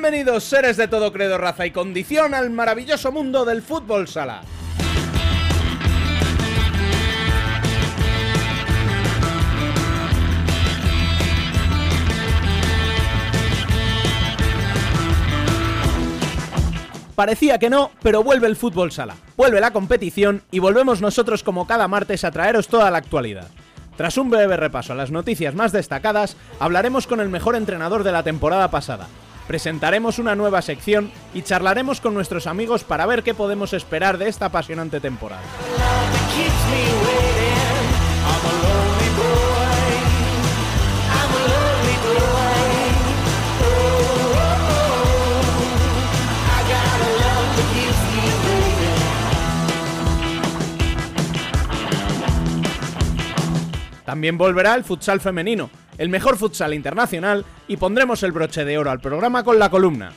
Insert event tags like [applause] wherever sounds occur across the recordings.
Bienvenidos seres de todo credo, raza y condición al maravilloso mundo del fútbol sala. Parecía que no, pero vuelve el fútbol sala, vuelve la competición y volvemos nosotros como cada martes a traeros toda la actualidad. Tras un breve repaso a las noticias más destacadas, hablaremos con el mejor entrenador de la temporada pasada. Presentaremos una nueva sección y charlaremos con nuestros amigos para ver qué podemos esperar de esta apasionante temporada. También volverá el futsal femenino, el mejor futsal internacional, y pondremos el broche de oro al programa con la columna.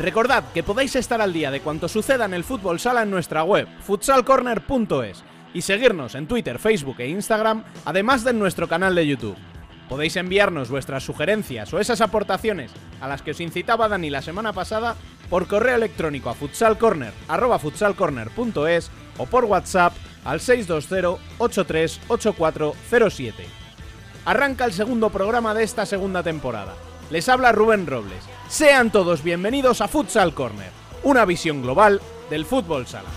Recordad que podéis estar al día de cuanto suceda en el fútbol sala en nuestra web, futsalcorner.es, y seguirnos en Twitter, Facebook e Instagram, además de en nuestro canal de YouTube. Podéis enviarnos vuestras sugerencias o esas aportaciones a las que os incitaba Dani la semana pasada por correo electrónico a futsalcorner.es o por WhatsApp al 620-838407. Arranca el segundo programa de esta segunda temporada. Les habla Rubén Robles. Sean todos bienvenidos a Futsal Corner, una visión global del fútbol sala.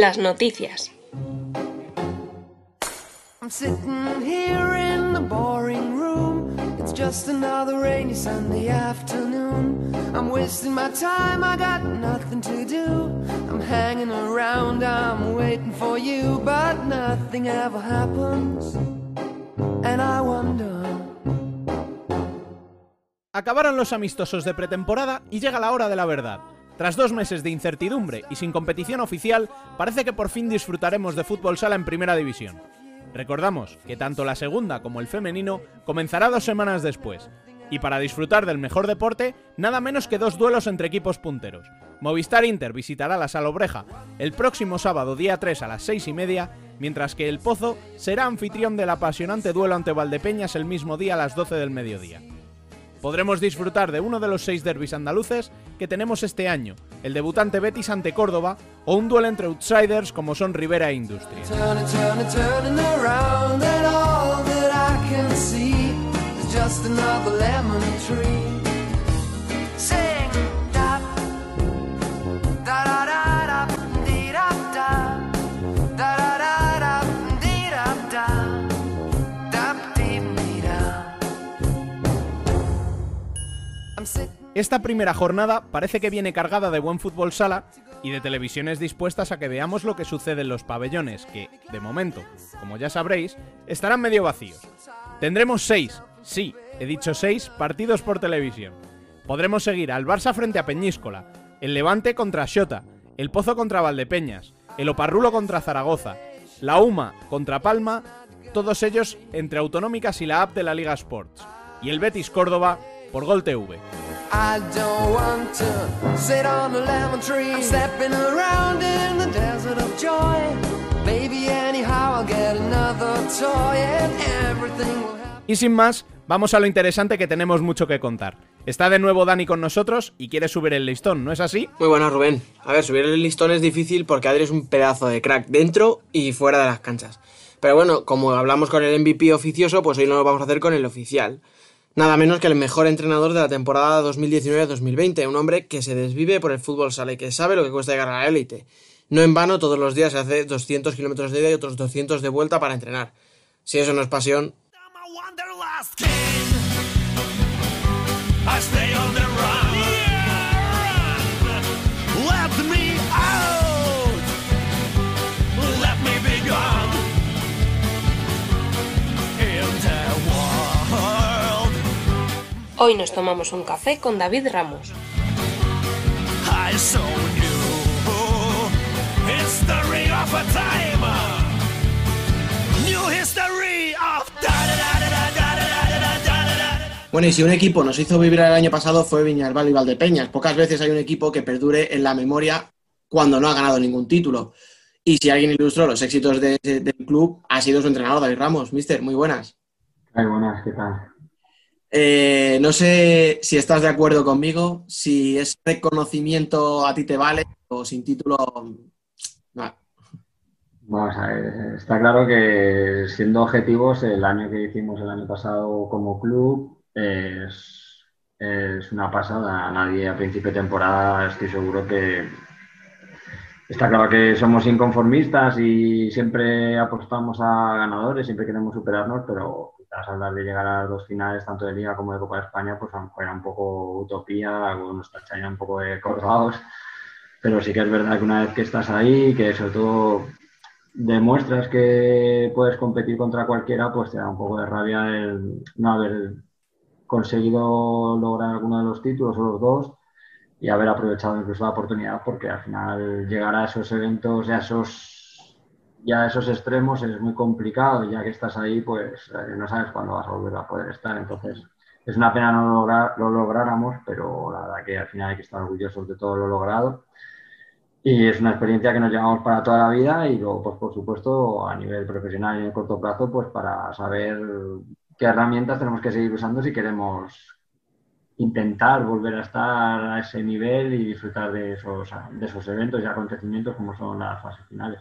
Las noticias. I'm sitting here in the boring room. It's just another rainy Sunday afternoon. I'm wasting my time, I got nothing to do. I'm hanging around, I'm waiting for you, but nothing ever happens. And I wonder. Acabaron los amistosos de pretemporada y llega la hora de la verdad. Tras dos meses de incertidumbre y sin competición oficial, parece que por fin disfrutaremos de fútbol sala en primera división. Recordamos que tanto la segunda como el femenino comenzará dos semanas después. Y para disfrutar del mejor deporte, nada menos que dos duelos entre equipos punteros. Movistar Inter visitará la Salobreja el próximo sábado día 3 a las 6 y media, mientras que el Pozo será anfitrión del apasionante duelo ante Valdepeñas el mismo día a las 12 del mediodía podremos disfrutar de uno de los seis derbis andaluces que tenemos este año, el debutante Betis ante Córdoba o un duelo entre outsiders como son Rivera e Industria. Esta primera jornada parece que viene cargada de buen fútbol sala y de televisiones dispuestas a que veamos lo que sucede en los pabellones, que, de momento, como ya sabréis, estarán medio vacíos. Tendremos seis, sí, he dicho seis, partidos por televisión. Podremos seguir al Barça frente a Peñíscola, el Levante contra Xota, el Pozo contra Valdepeñas, el Oparrulo contra Zaragoza, la UMA contra Palma, todos ellos entre Autonómicas y la app de la Liga Sports, y el Betis Córdoba por Gol TV. I don't want to sit on a lemon tree. I'm stepping around in the desert of joy. Baby, anyhow, I'll get another toy and everything will happen. Y sin más, vamos a lo interesante que tenemos mucho que contar. Está de nuevo Dani con nosotros y quiere subir el listón, ¿no es así? Muy buenas, Rubén. A ver, subir el listón es difícil porque Adri es un pedazo de crack dentro y fuera de las canchas. Pero bueno, como hablamos con el MVP oficioso, pues hoy lo vamos a hacer con el oficial. Nada menos que el mejor entrenador de la temporada 2019-2020, un hombre que se desvive por el fútbol sala y que sabe lo que cuesta llegar a la élite. No en vano, todos los días se hace 200 kilómetros de ida y otros 200 de vuelta para entrenar. Si eso no es pasión... Hoy nos tomamos un café con David Ramos. Bueno, y si un equipo nos hizo vibrar el año pasado fue Viñalbal y Valdepeñas. Pocas veces hay un equipo que perdure en la memoria cuando no ha ganado ningún título. Y si alguien ilustró los éxitos del club, ha sido su entrenador, David Ramos. Mister, muy buenas. Muy buenas, ¿qué tal? Eh, no sé si estás de acuerdo conmigo, si ese reconocimiento a ti te vale o sin título. no. Vamos a ver, está claro que siendo objetivos, el año que hicimos el año pasado como club es, es una pasada. Nadie a principio de temporada estoy seguro que está claro que somos inconformistas y siempre apostamos a ganadores, siempre queremos superarnos, pero hablar de llegar a las dos finales, tanto de Liga como de Copa de España, pues era un poco utopía, algunos tacharían un poco de colgados. Pero sí que es verdad que una vez que estás ahí, que sobre todo demuestras que puedes competir contra cualquiera, pues te da un poco de rabia el no haber conseguido lograr alguno de los títulos o los dos y haber aprovechado incluso la oportunidad porque al final llegar a esos eventos a esos, ya esos extremos es muy complicado y ya que estás ahí pues eh, no sabes cuándo vas a volver a poder estar. Entonces es una pena no lograr, lo lográramos, pero la verdad que al final hay que estar orgullosos de todo lo logrado. Y es una experiencia que nos llevamos para toda la vida y luego, pues por supuesto, a nivel profesional y en el corto plazo, pues para saber qué herramientas tenemos que seguir usando si queremos intentar volver a estar a ese nivel y disfrutar de esos, de esos eventos y acontecimientos como son las fases finales.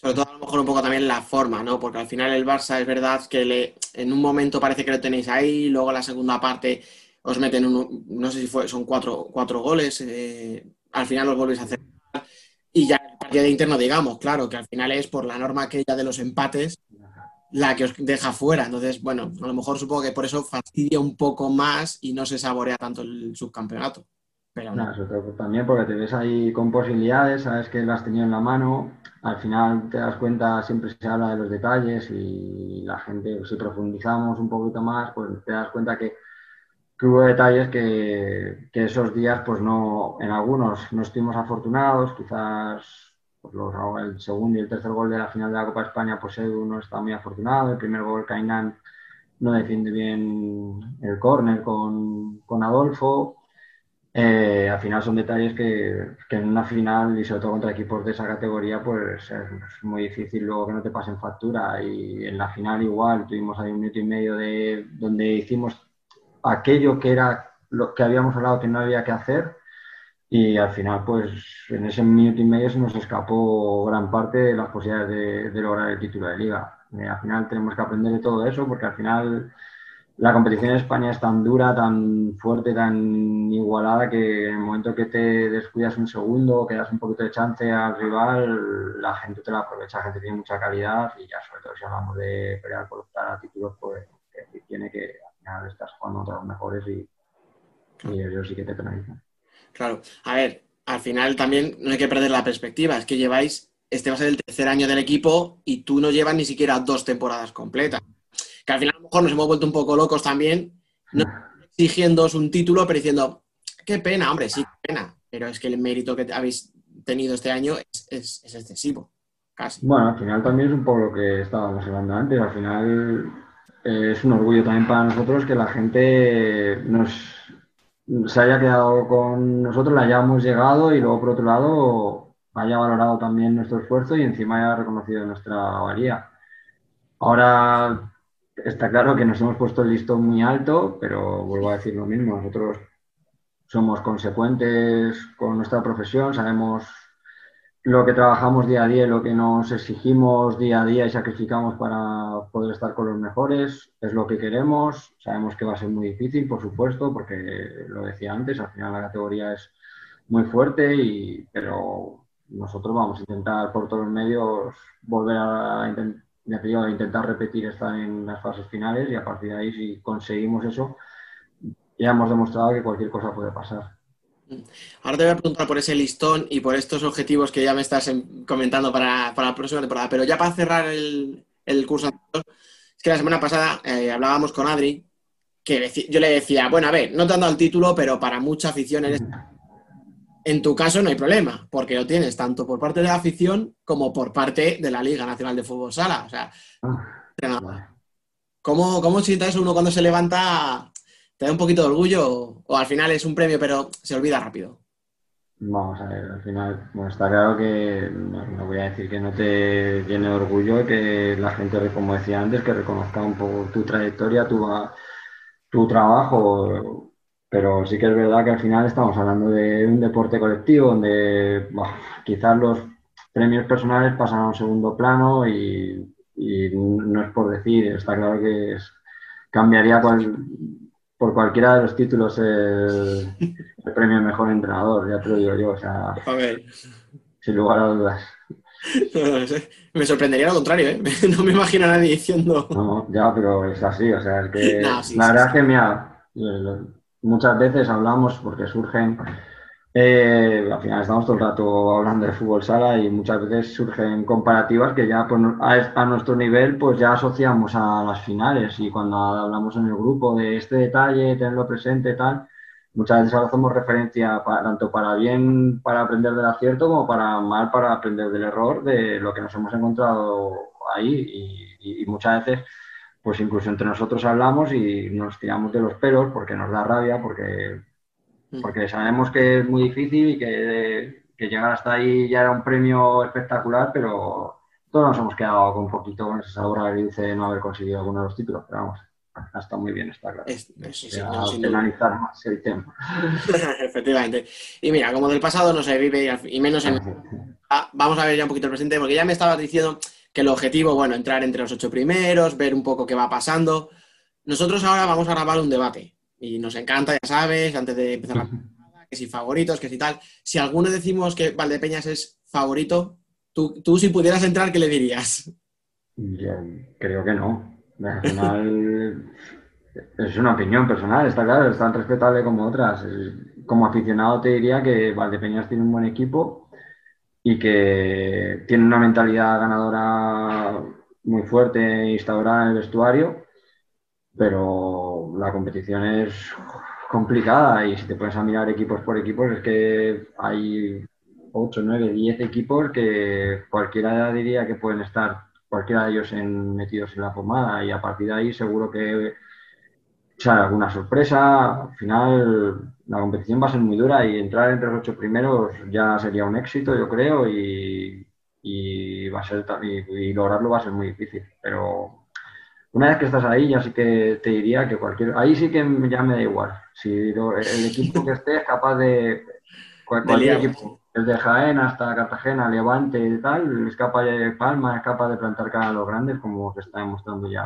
Sobre todo a lo mejor un poco también la forma, ¿no? Porque al final el Barça es verdad que le, en un momento parece que lo tenéis ahí, luego la segunda parte os meten uno, no sé si fue, son cuatro, cuatro goles, eh, al final los volvéis a hacer. Y ya el partido interno, digamos, claro, que al final es por la norma aquella de los empates la que os deja fuera. Entonces, bueno, a lo mejor supongo que por eso fastidia un poco más y no se saborea tanto el subcampeonato. Pero no. También porque te ves ahí con posibilidades, sabes que las has tenido en la mano, al final te das cuenta, siempre se habla de los detalles y la gente, si profundizamos un poquito más, pues te das cuenta que, que hubo detalles que, que esos días, pues no, en algunos no estuvimos afortunados, quizás pues los, el segundo y el tercer gol de la final de la Copa de España, pues Edu no está muy afortunado, el primer gol Kainan no defiende bien el córner con, con Adolfo. Eh, al final son detalles que, que, en una final y sobre todo contra equipos de esa categoría pues es muy difícil luego que no te pasen factura. Y en la final igual tuvimos ahí un minuto y medio de donde hicimos aquello que era lo que habíamos hablado que no había que hacer. Y al final pues en ese minuto y medio se nos escapó gran parte de las posibilidades de, de lograr el título de liga. Eh, al final tenemos que aprender de todo eso porque al final la competición en España es tan dura, tan fuerte, tan igualada que en el momento que te descuidas un segundo, que das un poquito de chance al rival, la gente te la aprovecha, la gente tiene mucha calidad y ya sobre todo si hablamos de pelear por optar a títulos, pues que tiene que al final estás jugando contra los mejores y, y eso sí que te penaliza. Claro, a ver, al final también no hay que perder la perspectiva, es que lleváis, este va a ser el tercer año del equipo y tú no llevas ni siquiera dos temporadas completas que al final a lo mejor nos hemos vuelto un poco locos también, no exigiéndoos un título, pero diciendo, qué pena, hombre, sí, qué pena, pero es que el mérito que habéis tenido este año es, es, es excesivo, casi. Bueno, al final también es un poco lo que estábamos hablando antes, al final eh, es un orgullo también para nosotros que la gente nos se haya quedado con nosotros, la hayamos llegado y luego por otro lado haya valorado también nuestro esfuerzo y encima haya reconocido nuestra valía. Ahora está claro que nos hemos puesto el listón muy alto, pero vuelvo a decir lo mismo, nosotros somos consecuentes con nuestra profesión, sabemos lo que trabajamos día a día, lo que nos exigimos día a día y sacrificamos para poder estar con los mejores, es lo que queremos, sabemos que va a ser muy difícil, por supuesto, porque lo decía antes, al final la categoría es muy fuerte, y, pero nosotros vamos a intentar por todos los medios volver a intentar ya te digo, intentar repetir estar en las fases finales y a partir de ahí, si conseguimos eso, ya hemos demostrado que cualquier cosa puede pasar. Ahora te voy a preguntar por ese listón y por estos objetivos que ya me estás comentando para, para la próxima temporada, pero ya para cerrar el, el curso es que la semana pasada eh, hablábamos con Adri que yo le decía, bueno, a ver, no te han dado el título, pero para mucha afición eres... En tu caso no hay problema, porque lo tienes tanto por parte de la afición como por parte de la Liga Nacional de Fútbol Sala. O sea, entrenador. ¿Cómo, ¿Cómo sienta eso uno cuando se levanta? ¿Te da un poquito de orgullo o, o al final es un premio pero se olvida rápido? Vamos a ver, al final, bueno, está claro que no, no voy a decir que no te llene de orgullo, que la gente, como decía antes, que reconozca un poco tu trayectoria, tu, tu trabajo, pero sí que es verdad que al final estamos hablando de un deporte colectivo donde quizás los premios personales pasan a un segundo plano y, y no es por decir, está claro que es- cambiaría cual- por cualquiera de los títulos el, el premio mejor entrenador, ya te lo digo yo, o sea, A ver, sin lugar a dudas. [laughs] no me sorprendería lo contrario, ¿eh? [laughs] No me imagino a nadie diciendo... No, ya, pero es así, o sea, es que [laughs] No, sí, la sí, verdad sí. es que, mira, muchas veces hablamos porque surgen, eh, al final estamos todo el rato hablando de fútbol sala y muchas veces surgen comparativas que ya pues, a, nuestro nivel pues ya asociamos a las finales. Y cuando hablamos en el grupo de este detalle, tenerlo presente, tal, muchas veces hacemos referencia pa- tanto para bien para aprender del acierto como para mal para aprender del error de lo que nos hemos encontrado ahí. Y muchas veces pues incluso entre nosotros hablamos y nos tiramos de los pelos porque nos da rabia, porque, porque sabemos que es muy difícil y que, que llegar hasta ahí ya era un premio espectacular, pero todos nos hemos quedado con un poquito con esa sabor agridulce de no haber conseguido alguno de los títulos, pero vamos, ha estado muy bien, está claro. Es- eso sí, no, sin duda. penalizar más el tema. [laughs] Efectivamente. Y mira, como del pasado no se vive y menos en... Ah, Vamos a ver ya un poquito el presente, porque ya me estabas diciendo que el objetivo, bueno, entrar entre los ocho primeros, ver un poco qué va pasando. Nosotros ahora vamos a grabar un debate y nos encanta, ya sabes, antes de empezar la temporada, que si favoritos, que si tal. Si alguno decimos que Valdepeñas es favorito, tú, tú si pudieras entrar, ¿qué le dirías? Yo creo que no. Al final es una opinión personal, está claro, es tan respetable como otras. Como aficionado te diría que Valdepeñas tiene un buen equipo y que tiene una mentalidad ganadora muy fuerte instaurada en el vestuario, pero la competición es complicada y si te pones a mirar equipos por equipos es que hay 8, 9, 10 equipos que cualquiera diría que pueden estar cualquiera de ellos en- metidos en la pomada y a partir de ahí seguro que sale alguna sorpresa. Al final la competición va a ser muy dura y entrar entre los ocho primeros ya sería un éxito, yo creo, y, y va a ser y, y lograrlo va a ser muy difícil. Pero una vez que estás ahí, ya sí que te diría que cualquier. Ahí sí que ya me da igual. Si el equipo que esté es capaz de. cual- De Cualquier liarla. equipo, desde Jaén hasta Cartagena, Levante y tal, es capaz de Palma, es capaz de plantar cara a los grandes, como se está demostrando ya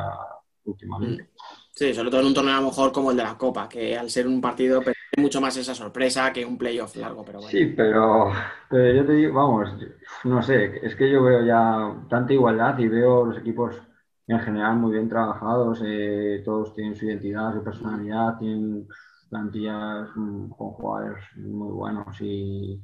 últimamente. Sí, sobre todo en un torneo a lo mejor como el de la Copa, que al ser un partido permite mucho más esa sorpresa que un playoff largo, pero bueno. Sí, pero, pero yo te digo, vamos, no sé, es que yo veo ya tanta igualdad y veo los equipos en general muy bien trabajados, eh, todos tienen su identidad, su personalidad, tienen plantillas mm, con jugadores muy buenos y,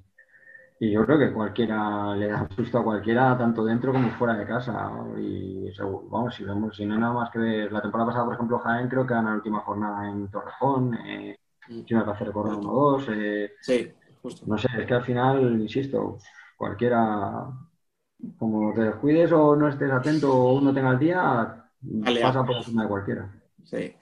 y yo creo que cualquiera le da susto a cualquiera, tanto dentro como fuera de casa. Y seguro- vamos, si vemos, si no hay nada más que ver, la temporada pasada, por ejemplo, Jaén creo que gana la última jornada en Torrejón, eh, si me parece recordar 1-2, eh, Sí, justo. no sé, es que al final, insisto, cualquiera, como te descuides o no estés atento o uno tenga el día, pasa por encima de cualquiera. Sí.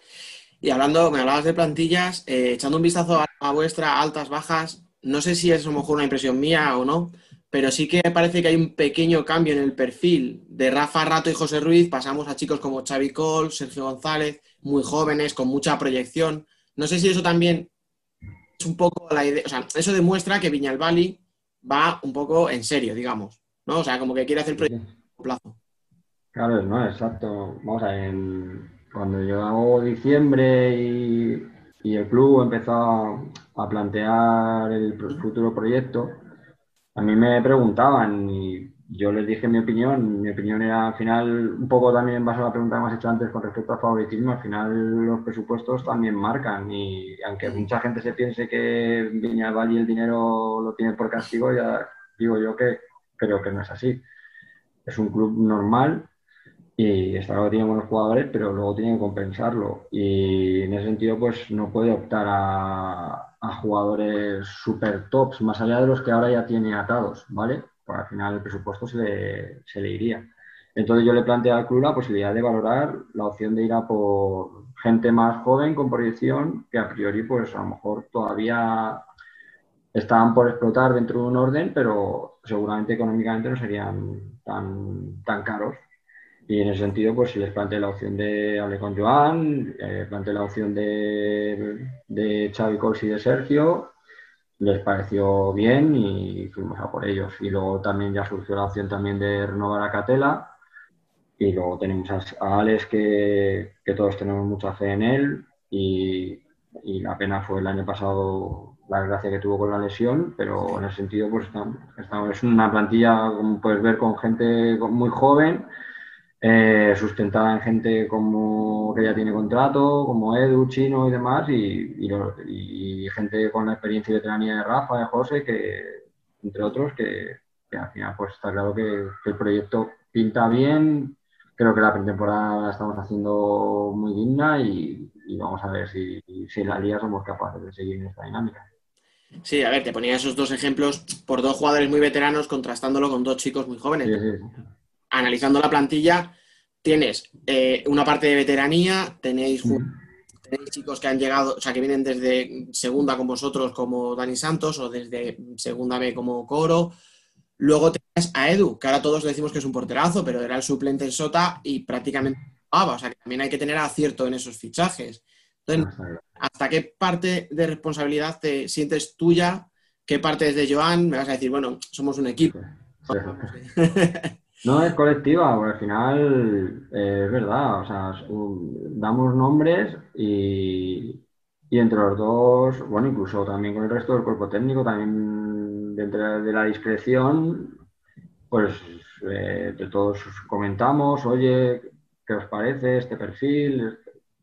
Y hablando, me hablabas de plantillas, eh, echando un vistazo a, a vuestra altas, bajas, no sé si es a lo mejor una impresión mía o no, pero sí que parece que hay un pequeño cambio en el perfil de Rafa Rato y José Ruiz. Pasamos a chicos como Xavi Col, Sergio González, muy jóvenes, con mucha proyección. No sé si eso también es un poco la idea, o sea, eso demuestra que Viñalbali va un poco en serio, digamos, ¿no? O sea, como que quiere hacer proyectos a largo plazo. Claro, no, exacto. Vamos a ver, cuando llegó diciembre y, y el club empezó a, a plantear el futuro proyecto, a mí me preguntaban y yo les dije mi opinión. Mi opinión era al final, un poco también en base a la pregunta que me has hecho antes con respecto al favoritismo, al final los presupuestos también marcan y aunque mucha gente se piense que Viñalbal y el dinero lo tiene por castigo, ya digo yo que creo que no es así. Es un club normal Y está claro que tiene buenos jugadores, pero luego tiene que compensarlo. Y en ese sentido, pues no puede optar a jugadores super tops, más allá de los que ahora ya tiene atados, ¿vale? Porque al final el presupuesto se le, se le iría. Entonces yo le planteé al club la posibilidad de valorar la opción de ir a por gente más joven con proyección que a priori pues a lo mejor todavía estaban por explotar dentro de un orden, pero seguramente económicamente no serían tan, tan caros. Y en ese sentido, pues si les planteé la opción de hablar con Joan, eh, planteé la opción de, de Xavi Cols y de Sergio, les pareció bien y fuimos a por ellos. Y luego también ya surgió la opción también de renovar a Catela. Y luego tenemos a, Alex, que, que todos tenemos mucha fe en él. Y, y la pena fue el año pasado la desgracia que tuvo con la lesión, pero en ese sentido, pues estamos- es una plantilla, como puedes ver, con gente muy joven, eh, sustentada en gente como que ya tiene contrato, como Edu, Chino y demás, y, y lo- y gente con la experiencia y veteranía de Rafa, de José, que entre otros, que, que al final pues está claro que, que el proyecto pinta bien, creo que la pretemporada la estamos haciendo muy digna y, y vamos a ver si, si en la liga somos capaces de seguir en esta dinámica. Sí, a ver, te ponía esos dos ejemplos por dos jugadores muy veteranos contrastándolo con dos chicos muy jóvenes. Sí, sí. Analizando la plantilla, tienes eh, una parte de veteranía, tenéis, chicos que han llegado, o sea, que vienen desde segunda con vosotros como Dani Santos o desde segunda B como Coro. Luego tenías a Edu, que ahora todos decimos que es un porterazo, pero era el suplente en Sota y prácticamente jugaba. O sea, que también hay que tener acierto en esos fichajes. Entonces. ¿hasta qué parte de responsabilidad te sientes tuya? ¿Qué parte es de Joan? Me vas a decir, bueno, somos un equipo. Sí. [laughs] [laughs] No es colectiva, porque al final eh, es verdad, o sea, damos nombres y, y entre los dos, bueno, incluso también con el resto del cuerpo técnico, también dentro de la discreción, pues eh, de todos comentamos, oye, ¿qué os parece este perfil?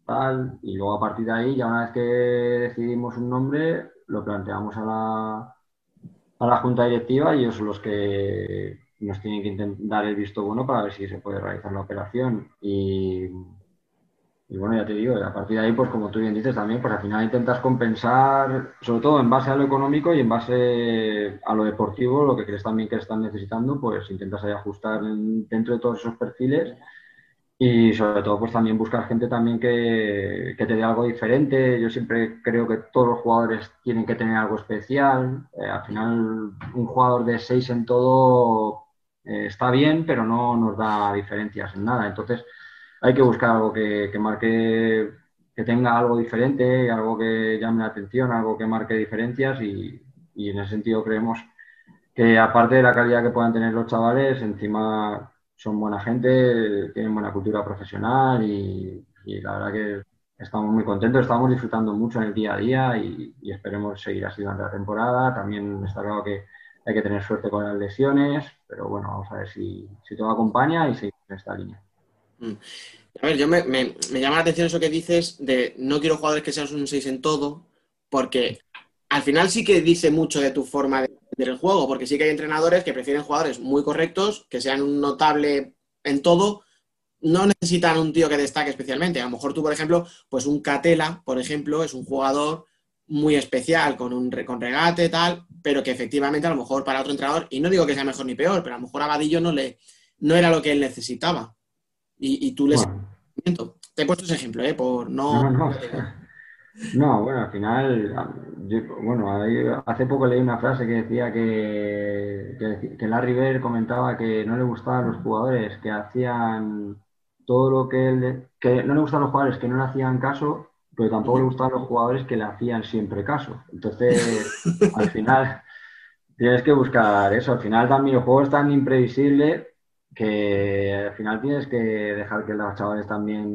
Tal, y luego a partir de ahí, ya una vez que decidimos un nombre, lo planteamos a la, a la junta directiva y ellos son los que nos tienen que intent- dar el visto bueno para ver si se puede realizar la operación. Y, bueno, ya te digo, a partir de ahí, pues como tú bien dices también, pues al final intentas compensar, sobre todo en base a lo económico y en base a lo deportivo, lo que crees también que están necesitando, pues intentas ahí ajustar en- dentro de todos esos perfiles. Y sobre todo, pues también buscar gente también que, que te dé algo diferente. Yo siempre creo que todos los jugadores tienen que tener algo especial. Eh, al final, un jugador de seis en todo eh, está bien, pero no nos da diferencias en nada. Entonces, hay que buscar algo que, que marque, que tenga algo diferente, algo que llame la atención, algo que marque diferencias y, y en ese sentido creemos que aparte de la calidad que puedan tener los chavales, encima son buena gente, tienen buena cultura profesional y, y la verdad que estamos muy contentos, estamos disfrutando mucho en el día a día y, y esperemos seguir así durante la temporada. También está claro que hay que tener suerte con las lesiones, pero bueno, vamos a ver si, todo acompaña y seguir en esta línea. A ver, yo me, me- llama la atención eso que dices de no quiero jugadores que sean un 6 en todo, porque al final sí que dice mucho de tu forma de entender el juego, porque sí que hay entrenadores que prefieren jugadores muy correctos, que sean un notable en todo, no necesitan un tío que destaque especialmente. A lo mejor tú, por ejemplo, pues un Catela, por ejemplo, es un jugador muy especial, con un con regate, tal, pero que efectivamente a lo mejor para otro entrenador, y no digo que sea mejor ni peor, pero a lo mejor a Vadillo no le no era lo que él necesitaba. Y, y tú les Bueno, te he puesto ese ejemplo, ¿eh? Por no. No, no. [laughs] No, bueno, al final, yo- bueno, hace poco leí una frase que decía que, que, que Larry Bird comentaba que no le gustaban los jugadores que hacían todo lo que él, que no le gustaban los jugadores que no le hacían caso, pero tampoco le gustaban los jugadores que le hacían siempre caso. Entonces, [laughs] al final, tienes que buscar eso. Al final también el juego es tan imprevisible que al final tienes que dejar que los chavales también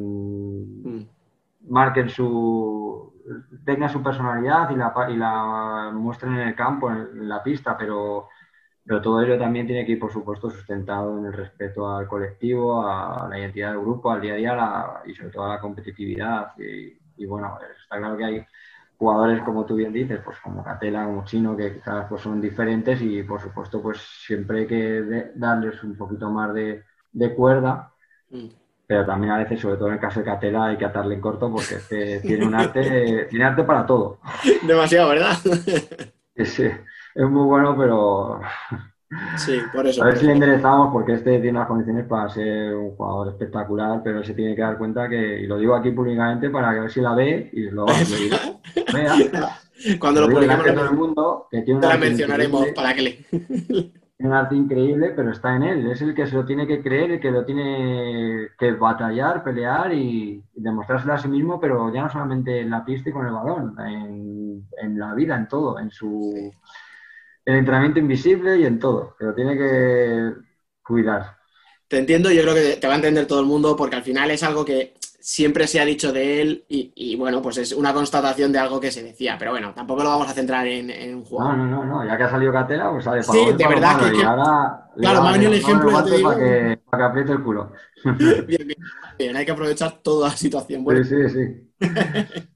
Mm. marquen su tengan su personalidad y la, y la muestren en el campo, en, en la pista, pero, pero todo ello también tiene que ir, por supuesto, sustentado en el respeto al colectivo, a la identidad del grupo, al día a día la- y sobre todo a la competitividad. Y, y bueno, está claro que hay jugadores, como tú bien dices, pues como Catela, como Chino, que quizás pues, son diferentes y por supuesto pues siempre hay que de- darles un poquito más de, de cuerda Mm. pero también a veces, sobre todo en el caso de Catela, hay que atarle en corto porque es que [laughs] tiene un arte, tiene arte para todo. Demasiado, ¿verdad? [laughs] Sí, sí, es muy bueno, pero sí, por eso. a ver si le enderezamos porque este tiene las condiciones para ser un jugador espectacular, pero se tiene que dar cuenta que, y lo digo aquí públicamente para que a ver si la ve y [laughs] lo, lo. Vea, Cuando lo delante publiquemos, de todo el mundo, que tiene la mencionaremos para que le. [laughs] Tiene un arte increíble, pero está en él. Es el que se lo tiene que creer, el que lo tiene que batallar, pelear y, y demostrárselo a sí mismo, pero ya no solamente en la pista y con el balón, en, en la vida, en todo, en su el entrenamiento invisible y en todo. Lo tiene que cuidar. Te entiendo, yo creo que te va a entender todo el mundo porque al final es algo que siempre se ha dicho de él y, y, bueno, pues es una constatación de algo que se decía, pero bueno, tampoco lo vamos a centrar en, en un No, jugador. no, no, no, ya que ha salido Catela, pues sale Sí, de verdad que- ahora Claro, me ha venido el ejemplo, digo. Para que, para que apriete el culo. [laughs] Bien, bien, bien, hay que aprovechar toda la situación. Bueno, Sí, sí, sí. [laughs]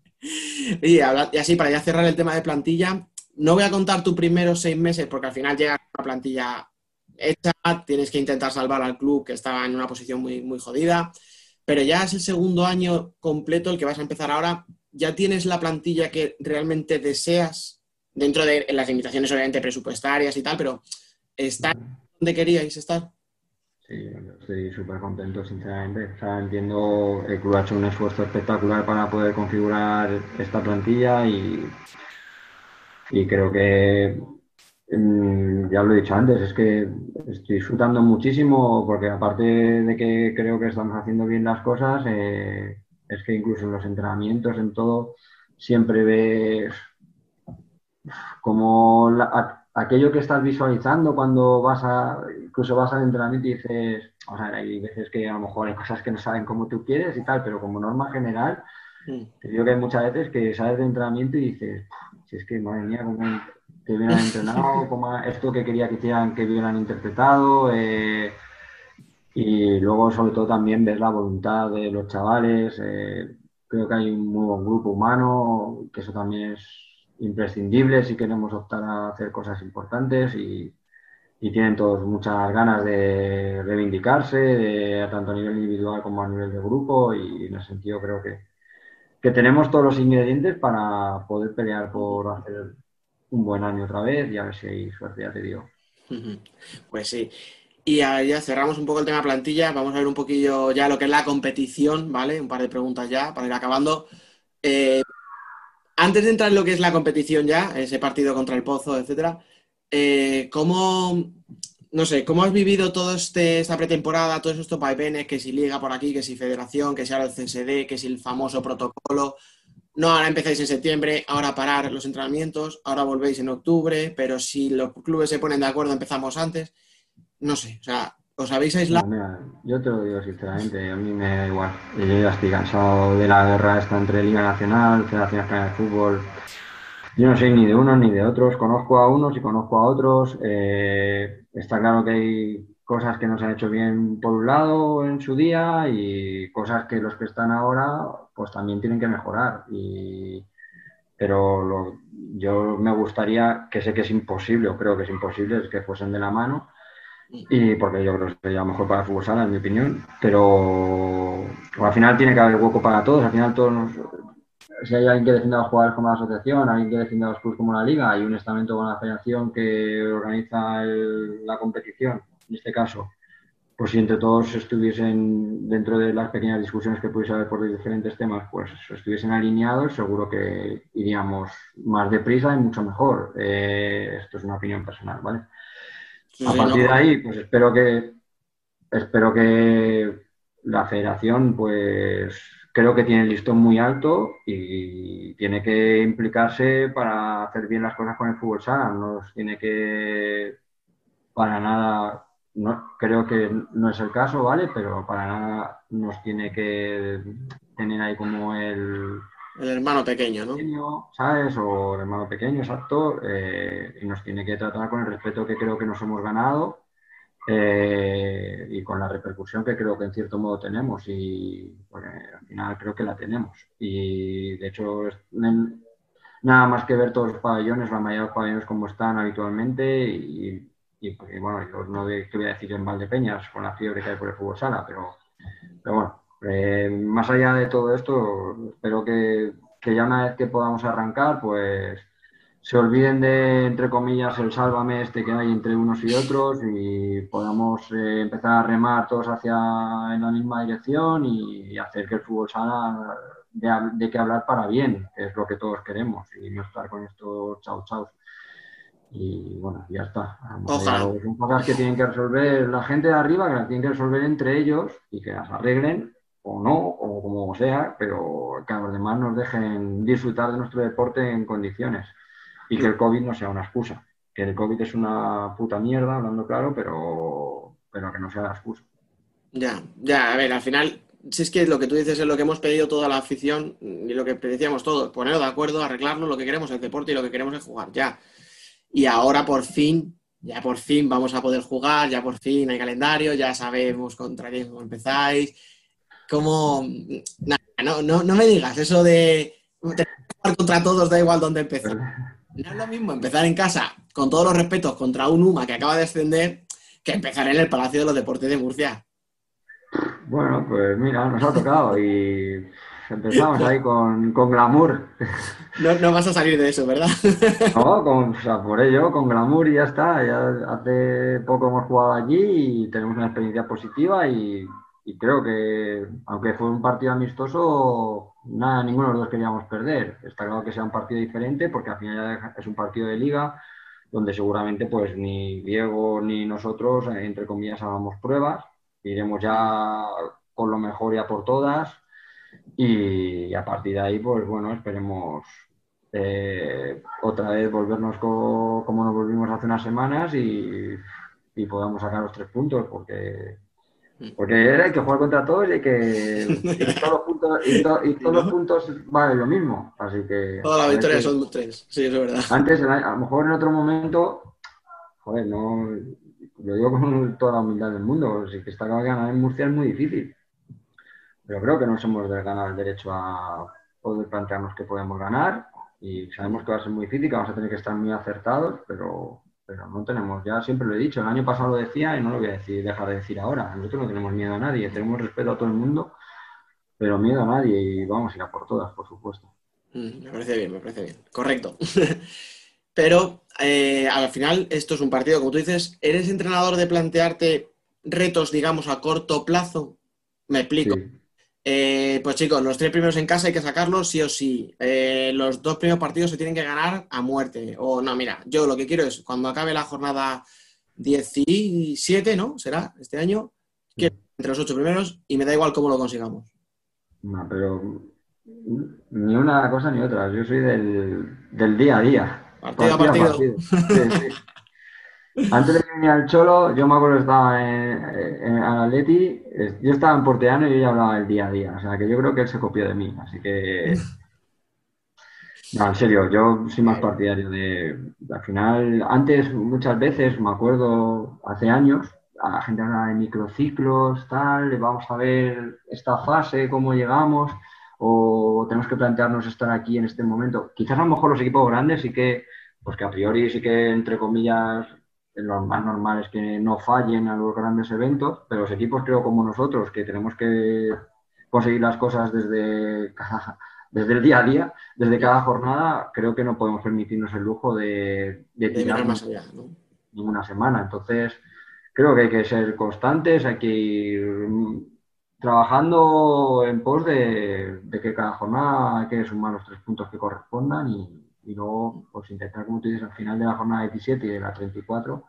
Y, y así, para ya cerrar el tema de plantilla, no voy a contar tus primeros seis meses porque al final llega una plantilla hecha, tienes que intentar salvar al club que estaba en una posición muy, muy jodida, pero ya es el segundo año completo el que vas a empezar ahora, ya tienes la plantilla que realmente deseas, dentro de las limitaciones obviamente presupuestarias y tal, pero ¿está donde queríais estar? Sí, yo estoy súper contento, sinceramente. O sea, entiendo, el club ha hecho un esfuerzo espectacular para poder configurar esta plantilla y, y creo que, mm, ya lo he dicho antes, es que estoy disfrutando muchísimo porque aparte de que creo que estamos haciendo bien las cosas, eh, es que incluso en los entrenamientos, en todo, siempre ves como la- aquello que estás visualizando cuando vas a, incluso vas al entrenamiento y dices, o sea, hay veces que a lo mejor hay cosas que no saben como tú quieres y tal, pero como norma general, Mm. te digo que hay muchas veces que sales de entrenamiento y dices, si es que madre mía, cómo que bien han entrenado, [laughs] cómo esto que quería que hicieran, que bien han interpretado, eh, y luego sobre todo también ver la voluntad de los chavales, eh, creo que hay un muy buen grupo humano, que eso también es imprescindible si queremos optar a hacer cosas importantes y, y tienen todos muchas ganas de reivindicarse, de, tanto a nivel individual como a nivel de grupo y en ese sentido creo que, que tenemos todos los ingredientes para poder pelear por hacer un buen año otra vez y a ver si hay suerte, ya te digo. Pues sí. Y ya cerramos un poco el tema plantilla. Vamos a ver un poquillo ya lo que es la competición, ¿vale? Un par de preguntas ya para ir acabando. Eh, antes de entrar en lo que es la competición ya, ese partido contra el Pozo, etcétera, eh, ¿cómo, no sé, cómo has vivido toda este, esta pretemporada, todos estos vaivenes, que si liga por aquí, que si federación, que si ahora el CSD, que si el famoso protocolo? No, ahora empezáis en septiembre, ahora parar los entrenamientos, ahora volvéis en octubre, pero si los clubes se ponen de acuerdo empezamos antes. No sé, o sea, ¿os habéis aislado? Yo te lo digo sinceramente, a mí me da igual. Yo ya estoy cansado de la guerra esta entre Liga Nacional, Federación Española de Fútbol. Yo no soy ni de unos ni de otros, conozco a unos y conozco a otros. Eh, está claro que hay cosas que no se han hecho bien por un lado en su día y cosas que los que están ahora pues también tienen que mejorar. Y, pero lo- yo me gustaría, que sé que es imposible, o creo que es imposible, es que fuesen de la mano. Y porque yo creo que sería mejor para el fútbol sala, en mi opinión. Pero al final tiene que haber hueco para todos. Al final todos si hay alguien que defienda a los jugadores como la asociación, alguien que defienda a los clubes como la liga, hay un estamento con la federación que organiza el- la competición, en este caso. Pues si entre todos estuviesen dentro de las pequeñas discusiones que pudiese haber por diferentes temas, pues estuviesen alineados, seguro que iríamos más deprisa y mucho mejor. Eh, esto es una opinión personal, ¿vale? Sí, A sí, partir no. de ahí, pues espero que espero que la federación, pues creo que tiene el listón muy alto y tiene que implicarse para hacer bien las cosas con el fútbol sala. No nos tiene que para nada, no, creo que no es el caso, ¿vale? Pero para nada nos tiene que tener ahí como el El hermano pequeño, ¿no? pequeño, ¿sabes? O el hermano pequeño, exacto, eh, y nos tiene que tratar con el respeto que creo que nos hemos ganado eh, y con la repercusión que creo que en cierto modo tenemos y porque al final creo que la tenemos. Y de hecho, nada más que ver todos los pabellones, la mayoría de los pabellones como están habitualmente y, bueno, yo no te voy a decir en Valdepeñas con la fiebre que hay por el fútbol sala, pero, pero bueno, Eh, más allá de todo esto, espero que, que ya una vez que podamos arrancar, pues se olviden de, entre comillas, el sálvame este que hay entre unos y otros y podamos eh, empezar a remar todos hacia en la misma dirección y, hacer que el fútbol sala de, que hablar para bien, que es lo que todos queremos, y no estar con estos chau chau. Y bueno, ya está. Ojalá. Son cosas que tienen que resolver la gente de arriba, que las tienen que resolver entre ellos y que las arreglen o no, o como sea, pero que a los demás nos dejen disfrutar de nuestro deporte en condiciones y que el COVID no sea una excusa. Que el COVID es una puta mierda, hablando claro, pero, pero que no sea la excusa. Ya, ya, a ver, al final, si es que lo que tú dices es lo que hemos pedido toda la afición y lo que decíamos todos, ponernos de acuerdo, arreglarlo, lo que queremos es el deporte y lo que queremos es jugar, ya. Y ahora por fin, ya por fin vamos a poder jugar, ya por fin hay calendario, ya sabemos contra quién empezáis, cómo... Nada, no, no, no me digas eso de jugar contra todos, da igual dónde empezar. [laughs] No es lo mismo empezar en casa, con todos los respetos, contra un UMA que acaba de ascender, que empezar en el Palacio de los Deportes de Murcia. Bueno, pues mira, nos ha tocado y empezamos ahí con, con glamour. No, no vas a salir de eso, ¿verdad? No, con, o sea, por ello, con glamour y ya está. Ya hace poco hemos jugado allí y tenemos una experiencia positiva y, y creo que, aunque fue un partido amistoso, nada, ninguno de los dos queríamos perder. Está claro que sea un partido diferente porque al final ya es un partido de liga donde seguramente pues ni Diego ni nosotros, entre comillas, hagamos pruebas. Iremos ya con lo mejor ya por todas y a partir de ahí, pues bueno, esperemos eh, otra vez volvernos co- como nos volvimos hace unas semanas y, y podamos sacar los tres puntos porque porque hay que jugar contra todos y hay que y todos los puntos, y to- y todos los puntos valen lo mismo. Así que Toda la a ver victoria qué- son tres, sí, eso es verdad. antes a lo mejor en otro momento joder no lo digo con toda la humildad del mundo sí que está ganar en Murcia es muy difícil. Pero creo que nos hemos de ganar el derecho a poder plantearnos que podemos ganar y sabemos que va a ser muy difícil, que vamos a tener que estar muy acertados, pero, pero no tenemos, ya siempre lo he dicho, el año pasado lo decía y no lo voy a decir, dejar de decir ahora. Nosotros no tenemos miedo a nadie, tenemos respeto a todo el mundo, pero miedo a nadie y vamos a ir a por todas, por supuesto. Mm, Me parece bien, me parece bien. Correcto. [laughs] Pero eh, al final, esto es un partido, como tú dices, ¿eres entrenador de plantearte retos, digamos, a corto plazo? Me explico. Sí. Eh, pues chicos, los tres primeros en casa hay que sacarlos sí o sí. Eh, los dos primeros partidos se tienen que ganar a muerte. O no, mira, yo lo que quiero es, cuando acabe la jornada 17, ¿no? Será este año, que entre los ocho primeros y me da igual cómo lo consigamos. No, pero ni una cosa ni otra, yo soy del, del día a día. Partido a partido. Sí, sí. [laughs] Antes de que viniera el Cholo, yo me acuerdo que estaba en, en Atleti, eh, yo estaba en Porteano y yo ya hablaba del día a día, o sea que yo creo que él se copió de mí, así que... [laughs] No, en serio, yo soy más partidario de, al final, antes muchas veces, me acuerdo hace años, a la gente hablaba de microciclos, tal, vamos a ver esta fase, cómo llegamos, o tenemos que plantearnos estar aquí en este momento. Quizás a lo mejor los equipos grandes sí que, pues que a priori sí que, entre comillas, lo más normal es que no fallen a los grandes eventos, pero los equipos creo como nosotros, que tenemos que conseguir las cosas desde cada, desde el día a día, desde cada jornada, creo que no podemos permitirnos el lujo de, de De mirar tirar más allá, ¿no? ninguna semana. Entonces, creo que hay que ser constantes, hay que ir trabajando en pos de, de que cada jornada hay que sumar los tres puntos que correspondan y, y luego pues intentar, como tú dices, al final de la jornada 17 y de la 34,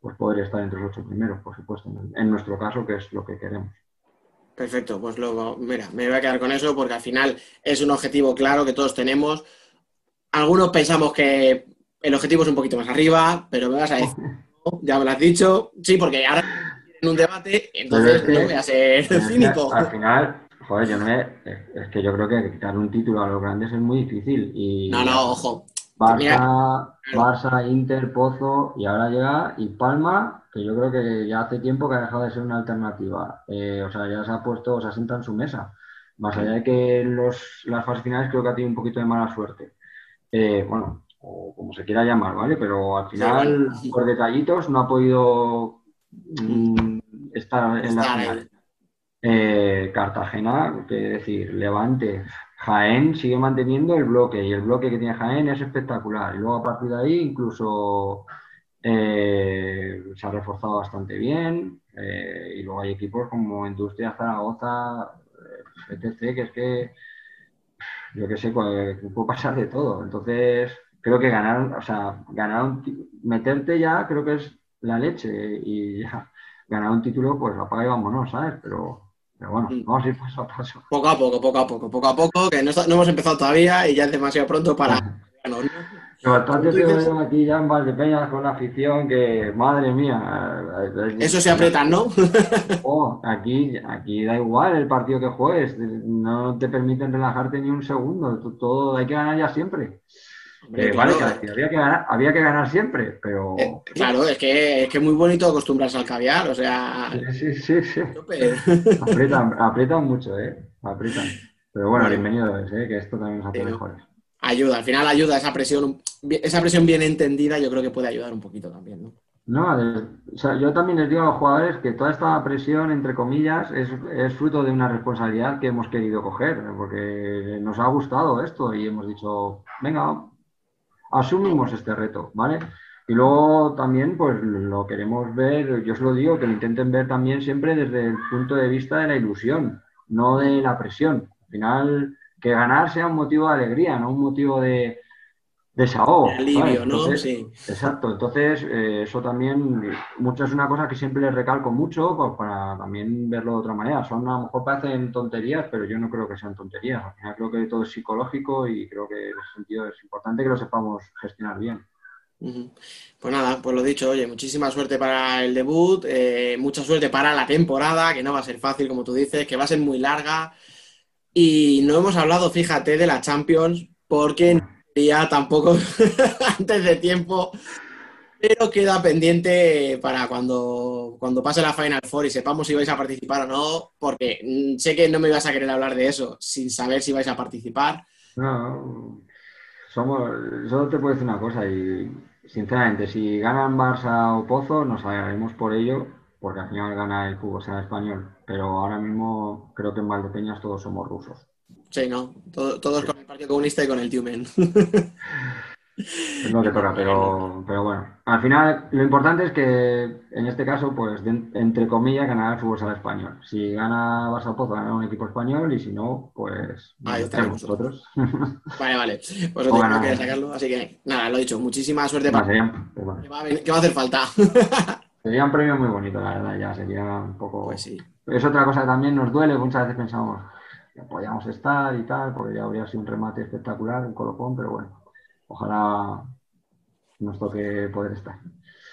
pues poder estar entre los ocho primeros, por supuesto, en, en nuestro caso, que es lo que queremos. Perfecto, pues luego, mira, me voy a quedar con eso porque al final es un objetivo claro que todos tenemos. Algunos pensamos que el objetivo es un poquito más arriba, pero me vas a decir, [laughs] no, ya me lo has dicho, sí, porque ahora en un debate, entonces es que- no voy a ser [laughs] cínico. Al final, joder, yo no es, es que yo creo que quitar un título a los grandes es muy difícil. Y No, no, ojo. Barça, Barça, Inter, Pozo y ahora llega y Palma, que yo creo que ya hace tiempo que ha dejado de ser una alternativa. Eh, o sea, ya se ha puesto, se asienta en su mesa. Más allá de que los, las fases finales creo que ha tenido un poquito de mala suerte. Eh, bueno, o como se quiera llamar, ¿vale? Pero al final, bueno. por detallitos, no ha podido mm, estar en la final. Eh, Cartagena, que decir, Levante, Jaén sigue manteniendo el bloque y el bloque que tiene Jaén es espectacular. Y luego a partir de ahí incluso eh, se ha reforzado bastante bien. eh, y luego hay equipos como Industria Zaragoza, etc., que es que yo qué sé, puede, puede pasar de todo. Entonces, creo que ganar, o sea, ganar un meterte ya creo que es la leche y ya ganar un título, pues apaga y vámonos, ¿sabes? Pero, pero bueno, Mm. vamos a ir paso a paso. Poco a poco, poco a poco, poco a poco, que no, está- no hemos empezado todavía y ya es demasiado pronto para... ¿no? Bastante veo aquí ya en Valdepeñas con la afición que, madre mía. Eso se apretan, ¿no? [laughs] Oh, aquí, aquí da igual el partido que juegues, no te permiten relajarte ni un segundo, todo hay que ganar ya siempre. Hombre, Eh, vale, que había que ganar, había que ganar siempre, pero Eh, claro, es que es que muy bonito acostumbrarse al caviar, o sea, sí, sí, sí, tope. [laughs] aprietan, aprietan mucho, eh, aprietan. Pero bueno, bienvenido es, eh, que esto también nos hace Sí, ¿no? mejores. ayuda, al final ayuda esa presión, esa presión bien entendida, yo creo que puede ayudar un poquito también, ¿no? No, de- o sea, yo también les digo a los jugadores que toda esta presión, entre comillas, es, es fruto de una responsabilidad que hemos querido coger, porque nos ha gustado esto y hemos dicho, venga, asumimos este reto, ¿vale? Y luego también, pues lo queremos ver, yo os lo digo, que lo intenten ver también siempre desde el punto de vista de la ilusión, no de la presión. Al final, que ganar sea un motivo de alegría, no un motivo de desahogo. De alivio, ¿sabes? ¿no? Sí. Exacto, entonces eh, eso también, mucho es una cosa que siempre les recalco mucho pues, para también verlo de otra manera. Son a lo mejor parecen tonterías, pero yo no creo que sean tonterías. Al final creo que todo es psicológico y creo que en ese sentido es importante que lo sepamos gestionar bien. Pues nada, pues lo dicho, oye, muchísima suerte para el debut, eh, mucha suerte para la temporada, que no va a ser fácil, como tú dices, que va a ser muy larga. Y no hemos hablado, fíjate, de la Champions, porque ya tampoco [laughs] antes de tiempo, pero queda pendiente para cuando, cuando pase la Final Four y sepamos si vais a participar o no, porque mm, sé que no me ibas a querer hablar de eso sin saber si vais a participar. No, somos, solo te puedo decir una cosa y sinceramente, si ganan Barça o Pozo, nos alegraremos por ello, porque al final gana el fútbol sala español. Pero ahora mismo creo que en Valdepeñas todos somos rusos. Sí, ¿no? Todo- todos Partido Comunista y con el Tiumen. [laughs] Es lo que toca, pero, pero bueno. Al final, lo importante es que en este caso, pues, de- entre comillas, ganará el fútbol sala español. Si gana Barça Pozo, ganará un equipo español y si no, pues, Ahí estaremos nosotros. Vale, vale. Pues no ganar. quería sacarlo, así que nada, lo he dicho. Muchísima suerte para pues bueno, que va a, venir- que va a hacer falta. [laughs] sería un premio muy bonito, la verdad, ya sería un poco... Pues sí. Es otra cosa que también nos duele, muchas veces pensamos que podíamos estar y tal, porque ya habría sido un remate espectacular, un colocón, pero bueno, ojalá nos toque poder estar.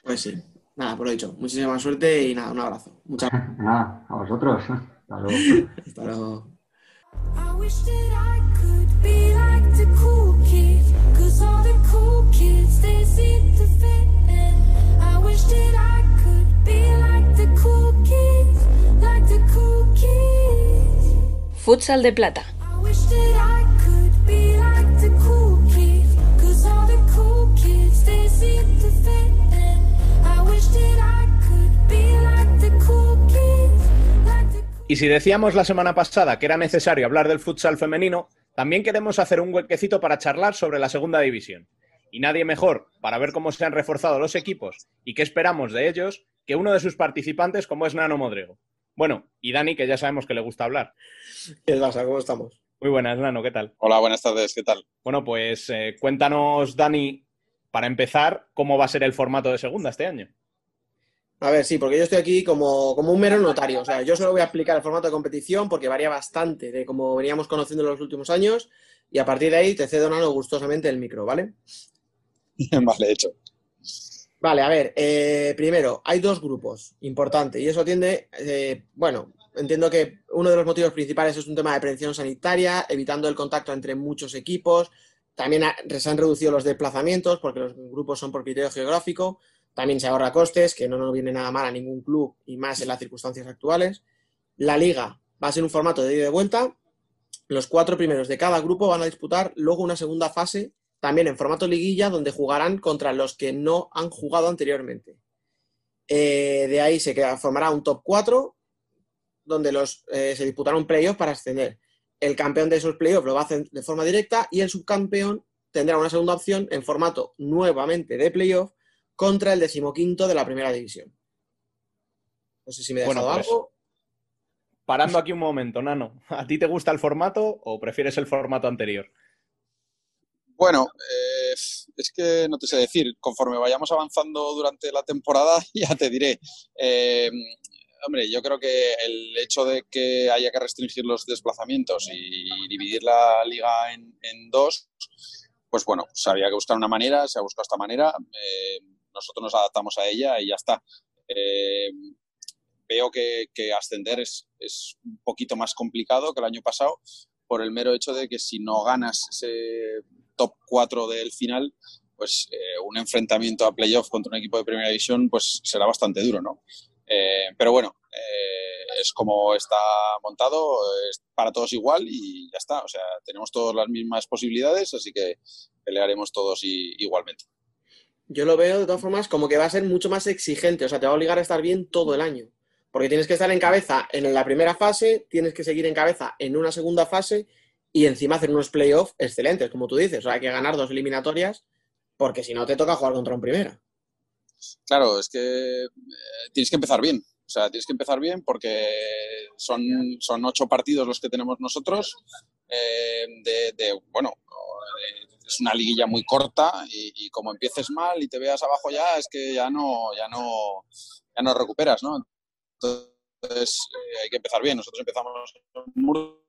Pues sí. Nada, pues lo dicho. Muchísima suerte y nada, un abrazo. Muchas gracias. [laughs] Nada, a vosotros. Hasta luego. [laughs] Hasta luego. I wish that I could be like the cool kids, like the cool kids. Futsal de plata. Y si decíamos la semana pasada que era necesario hablar del futsal femenino, también queremos hacer un huequecito para charlar sobre la segunda división. Y nadie mejor para ver cómo se han reforzado los equipos y qué esperamos de ellos que uno de sus participantes como es Nano Modrego. Bueno, y Dani, que ya sabemos que le gusta hablar. ¿Qué pasa? ¿Cómo estamos? Muy buenas, Nano, ¿qué tal? Hola, buenas tardes, ¿qué tal? Bueno, pues eh, cuéntanos, Dani, para empezar, cómo va a ser el formato de segunda este año. A ver, sí, porque yo estoy aquí como, como un mero notario. O sea, yo solo voy a explicar el formato de competición porque varía bastante de como veníamos conociendo en los últimos años. Y a partir de ahí te cedo, Nano, gustosamente el micro, ¿vale? [laughs] vale, hecho. Vale, a ver, eh, primero, hay dos grupos, importante, y eso tiende, eh, bueno, entiendo que uno de los motivos principales es un tema de prevención sanitaria, evitando el contacto entre muchos equipos, también se han reducido los desplazamientos porque los grupos son por criterio geográfico, también se ahorra costes, que no nos viene nada mal a ningún club y más en las circunstancias actuales. La liga va a ser un formato de ida y de vuelta, los cuatro primeros de cada grupo van a disputar luego una segunda fase también en formato liguilla, donde jugarán contra los que no han jugado anteriormente. Eh, de ahí se queda- formará un top 4 donde los, eh, se disputaron playoffs para ascender. El campeón de esos playoffs lo va a hacer de forma directa y el subcampeón tendrá una segunda opción en formato nuevamente de playoff contra el decimoquinto de la primera división. No sé si me he Bueno, dejado pues, algo. Parando aquí un momento, Nano. ¿A ti te gusta el formato o prefieres el formato anterior? Bueno, eh, es que no te sé decir. Conforme vayamos avanzando durante la temporada, [laughs] ya te diré. Eh, hombre, yo creo que el hecho de que haya que restringir los desplazamientos y dividir la liga en, dos, pues bueno, pues había que buscar una manera, se ha buscado esta manera. eh, nosotros nos adaptamos a ella y ya está. Eh, veo que, que ascender es, es un poquito más complicado que el año pasado por el mero hecho de que si no ganas ese top 4 del final, pues eh, un enfrentamiento a playoff contra un equipo de primera división pues será bastante duro, ¿no? Eh, pero bueno, eh, es como está montado, es para todos igual y ya está. O sea, tenemos todas las mismas posibilidades, así que pelearemos todos igualmente. Yo lo veo de todas formas como que va a ser mucho más exigente, o sea, te va a obligar a estar bien todo el año. Porque tienes que estar en cabeza en la primera fase, tienes que seguir en cabeza en una segunda fase y encima hacer unos playoffs excelentes, como tú dices. O sea, hay que ganar dos eliminatorias porque si no te toca jugar contra un primera. Claro, es que eh, tienes que empezar bien. O sea, tienes que empezar bien porque son, son ocho partidos los que tenemos nosotros. eh, de, bueno, es una liguilla muy corta y, como empieces mal y te veas abajo ya, es que ya no, ya no, ya no recuperas, ¿no? Entonces eh, hay que empezar bien. Nosotros empezamos con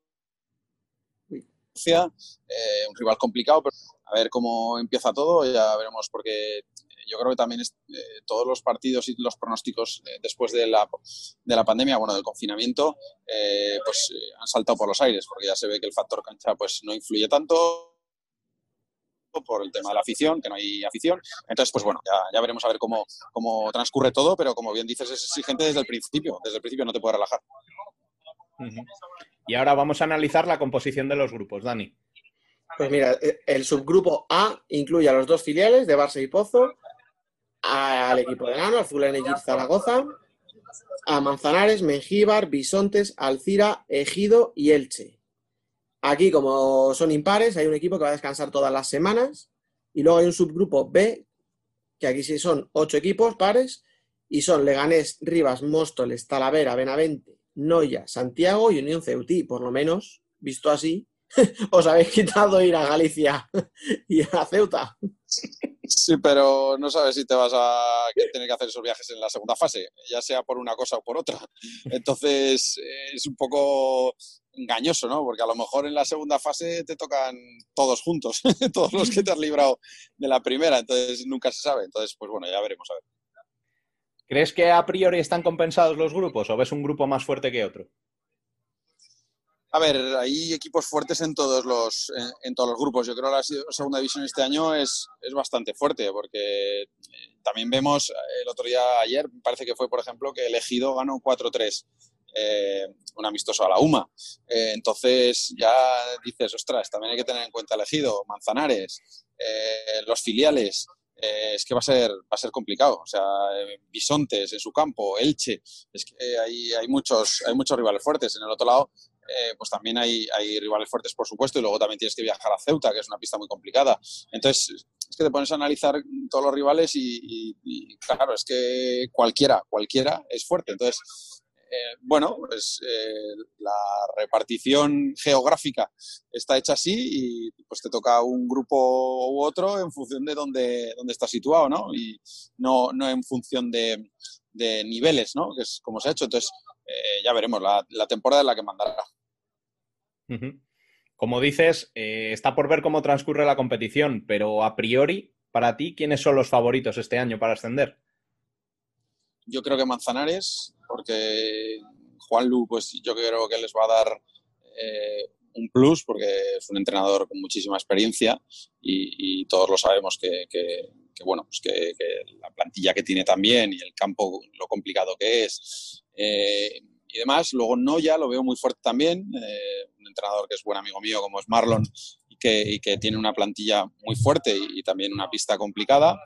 Eh, un rival complicado, pero a ver cómo empieza todo, ya veremos, porque yo creo que también es, eh, todos los partidos y los pronósticos eh, después de la, de la pandemia, bueno, del confinamiento, eh, pues eh, han saltado por los aires, porque ya se ve que el factor cancha pues no influye tanto por el tema de la afición, que no hay afición. Entonces, pues bueno, ya, veremos a ver cómo, cómo transcurre todo, pero como bien dices, es exigente desde el principio. Desde el principio no te puedes relajar. Y ahora vamos a analizar la composición de los grupos, Dani. Pues mira, eh, el subgrupo A incluye a los dos filiales de Barça y Pozo, al equipo de Nano, al Eguir Zaragoza, a Manzanares, Mengíbar, Bisontes, Alcira, Ejido y Elche. Aquí, como son impares, hay un equipo que va a descansar todas las semanas y luego hay un subgrupo B, que aquí sí son ocho equipos pares, y son Leganés, Rivas, Móstoles, Talavera, Benavente, Noya, Santiago y Unión Ceutí. Por lo menos, visto así, [laughs] os habéis quitado ir a Galicia [laughs] y a Ceuta. Sí, pero no sabes si te vas a tener que hacer esos viajes en la segunda fase, ya sea por una cosa o por otra. Entonces eh, es un poco engañoso, ¿no? Porque a lo mejor en la segunda fase te tocan todos juntos, [laughs] todos los que te has librado de la primera, entonces nunca se sabe. Entonces, pues bueno, ya veremos a ver. ¿Crees que a priori están compensados los grupos o ves un grupo más fuerte que otro? A ver, hay equipos fuertes en todos los, en, todos los grupos. Yo creo que la se- segunda división este año es, es bastante fuerte porque eh, también vemos, eh, el otro día, ayer, parece que fue, por ejemplo, que el Ejido ganó 4-3, eh, un amistoso a la UMA. Entonces ya dices, ostras, también hay que tener en cuenta el Ejido, Manzanares, los filiales. Eh, es que va a ser va a ser complicado. O sea, eh, Bisontes en su campo, Elche, es que hay, hay, muchos, hay muchos rivales fuertes. En el otro lado, eh, pues también hay, hay rivales fuertes, por supuesto, y luego también tienes que viajar a Ceuta, que es una pista muy complicada. Entonces, es que te pones a analizar todos los rivales y- y, claro, es que cualquiera, cualquiera es fuerte. Entonces, eh, bueno, pues eh, la repartición geográfica está hecha así y pues te toca un grupo u otro en función de dónde, dónde estás situado, ¿no? Y no, no en función de, de niveles, ¿no? Que es como se ha hecho. Entonces, eh, ya veremos, la, la temporada es la que mandará. Como dices, está por ver cómo transcurre la competición, pero a priori, para ti, ¿quiénes son los favoritos este año para ascender? Yo creo que Manzanares, porque Juanlu, pues yo creo que les va a dar eh, un plus, porque es un entrenador con muchísima experiencia y, todos lo sabemos que, bueno, pues que, la plantilla que tiene también y el campo, lo complicado que es eh, y demás. Luego Noya lo veo muy fuerte también, eh, un entrenador que es buen amigo mío como es Marlon y que, tiene una plantilla muy fuerte y también una pista complicada.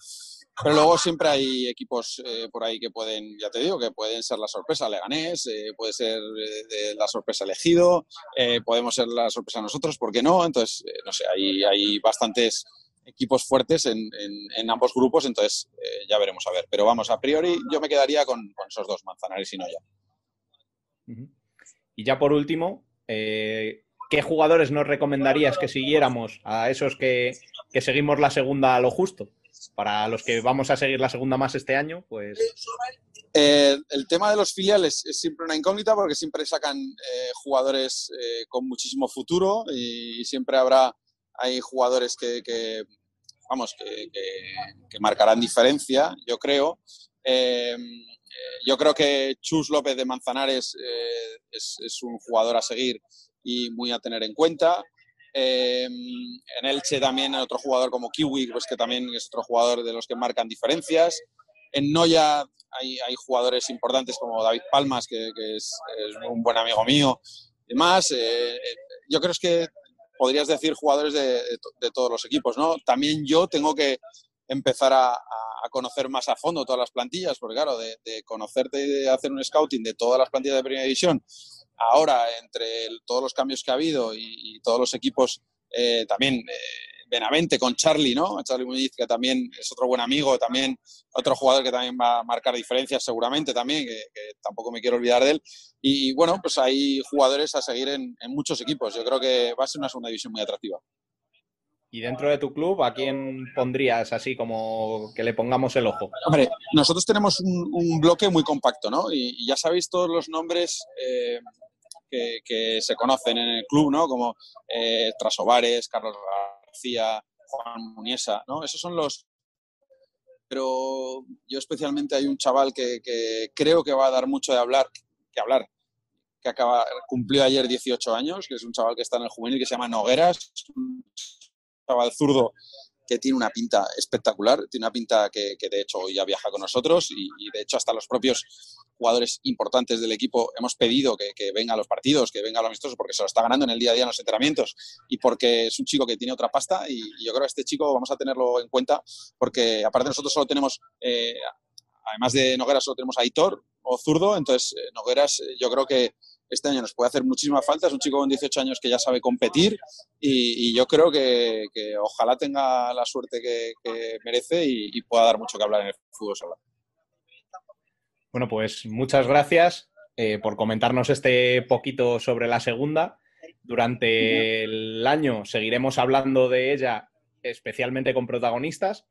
Pero luego siempre hay equipos eh, por ahí que pueden, ya te digo, que pueden ser la sorpresa Leganés, eh, puede ser eh, la sorpresa elegido, eh, podemos ser la sorpresa nosotros, ¿por qué no? Entonces, eh, no sé, hay, hay bastantes equipos fuertes en, en- ambos grupos, entonces ya veremos a ver. Pero vamos, a priori yo me quedaría con, con esos dos, Manzanares y Noya. Y ya por último, ¿qué jugadores nos recomendarías que siguiéramos a esos que, que seguimos la segunda a lo justo? Para los que vamos a seguir la segunda más este año, pues Eh, el tema de los filiales es siempre una incógnita porque siempre sacan eh, jugadores eh, con muchísimo futuro y siempre habrá hay jugadores que, vamos que, marcarán diferencia, yo creo. Yo creo que Chus López de Manzanares es, es un jugador a seguir y muy a tener en cuenta. Eh, en Elche también otro jugador como Kiwi, pues que también es otro jugador de los que marcan diferencias. En Noya hay, hay jugadores importantes como David Palmas, que, es, un buen amigo mío y. Eh, eh, yo creo que podrías decir jugadores de, de to- de todos los equipos, ¿no? También yo tengo que empezar a, a- conocer más a fondo todas las plantillas, porque claro, de, de conocerte y de hacer un scouting de todas las plantillas de primera división, ahora entre todos los cambios que ha habido y, y todos los equipos, eh, también eh, Benavente con Charlie, ¿no? Charlie Muñiz, que también es otro buen amigo, también otro jugador que también va a marcar diferencias seguramente también, que, que tampoco me quiero olvidar de él. Y bueno, pues hay jugadores a seguir en, en muchos equipos. Yo creo que va a ser una segunda división muy atractiva. Y dentro de tu club, ¿a quién pondrías así como que le pongamos el ojo? Hombre, nosotros tenemos un, bloque muy compacto, ¿no? Y, ya sabéis todos los nombres eh, que, se conocen en el club, ¿no? Como eh, Trasovares, Carlos García, Juan Muniesa, ¿no? Esos son los... Pero yo especialmente hay un chaval que, que creo que va a dar mucho de hablar, que hablar, que acaba, cumplió ayer 18 años, que es un chaval que está en el juvenil que se llama Nogueras, chaval zurdo que tiene una pinta espectacular, tiene una pinta que, que de hecho ya viaja con nosotros y, y de hecho hasta los propios jugadores importantes del equipo hemos pedido que, que venga a los partidos, que venga a los amistosos porque se lo está ganando en el día a día en los entrenamientos y porque es un chico que tiene otra pasta y, y yo creo que este chico vamos a tenerlo en cuenta porque aparte nosotros solo tenemos, eh, además de Nogueras solo tenemos a Aitor o Zurdo, entonces eh, Nogueras eh, yo creo que este año nos puede hacer muchísima falta. Es un chico con 18 años que ya sabe competir y, yo creo que, ojalá tenga la suerte que, merece y, y pueda dar mucho que hablar en el fútbol sala. Bueno, pues muchas gracias eh, por comentarnos este poquito sobre la segunda. Durante el año seguiremos hablando de ella, especialmente con protagonistas,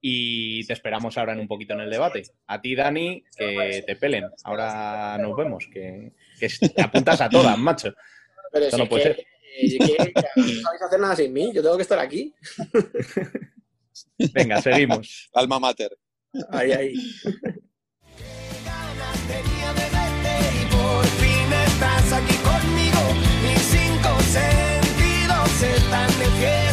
y te esperamos ahora en un poquito en el debate. A ti, Dani, que te pelen. Ahora nos vemos, que, que te apuntas a todas, [laughs] macho. Pero Esto si no puede que, ser. eh, que- que no sabéis hacer nada sin mí, yo tengo que estar aquí. [laughs] Venga, seguimos. Alma mater. Ahí, ahí. tenía de verte y por fin estás aquí conmigo. Mis cinco sentidos están de fiesta.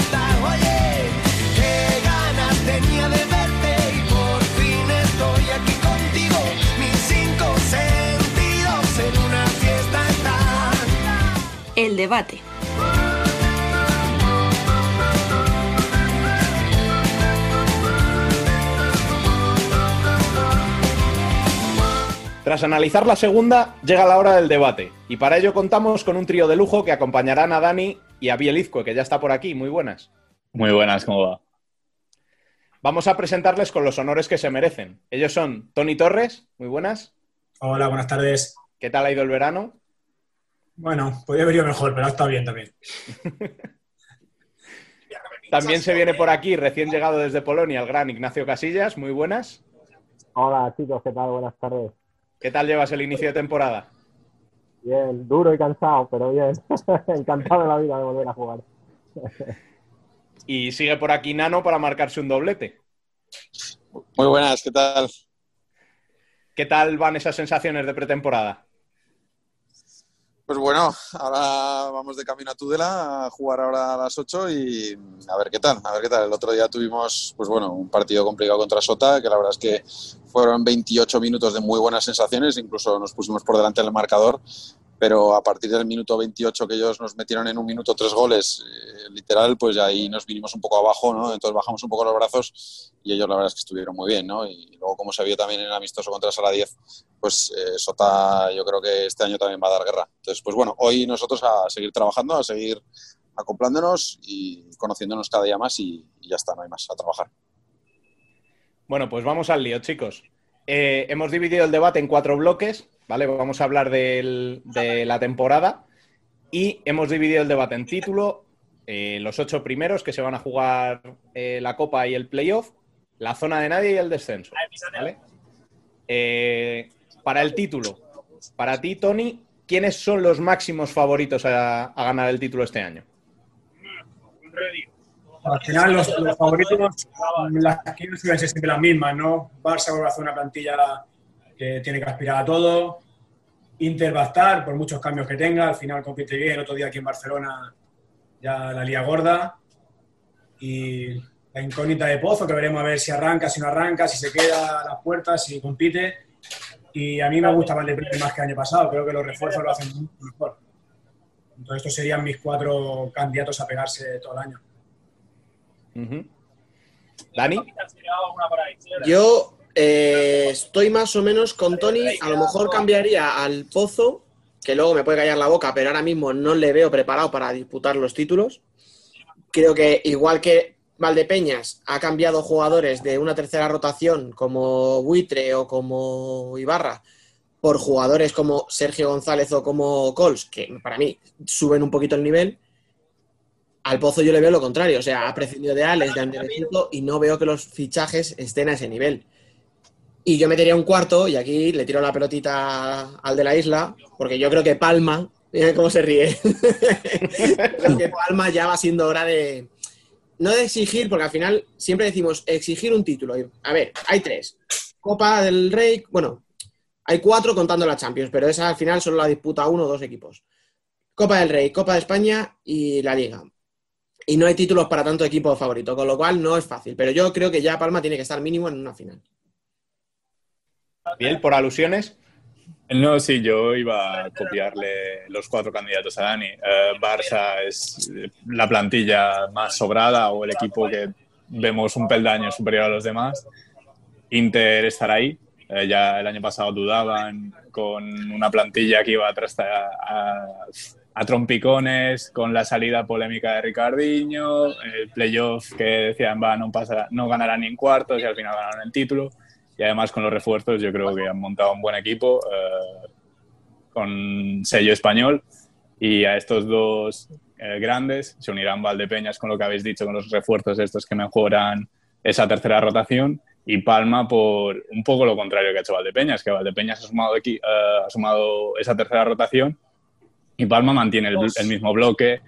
El debate. Tras analizar la segunda, llega la hora del debate. Y para ello contamos con un trío de lujo que acompañarán a Dani y a Bielizco, que ya está por aquí. Muy buenas. Muy buenas, ¿cómo va? Vamos a presentarles con los honores que se merecen. Ellos son Tony Torres, muy buenas. Hola, buenas tardes. ¿Qué tal ha ido el verano? Bueno, podría haber ido mejor, pero está bien también. [laughs] También se viene por aquí, recién llegado desde Polonia, el gran Ignacio Casillas, muy buenas. Hola chicos, ¿qué tal? Buenas tardes. ¿Qué tal llevas el inicio de temporada? Bien, duro y cansado, pero bien. [laughs] Encantado de la vida de volver a jugar. Y sigue por aquí Nano para marcarse un doblete. Muy buenas, ¿qué tal? ¿Qué tal van esas sensaciones de pretemporada? Pues bueno, ahora vamos de camino a Tudela a jugar ahora a las 8 y a ver qué tal, a ver qué tal. El otro día tuvimos, pues bueno, un partido complicado contra Sota, que la verdad es que fueron 28 minutos de muy buenas sensaciones, incluso nos pusimos por delante del marcador, pero a partir del minuto 28 que ellos nos metieron en un minuto tres goles, eh, literal, pues ahí nos vinimos un poco abajo, ¿no? Entonces bajamos un poco los brazos y ellos la verdad es que estuvieron muy bien, ¿no? Y luego como se vio también en el amistoso contra Sala 10, pues eh, Sota yo creo que este año también va a dar guerra. Entonces, pues bueno, hoy nosotros a seguir trabajando, a seguir acoplándonos y conociéndonos cada día más y, y ya está, no hay más, a trabajar. Bueno, pues vamos al lío, chicos. Eh, hemos dividido el debate en cuatro bloques, ¿vale? Vamos a hablar del- de la temporada y hemos dividido el debate en título, eh, los ocho primeros que se van a jugar eh, la Copa y el Playoff, la zona de nadie y el descenso, ¿vale? Eh, para el título, para ti, Tony, ¿quiénes son los máximos favoritos a, a ganar el título este año? Al final, los, los favoritos, las ser siempre las mismas, ¿no? Barça hacer una plantilla que tiene que aspirar a todo. Inter va a estar, por muchos cambios que tenga. Al final compite bien. El otro día aquí en Barcelona ya la lía gorda. Y la incógnita de Pozo, que veremos a ver si arranca, si no arranca, si se queda a las puertas, si compite. Y a mí me gusta Valdepeñas más que el año pasado. Creo que los refuerzos lo hacen mucho mejor. Entonces, estos serían mis cuatro candidatos a pegarse todo el año. Ujú. Dani, Yo eh, estoy más o menos con Tony. A lo mejor cambiaría al Pozo, que luego me puede callar la boca, pero ahora mismo no le veo preparado para disputar los títulos. Creo que igual que Valdepeñas ha cambiado jugadores de una tercera rotación como Buitre o como Ibarra por jugadores como Sergio González o como Cols, que para mí suben un poquito el nivel. Al Pozo yo le veo lo contrario, o sea, ha prescindido de Alex, de Anderecito y no veo que los fichajes estén a ese nivel. Y yo metería un cuarto, y aquí le tiro la pelotita al de la isla, porque yo creo que Palma, mira cómo se ríe, [laughs] creo que Palma ya va siendo hora de, no de exigir, porque al final siempre decimos exigir un título. A ver, hay tres. Copa del Rey, bueno, hay cuatro contando la Champions, pero esa al final solo la disputa uno o dos equipos. Copa del Rey, Copa de España y la Liga. Y no hay títulos para tanto equipo favorito, con lo cual no es fácil. Pero yo creo que ya Palma tiene que estar mínimo en una final. Biel, por alusiones. No, sí, yo iba a copiarle los cuatro candidatos a Dani. Eh, Barça es la plantilla más sobrada o el equipo que vemos un peldaño superior a los demás. Inter estará ahí. Eh, ya el año pasado dudaban con una plantilla que iba a, a, a trompicones, con la salida polémica de Ricardinho, el playoff que decían va, no, pasa, no ganarán ni en cuartos y al final ganaron el título. Y además con los refuerzos yo creo que han montado un buen equipo eh, con sello español. Y a estos dos eh, grandes se unirán Valdepeñas con lo que habéis dicho, con los refuerzos estos que mejoran esa tercera rotación. Y Palma por un poco lo contrario que ha hecho Valdepeñas, que Valdepeñas ha sumado, aquí, eh, ha sumado esa tercera rotación. Y Palma mantiene el, el mismo bloque,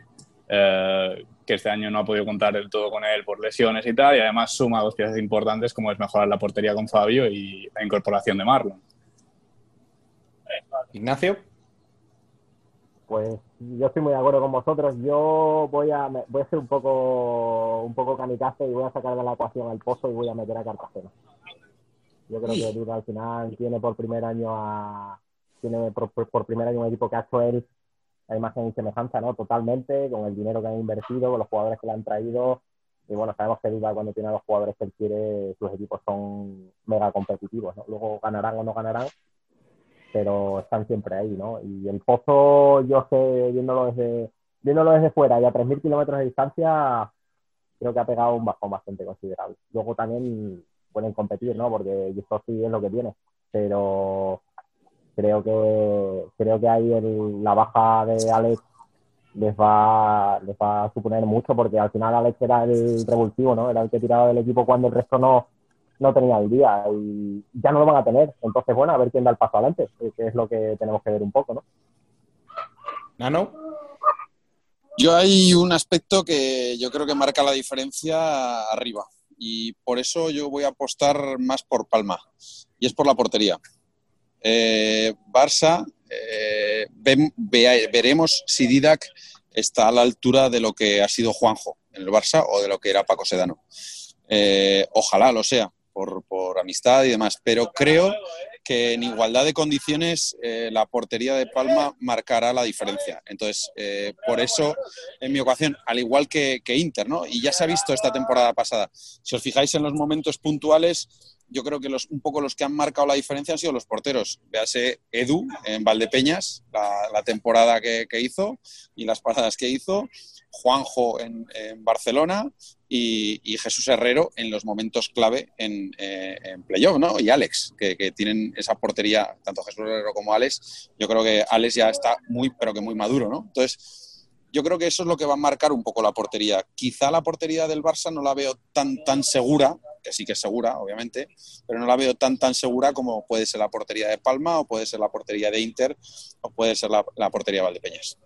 eh, que este año no ha podido contar del todo con él por lesiones y tal, y además suma dos piezas importantes como es mejorar la portería con Fabio y la incorporación de Marlon. Ignacio. Pues yo estoy muy de acuerdo con vosotros. Yo voy a, voy a ser un poco, un poco kamikaze y voy a sacar de la ecuación al pozo y voy a meter a Cartagena. Yo creo que Duda al final tiene por primer año a, tiene por, por- por primer año un equipo que ha hecho él a imagen y semejanza, ¿no? Totalmente, con el dinero que han invertido, con los jugadores que le han traído. Y bueno, sabemos que Duda cuando tiene a los jugadores que él quiere, sus equipos son mega competitivos, ¿no? Luego ganarán o no ganarán, pero están siempre ahí, ¿no? Y el Pozo, yo sé, viéndolo desde, viéndolo desde fuera y a 3.000 kilómetros de distancia, creo que ha pegado un bajón bastante considerable. Luego también pueden competir, ¿no? Porque esto sí es lo que tiene, pero creo que creo que ahí el- la baja de Alex les va, les va a suponer mucho porque al final Alex era el revulsivo, ¿no? Era el que tiraba del equipo cuando el resto no, no tenía el día y ya no lo van a tener. Entonces, bueno, a ver quién da el paso adelante, que que es lo que tenemos que ver un poco, ¿no? Nano. Yo hay un aspecto que yo creo que marca la diferencia arriba y por eso yo voy a apostar más por Palma y es por la portería. Eh, Barça, eh, veremos si Didac está a la altura de lo que ha sido Juanjo en el Barça o de lo que era Paco Sedano. Eh, ojalá lo sea, por, amistad y demás, pero creo que en igualdad de condiciones la portería de Palma marcará la diferencia. Entonces, por eso, en mi ocasión, al igual que, que Inter, ¿no? Y ya se ha visto esta temporada pasada. Si os fijáis en los momentos puntuales, yo creo que los, un poco los que han marcado la diferencia han sido los porteros. Véase Edu en Valdepeñas, la, la temporada que, que hizo y las paradas que hizo. Juanjo en, en Barcelona y, y Jesús Herrero en los momentos clave en, eh, en playoff, ¿no? Y Alex, que, que tienen esa portería, tanto Jesús Herrero como Alex. Yo creo que Alex ya está muy, pero que muy maduro, ¿no? Entonces, yo creo que eso es lo que va a marcar un poco la portería. Quizá la portería del Barça no la veo tan, tan segura, que sí que es segura, obviamente, pero no la veo tan, tan segura como puede ser la portería de Palma o puede ser la portería de Inter o puede ser la, la portería de Valdepeñas.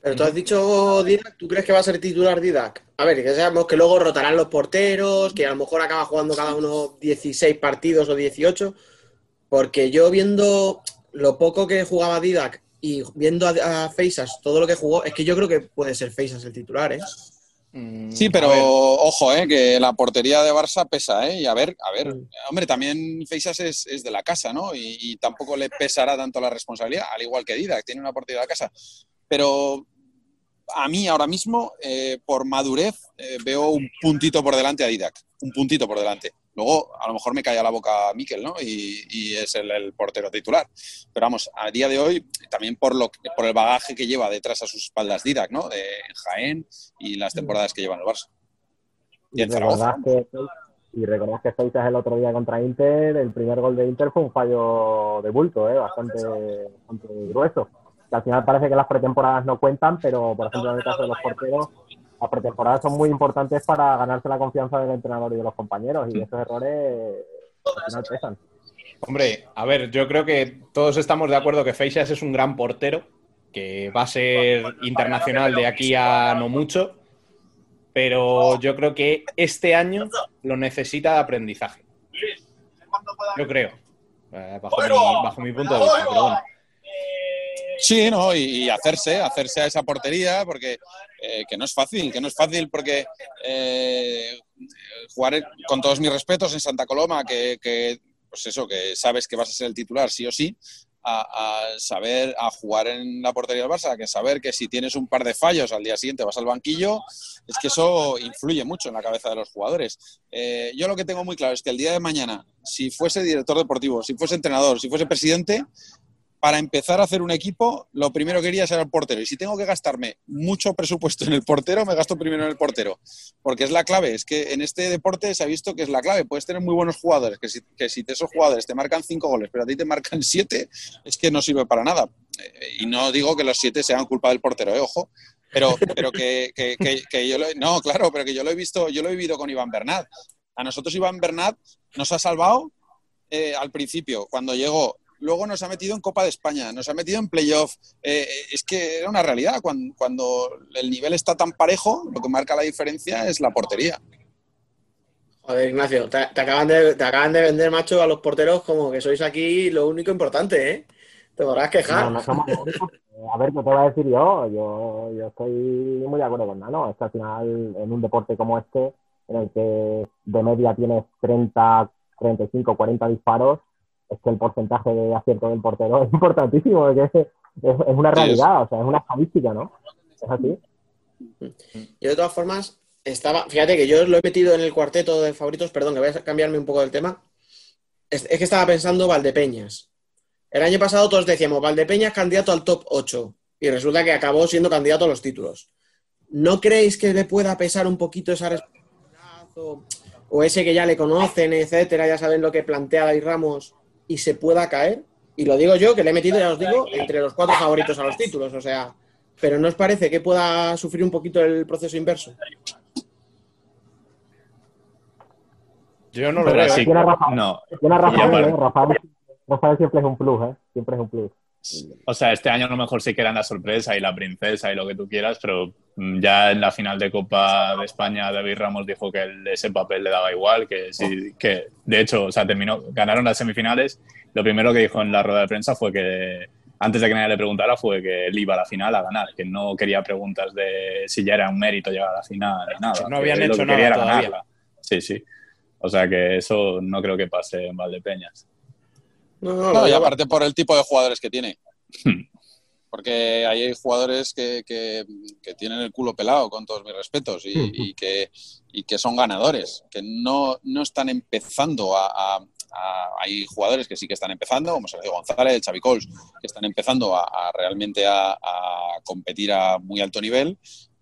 Pero tú has dicho Didac, ¿tú crees que va a ser titular Didac? A ver, que sabemos que luego rotarán los porteros, que a lo mejor acaba jugando cada uno 16 partidos o 18, porque yo viendo lo poco que jugaba Didac y viendo a, a Feisas todo lo que jugó, es que yo creo que puede ser Feisas el titular, ¿eh? Sí, pero ojo, eh, que la portería de Barça pesa, ¿eh? Y a ver, a ver, hombre, también Feisas es, es de la casa, ¿no? Y, y tampoco le pesará tanto la responsabilidad, al igual que Didac, tiene una portería de la casa. Pero a mí ahora mismo, eh, por madurez, eh, veo un puntito por delante a Didac, un puntito por delante. Luego, a lo mejor me calla la boca Miquel, ¿no? Y, y es el, el portero titular. Pero vamos, a día de hoy, también por, lo, por el bagaje que lleva detrás a sus espaldas Didac, ¿no? De Jaén y las temporadas que lleva en el Barça. Y en Zaragoza. que, y recordad que Feisas el otro día contra Inter, el primer gol de Inter fue un fallo de bulto, ¿eh? bastante, bastante grueso. Que al final parece que las pretemporadas no cuentan, pero por ejemplo en el caso de los porteros, las pretemporadas son muy importantes para ganarse la confianza del entrenador y de los compañeros, y esos errores al final pesan. Hombre, a ver, yo creo que todos estamos de acuerdo que Feixas es un gran portero, que va a ser internacional de aquí a no mucho, pero yo creo que este año lo necesita de aprendizaje. Yo creo, eh, bajo, mi, bajo mi punto de vista, pero bueno. Sí, ¿no? Y, hacerse, hacerse a esa portería, porque eh, que no es fácil, que no es fácil porque eh, jugar con todos mis respetos en Santa Coloma, que, que, pues eso, que sabes que vas a ser el titular sí o sí, a, a saber, a jugar en la portería del Barça, que saber que si tienes un par de fallos al día siguiente vas al banquillo, es que eso influye mucho en la cabeza de los jugadores. Eh, yo lo que tengo muy claro es que el día de mañana, si fuese director deportivo, si fuese entrenador, si fuese presidente, para empezar a hacer un equipo, lo primero que quería ser el portero. Y si tengo que gastarme mucho presupuesto en el portero, me gasto primero en el portero. Porque es la clave. Es que en este deporte se ha visto que es la clave. Puedes tener muy buenos jugadores, que si, esos jugadores te marcan cinco goles, pero a ti te marcan [laughs] siete, es que no sirve para nada. Eh, Y no digo que los siete sean culpa del portero, ¿eh? ojo. Pero, pero que, que- que- que yo lo, no, claro, pero que yo lo he visto, yo lo he vivido con Iván Bernat. A nosotros Iván Bernat nos ha salvado eh, al principio, cuando llegó. Luego nos ha metido en Copa de España, nos ha metido en playoff. Eh, es que era una realidad. Cuando, cuando el nivel está tan parejo, lo que marca la diferencia es la portería. Joder, Ignacio, te, te acaban de, te acaban de vender, macho, a los porteros como que sois aquí lo único importante, ¿eh? Te podrás quejar. No, no somos los únicos. A ver, ¿qué te voy a decir yo? Yo, yo estoy muy de acuerdo con Nano. Es que al final, en un deporte como este, en el que de media tienes 30, 35, 40 disparos, es que el porcentaje de acierto del portero [laughs] es importantísimo. Es, es, es una realidad, o sea, es una estadística, ¿no? Es así. Yo de todas formas, estaba, fíjate que yo lo he metido en el cuarteto de favoritos, perdón, que voy a cambiarme un poco del tema. Es, es que estaba pensando Valdepeñas. El año pasado todos decíamos, Valdepeñas candidato al top 8 y resulta que acabó siendo candidato a los títulos. ¿No creéis que le pueda pesar un poquito esa responsabilidad o, o ese que ya le conocen, etcétera, ya saben lo que plantea David Ramos y se pueda caer? Y lo digo yo, que le he metido, ya os digo, entre los cuatro favoritos a los títulos, o sea, pero ¿no os parece que pueda sufrir un poquito el proceso inverso? Yo no lo Pero veo. sí, Tiene razón. no. Rafael, ¿eh? Rafael, Rafael siempre es un plus, ¿eh? Siempre es un plus. O sea, este año a lo mejor sí que eran la sorpresa y la princesa y lo que tú quieras, pero mm, ya en la final de Copa de España David Ramos dijo que el- ese papel le daba igual, que sí, que de hecho, o sea, terminó, ganaron las semifinales. Lo primero que dijo en la rueda de prensa fue que antes de que nadie le preguntara fue que él iba a la final a ganar, que no quería preguntas de si ya era un mérito llegar a la final nada. No habían hecho nada todavía. ganarla. Sí, sí. O sea que eso no creo que pase en Valdepeñas. No, no, y aparte por el tipo de jugadores que tiene. Hmm. Porque ahí hay jugadores que, que- que tienen el culo pelado, con todos mis respetos, y, y que, y que son ganadores, que no, no están empezando a, a- a- Hay jugadores que sí que están empezando, como Sergio González, Xavi Cols, que están empezando a, a realmente a, a competir a muy alto nivel,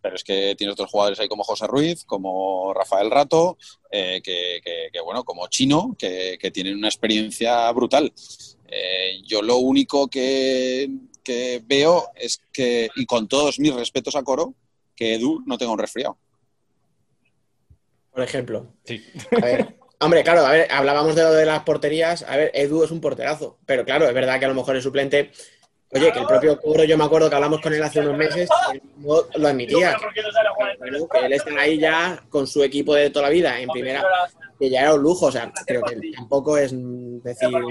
pero es que tienes otros jugadores ahí como José Ruiz, como Rafael Rato, eh, que, que- que, bueno, como Chino, que, que tienen una experiencia brutal. Eh, yo lo único que, que veo es que, y con todos mis respetos a Coro, que Edu no tenga un resfriado. Por ejemplo. Sí. A ver, hombre, claro, a ver, hablábamos de lo de las porterías. A ver, Edu es un porterazo, pero claro, es verdad que a lo mejor el suplente. Oye, que el propio Coro, yo me acuerdo que hablamos con él hace unos meses, él no lo admitía. Bueno, que él está ahí ya con su equipo de toda la vida, en primera, que ya era un lujo, o sea, creo que tampoco es decir, no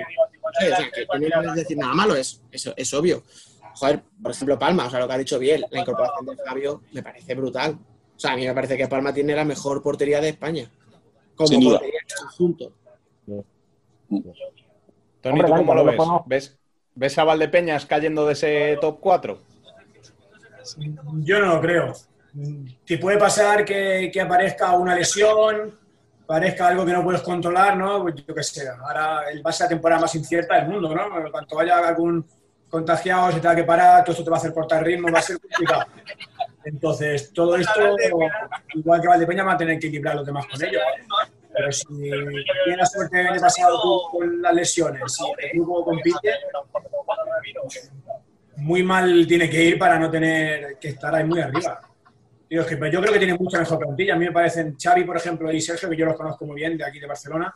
sé, o sea, que que no es decir nada malo, es, es, es obvio. Joder, por ejemplo, Palma, o sea, lo que ha dicho Biel, la incorporación de Fabio me parece brutal. O sea, a mí me parece que Palma tiene la mejor portería de España. Como Sin duda. portería en conjunto. Tony, ¿tú cómo lo ves? ¿Ves? ¿Ves a Valdepeñas cayendo de ese top 4? Yo no lo creo. Te puede pasar que, que aparezca una lesión, parezca algo que no puedes controlar, ¿no? Pues yo qué sé, ahora va a ser la temporada más incierta del mundo, ¿no? Cuanto haya algún contagiado, se tenga que parar, todo esto te va a hacer cortar ritmo, va a ser complicado. Entonces, todo esto, igual que Valdepeña, va a tener que equilibrar los demás con ellos. Pero si tienes la suerte de pasado tú con las lesiones y el grupo compite, muy mal tiene que ir para no tener que estar ahí muy arriba. Digo, es que yo creo que tiene mucha mejor plantilla. A mí me parecen Xavi, por ejemplo, y Sergio, que yo los conozco muy bien de aquí de Barcelona,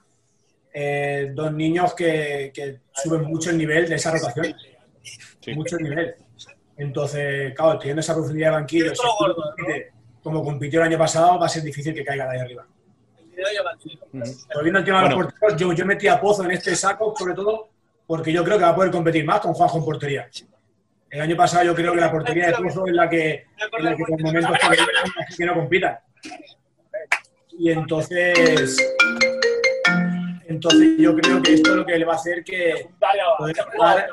eh, dos niños que, que suben mucho el nivel de esa rotación. Mucho el nivel. Entonces, claro, teniendo esa profundidad de banquillo, si como compitió el año pasado, va a ser difícil que caiga de ahí arriba. Volviendo al tema de los Bueno. porteros, yo, yo metí a Pozo en este saco, sobre todo porque yo creo que va a poder competir más con Juanjo en portería. El año pasado yo creo que la portería de Pozo es la que, en la que por momentos que, no compitan. Y entonces, entonces yo creo que esto es lo que le va a hacer que poder.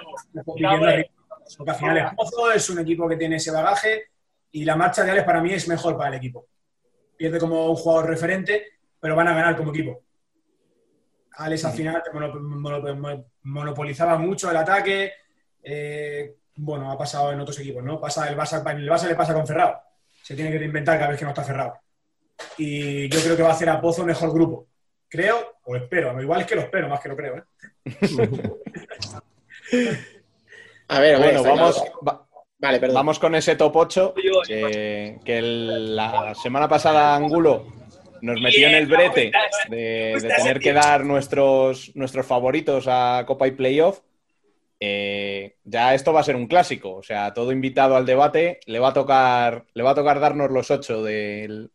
Porque al final es Pozo, es un equipo que tiene ese bagaje y la marcha de Alex para mí es mejor para el equipo. Pierde como un jugador referente, pero van a ganar como equipo. Alex al final te mono- mono- monopolizaba mucho el ataque. eh, bueno, ha pasado en otros equipos, ¿no? Pasa el Barça, en el Barça le pasa con Ferrado. Se tiene que reinventar cada vez que no está Ferrado. Y yo creo que va a hacer a Pozo mejor grupo. Creo, o espero. Igual es que lo espero, más que lo creo, ¿eh? [laughs] A ver, Bueno, está vamos, va- Vale, perdón. vamos con ese top 8, que, que el- la semana pasada Angulo nos metió en el brete de, de tener que dar nuestros, nuestros favoritos a Copa y Playoff. Eh, ya esto va a ser un clásico, o sea, todo invitado al debate le va a tocar, le va a tocar darnos los 8 del,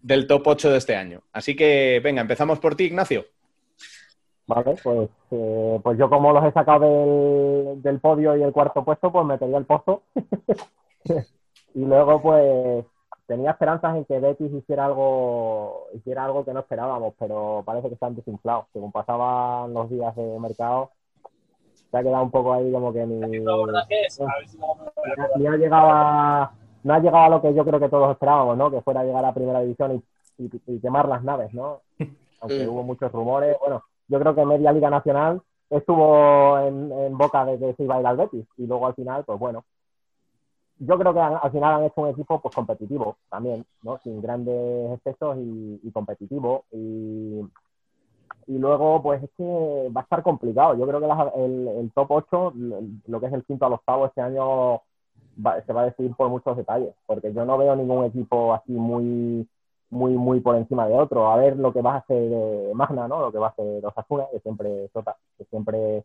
del top 8 de este año. Así que, venga, empezamos por ti, Ignacio. Vale, pues, eh, pues yo como los he sacado del, del podio y el cuarto puesto, pues metería el pozo. [laughs] y luego, pues, tenía esperanzas en que Betis hiciera algo, hiciera algo que no esperábamos, pero parece que están desinflados. Según pasaban los días de mercado, se ha quedado un poco ahí como que ni, ni ha- ni ha llegado a, no ha llegado a lo que yo creo que todos esperábamos, ¿no? Que fuera a llegar a primera división y, y- y quemar las naves, ¿no? Aunque hubo muchos rumores. Bueno, yo creo que media Liga Nacional estuvo en, en boca de que se iba a ir al Betis y luego al final, pues bueno. Yo creo que han- al final han hecho un equipo pues competitivo también, ¿no? Sin grandes excesos y, competitivo. Y, y luego, pues es que va a estar complicado. Yo creo que las- el, el top 8, lo que es el quinto al octavo este año, va- se va a decidir por muchos detalles, porque yo no veo ningún equipo así muy muy muy por encima de otro. A ver lo que va a hacer Magna, ¿no? Lo que va a hacer Osasuna, que siempre que siempre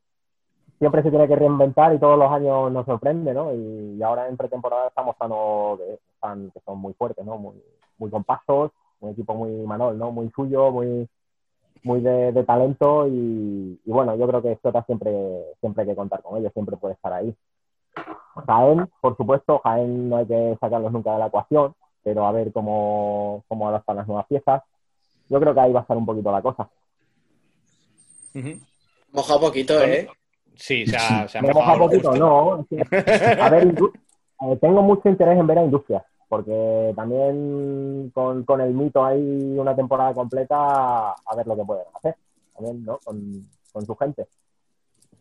siempre se tiene que reinventar y todos los años nos sorprende, ¿no? Y, y ahora en pretemporada está mostrando que, están, que son muy fuertes, ¿no? Muy, muy compactos, un equipo muy manol, ¿no? Muy suyo, muy muy de, de talento y, y bueno, yo creo que Sota siempre, siempre hay que contar con ellos, siempre puede estar ahí. Jaén, por supuesto, Jaén no hay que sacarlos nunca de la ecuación, pero a ver cómo, cómo adaptan las nuevas piezas. Yo creo que ahí va a estar un poquito la cosa. Ujú. Moja poquito, ¿eh? Sí, se ha, [laughs] se ha mojado poquito, no. a ver, [laughs] eh, tengo mucho interés en ver a Industrias, porque también con, con el mito ahí una temporada completa, a ver lo que pueden hacer, también, ¿no? Con, con su gente.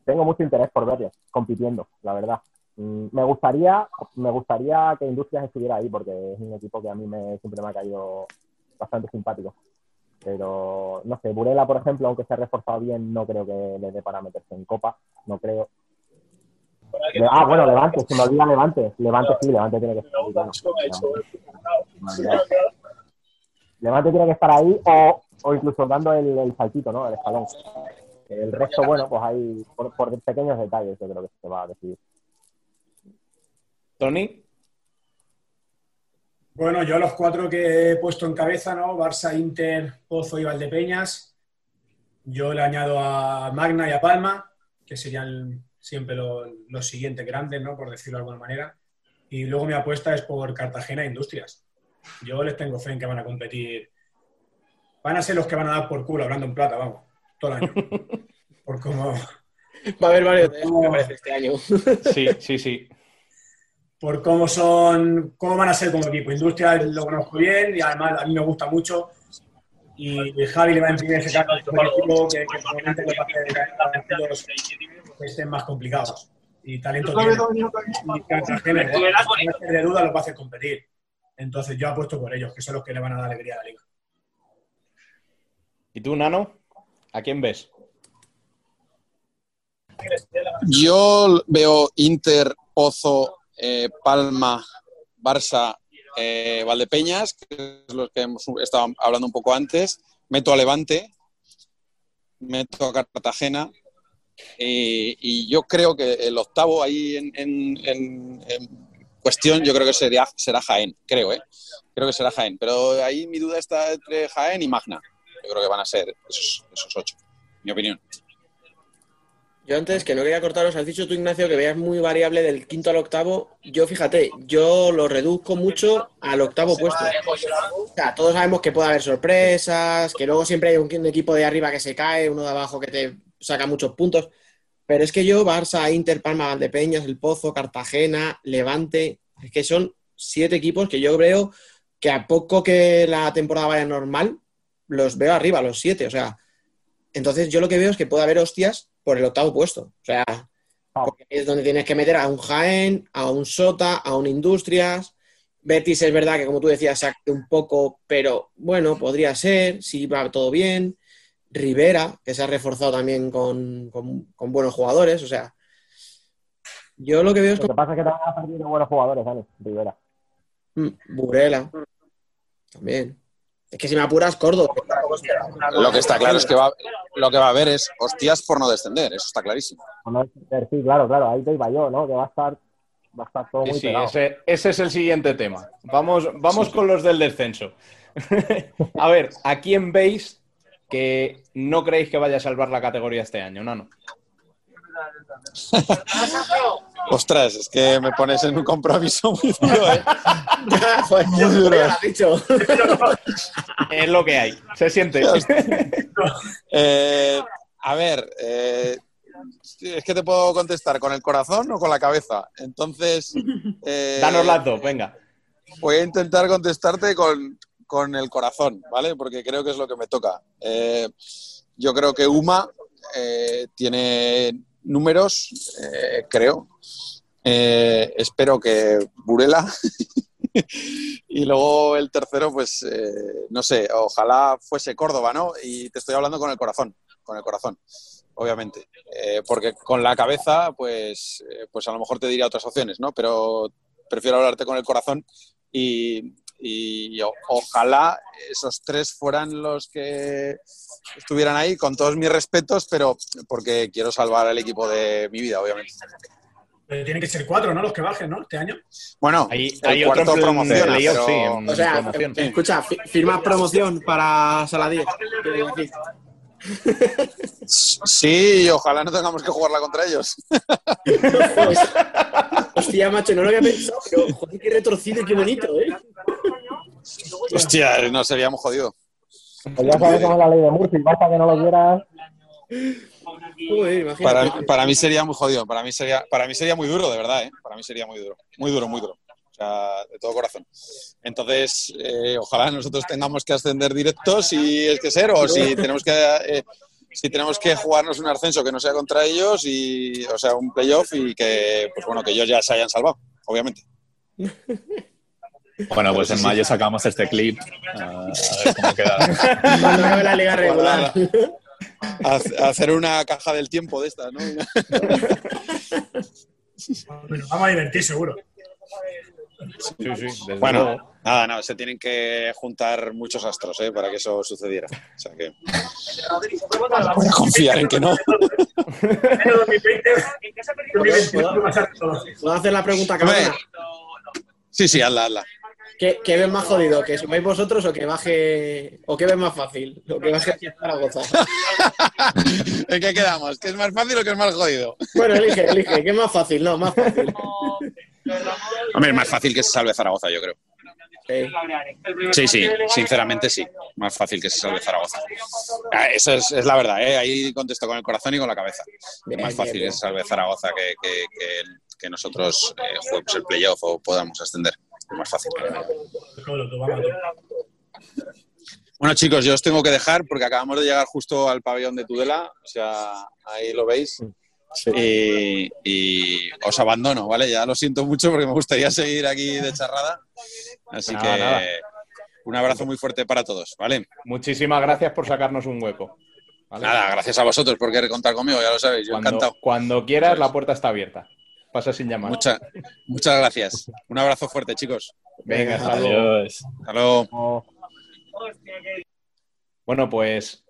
Tengo mucho interés por verles compitiendo, la verdad. Mm, Me gustaría, me gustaría que Industrias estuviera ahí, porque es un equipo que a mí me, siempre me ha caído bastante simpático. Pero, no sé, Burela, por ejemplo, aunque se ha reforzado bien, no creo que le dé para meterse en Copa, no creo. Ah, bueno, Levante, se me olvida Levante. Levante sí, Levante tiene que estar ahí. claro. Levante tiene que estar ahí o, o incluso dando el, el saltito, ¿no? El escalón. El resto, bueno, pues hay por, por pequeños detalles, yo creo que se va a decidir. Tony, Bueno, yo los cuatro que he puesto en cabeza, ¿no? Barça, Inter, Pozo y Valdepeñas. Yo le añado a Magna y a Palma, que serían siempre lo- los siguientes grandes, ¿no? Por decirlo de alguna manera. Y luego mi apuesta es por Cartagena e Industrias. Yo les tengo fe en que van a competir. Van a ser los que van a dar por culo, hablando en plata, vamos, todo el año. [laughs] Por cómo, Va a haber varios me parece, este año. sí, sí, sí. Por cómo son, cómo van a ser como equipo. Industria lo conozco bien y además a mí me gusta mucho. Y Javi le va a imprimir ese cargo como equipo que, que probablemente le va a hacer partidos que estén más complicados. Y talento tiene. Y Cartagena, ¿eh? de duda, los va a hacer competir. Entonces yo apuesto por ellos, que son los que le van a dar alegría a la liga. ¿Y tú, Nano? ¿A quién ves? Yo veo Inter, Pozo, eh, Palma, Barça, eh, Valdepeñas, que es lo que hemos estado hablando un poco antes. Meto a Levante, meto a Cartagena. y yo creo que el octavo ahí en cuestión, yo creo que sería, será Jaén, creo, ¿eh? Creo que será Jaén. Pero ahí mi duda está entre Jaén y Magna. Yo creo que van a ser esos, esos ocho, mi opinión. Yo antes, que no quería cortaros, has dicho tú, Ignacio, que veas muy variable del quinto al octavo. Yo, fíjate, yo lo reduzco mucho al octavo puesto. O sea, todos sabemos que puede haber sorpresas, que luego siempre hay un, un equipo de arriba que se cae, uno de abajo que te saca muchos puntos. Pero es que yo, Barça, Inter, Palma, Valdepeñas, El Pozo, Cartagena, Levante, es que son siete equipos que yo creo que a poco que la temporada vaya normal, los veo arriba, los siete. O sea, entonces yo lo que veo es que puede haber hostias por el octavo puesto. O sea, porque es donde tienes que meter a un Jaén, a un Sota, a un Industrias. Betis es verdad que, como tú decías, saque un poco, pero bueno, podría ser, si va todo bien. Rivera, que se ha reforzado también con, con- con buenos jugadores. O sea, yo lo que veo es Lo que pasa es que también ha perdido buenos jugadores, Dani, Rivera. Mm, Burela. También. Es que si me apuras, Córdoba. Lo que está claro es que va, lo que va a haber es hostias por no descender, eso está clarísimo. O no descender, Sí, claro, claro, ahí te iba yo, ¿no? Que va a estar, va a estar todo muy sí, pegado. ese, ese es el siguiente tema. Vamos, vamos con los del descenso. [laughs] a ver, ¿a quién veis que no creéis que vaya a salvar la categoría este año, Nano? [laughs] [laughs] Ostras, es que me pones en un compromiso muy duro, ¿eh? [laughs] Muy duro. Ya lo has dicho. [laughs] Es lo que hay, se siente. [laughs] Eh, a ver, eh, es que te puedo contestar con el corazón o con la cabeza. Entonces, eh, Danos las dos, venga. voy a intentar contestarte con, con el corazón, ¿vale? Porque creo que es lo que me toca. Eh, yo creo que Uma eh, tiene números, eh, creo. Eh, espero que Burela. [laughs] y luego el tercero, pues, eh, no sé, ojalá fuese Córdoba, ¿no? Y te estoy hablando con el corazón, con el corazón, obviamente. Porque con la cabeza, pues, pues a lo mejor te diría otras opciones, ¿no? Pero prefiero hablarte con el corazón y, y o- ojalá esos tres fueran los que estuvieran ahí, con todos mis respetos, pero porque quiero salvar al equipo de mi vida, obviamente. Pero tienen que ser cuatro, ¿no? Los que bajen, ¿no? Este año. Bueno, Hay, el hay cuarto otro en promociona, playoff, pero- sí, en O sea, promoción. escucha, fi- firmas promoción para Saladí. Sí, y ojalá no tengamos que jugarla contra ellos. [laughs] Hostia, macho, no lo había pensado, pero joder, qué retorcido y qué bonito, ¿eh? Hostia, nos seríamos jodido. Pues ya sabes cómo es la ley de Murphy, basta que no lo quieras. Uy, imagínate. Para, para mí sería muy jodido, para mí sería, para mí sería muy duro, de verdad, ¿eh? Para mí sería muy duro, muy duro, muy duro. O sea, de todo corazón. Entonces, eh, ojalá nosotros tengamos que ascender directos si es que ser, o si tenemos que, eh, si tenemos que jugarnos un ascenso que no sea contra ellos, y, o sea, un playoff y que, pues bueno, que ellos ya se hayan salvado, obviamente. Bueno, pues en mayo sacamos este clip. a ver cómo queda. Cuando acabe la liga regular. Hacer una caja del tiempo de estas, ¿no? Bueno, vamos a divertir seguro. Sí, sí, desde Bueno, luego. nada, no, se tienen que juntar muchos astros ¿eh? para que eso sucediera. O sea que voy a confiar en que no. Pero 2020, 2021 va a ser todo. ¿Puedo hacer la pregunta cabrona? Sí, sí, hazla, hazla. ¿Qué, ¿Qué ves más jodido? ¿Que subáis vosotros o que baje. o qué ves más fácil? ¿O que baje aquí a Zaragoza? [laughs] ¿En qué quedamos? ¿Qué es más fácil o qué es más jodido? Bueno, elige, elige. ¿Qué es más fácil? No, más fácil. [laughs] Hombre, es más fácil que se salve Zaragoza, yo creo. Sí, sí, sinceramente sí. Más fácil que se salve Zaragoza. Ah, Eso es, es la verdad, ¿eh? ahí contesto con el corazón y con la cabeza. Más fácil que se salve Zaragoza que, que- que- que nosotros eh, juguemos el playoff o podamos ascender. Es más fácil. Bueno, chicos, yo os tengo que dejar porque acabamos de llegar justo al pabellón de Tudela. O sea, ahí lo veis. Y, y os abandono, ¿vale? Ya lo siento mucho porque me gustaría seguir aquí de charrada. Así Nada, que nada. un abrazo muy fuerte para todos, ¿vale? Muchísimas gracias por sacarnos un hueco. ¿vale? Nada, gracias a vosotros por querer contar conmigo, ya lo sabéis, yo Cuando, encantado. cuando quieras, la puerta está abierta. Pasa sin llamar. Mucha- muchas gracias. Un abrazo fuerte, chicos. Venga, hasta luego. Adiós. Hasta luego. Bueno, pues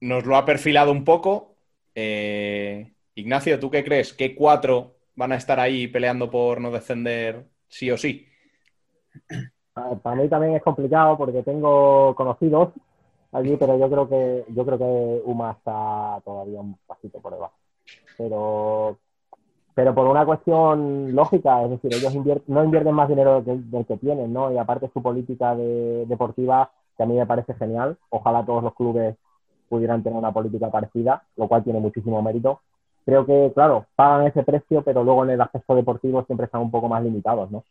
nos lo ha perfilado un poco. Eh, Ignacio, ¿tú qué crees? ¿Qué cuatro van a estar ahí peleando por no descender sí o sí? a ver, para mí también es complicado porque tengo conocidos allí, pero yo creo que yo creo que Uma está todavía un pasito por debajo. Pero pero por una cuestión lógica, es decir, ellos no invierten más dinero del, que tienen, ¿no? Y aparte su política de- deportiva, que a mí me parece genial. Ojalá todos los clubes pudieran tener una política parecida, lo cual tiene muchísimo mérito. Creo que, claro, pagan ese precio, pero luego en el aspecto deportivo siempre están un poco más limitados, ¿no?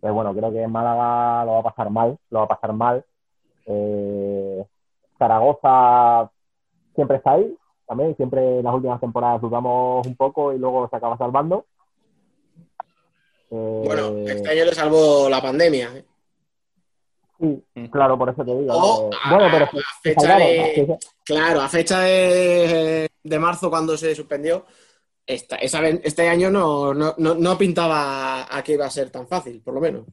Pero bueno, creo que Málaga lo va a pasar mal, lo va a pasar mal. Eh, Zaragoza siempre está ahí, también, siempre en las últimas temporadas dudamos un poco y luego se acaba salvando. Eh, Bueno, este año le salvó la pandemia. ¿eh? sí, claro, por eso te digo. Eh, a- bueno, pero a fecha de- ¿no? Claro, a fecha de, de marzo, cuando se suspendió, esta- esa este año no, no, no, no pintaba a que iba a ser tan fácil, por lo menos.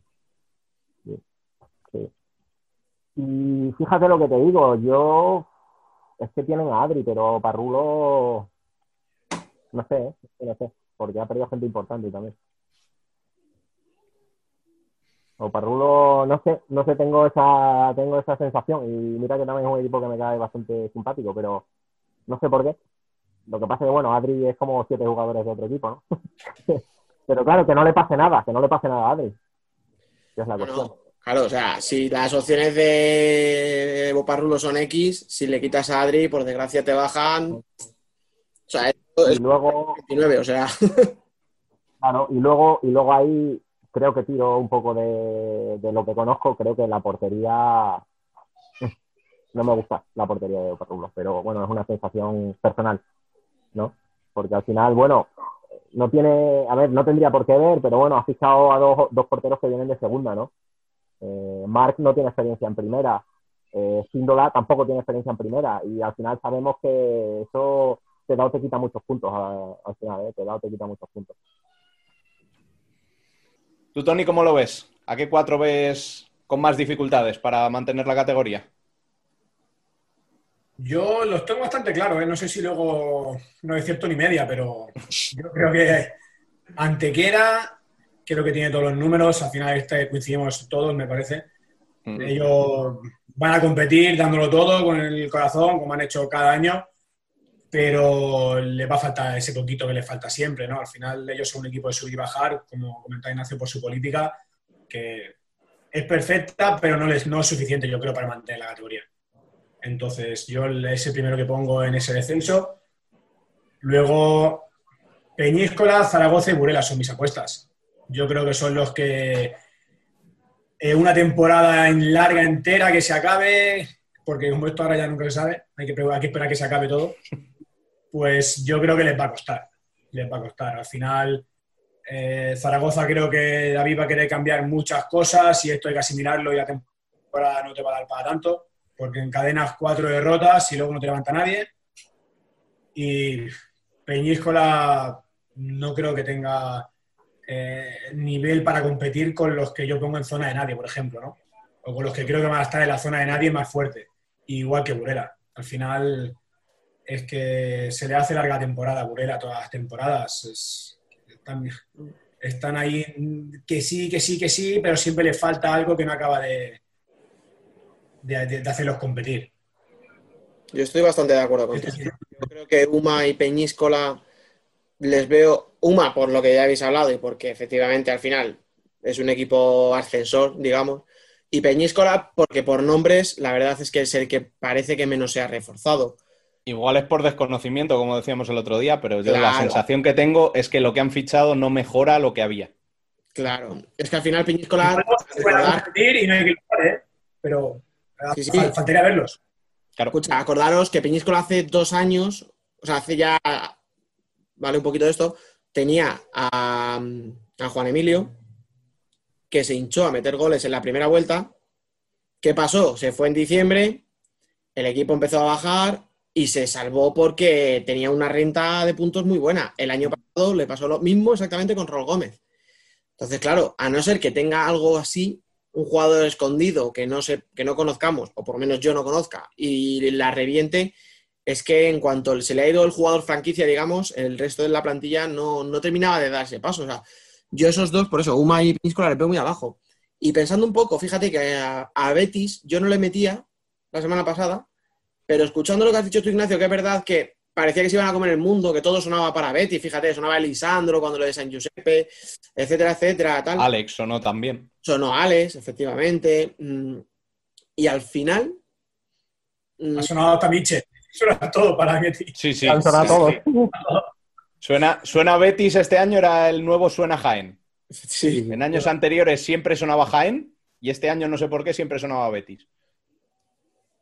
Y fíjate lo que te digo, yo es que tienen a Adri, pero Parrulo no sé, ¿eh? no sé, porque ha perdido gente importante también. O Parrulo, no sé, no sé, tengo esa, tengo esa sensación. Y mira que también es un equipo que me cae bastante simpático, pero no sé por qué. Lo que pasa es que, bueno, Adri es como siete jugadores de otro equipo, ¿no? [laughs] pero claro, que no le pase nada, que no le pase nada a Adri. Que es la Bueno, cuestión. claro, o sea, si las opciones de Boparrulo son X, si le quitas a Adri, por desgracia te bajan. O sea, esto Y es luego, 29, o sea. [laughs] Claro, y luego, y luego ahí creo que tiro un poco de, de lo que conozco, creo que la portería [laughs] no me gusta la portería de Oparrulo, pero bueno, es una sensación personal, ¿no? Porque al final, bueno, no tiene, a ver, no tendría por qué ver, pero bueno, ha fichado a dos, dos porteros que vienen de segunda, ¿no? Eh, Mark no tiene experiencia en primera, eh, Síndola tampoco tiene experiencia en primera, y al final sabemos que eso te da o te quita muchos puntos al final, ¿eh? te da o te quita muchos puntos. ¿Tú, Tony, cómo lo ves? ¿A qué cuatro ves con más dificultades para mantener la categoría? Yo los tengo bastante claros, ¿eh? no sé si luego no es cierto ni media, pero yo creo que Antequera, creo que tiene todos los números, al final este coincidimos todos, me parece. Mm. Ellos van a competir dándolo todo con el corazón, como han hecho cada año, pero le va a faltar ese poquito que le falta siempre, ¿no? Al final ellos son un equipo de subir y bajar, como comentaba Ignacio, por su política, que es perfecta, pero no, les, no es suficiente, yo creo, para mantener la categoría. Entonces, yo es el primero que pongo en ese descenso. Luego, Peñíscola, Zaragoza y Burela son mis apuestas. Yo creo que son los que eh, una temporada en larga entera que se acabe, porque como esto ahora ya nunca se sabe, hay que, esperar que se acabe todo, pues yo creo que les va a costar. Les va a costar. Al final, eh, Zaragoza creo que David va a querer cambiar muchas cosas y esto hay que asimilarlo y la temporada no te va a dar para tanto, porque encadenas cuatro derrotas y luego no te levanta nadie. Y Peñíscola no creo que tenga eh, nivel para competir con los que yo pongo en zona de nadie, por ejemplo, ¿no? O con los que creo que van a estar en la zona de nadie más fuerte, igual que Burela. Al final es que se le hace larga temporada a Burela todas las temporadas. Es- están, están ahí que sí, que sí, que sí, pero siempre le falta algo que no acaba de, de, de- de hacerlos competir. Yo estoy bastante de acuerdo contigo. Yo creo que Uma y Peñíscola les veo, Uma por lo que ya habéis hablado y porque efectivamente al final es un equipo ascensor, digamos, y Peñíscola porque por nombres la verdad es que es el que parece que menos se ha reforzado. Igual es por desconocimiento, como decíamos el otro día, pero yo la sensación que tengo es que lo que han fichado no mejora lo que había. Claro, es que al final Peñíscola, competir y no hay que luchar, ¿eh? Pero Sí, sí. fal- faltaría verlos. Escucha, acordaros que Peñíscola hace dos años, o sea, hace ya, vale, un poquito de esto, tenía a, a Juan Emilio, que se hinchó a meter goles en la primera vuelta. ¿Qué pasó? Se fue en diciembre, el equipo empezó a bajar y se salvó porque tenía una renta de puntos muy buena. El año pasado le pasó lo mismo exactamente con Rol Gómez. Entonces, claro, a no ser que tenga algo así, un jugador escondido que no, se, que no conozcamos, o por lo menos yo no conozca, y la reviente, es que en cuanto se le ha ido el jugador franquicia, digamos, el resto de la plantilla no, no terminaba de darse paso. O sea, yo esos dos, por eso, Uma y Peñíscola, les veo muy abajo. Y pensando un poco, fíjate que a, a Betis yo no le metía la semana pasada, pero escuchando lo que has dicho tú, Ignacio, que es verdad que parecía que se iban a comer el mundo, que todo sonaba para Betis, fíjate, sonaba Elisandro cuando lo de San Giuseppe, etcétera, etcétera, tal. Alex sonó también. Sonó Alex, efectivamente. mm, Y al final. mm, Ha sonado hasta Miche. Suena todo para Betis. Sí, sí. Han sonado Sí, todos. Suena, suena Betis este año, era el nuevo Suena Jaén. Sí. En años anteriores siempre sonaba Jaén y este año no sé por qué siempre sonaba Betis.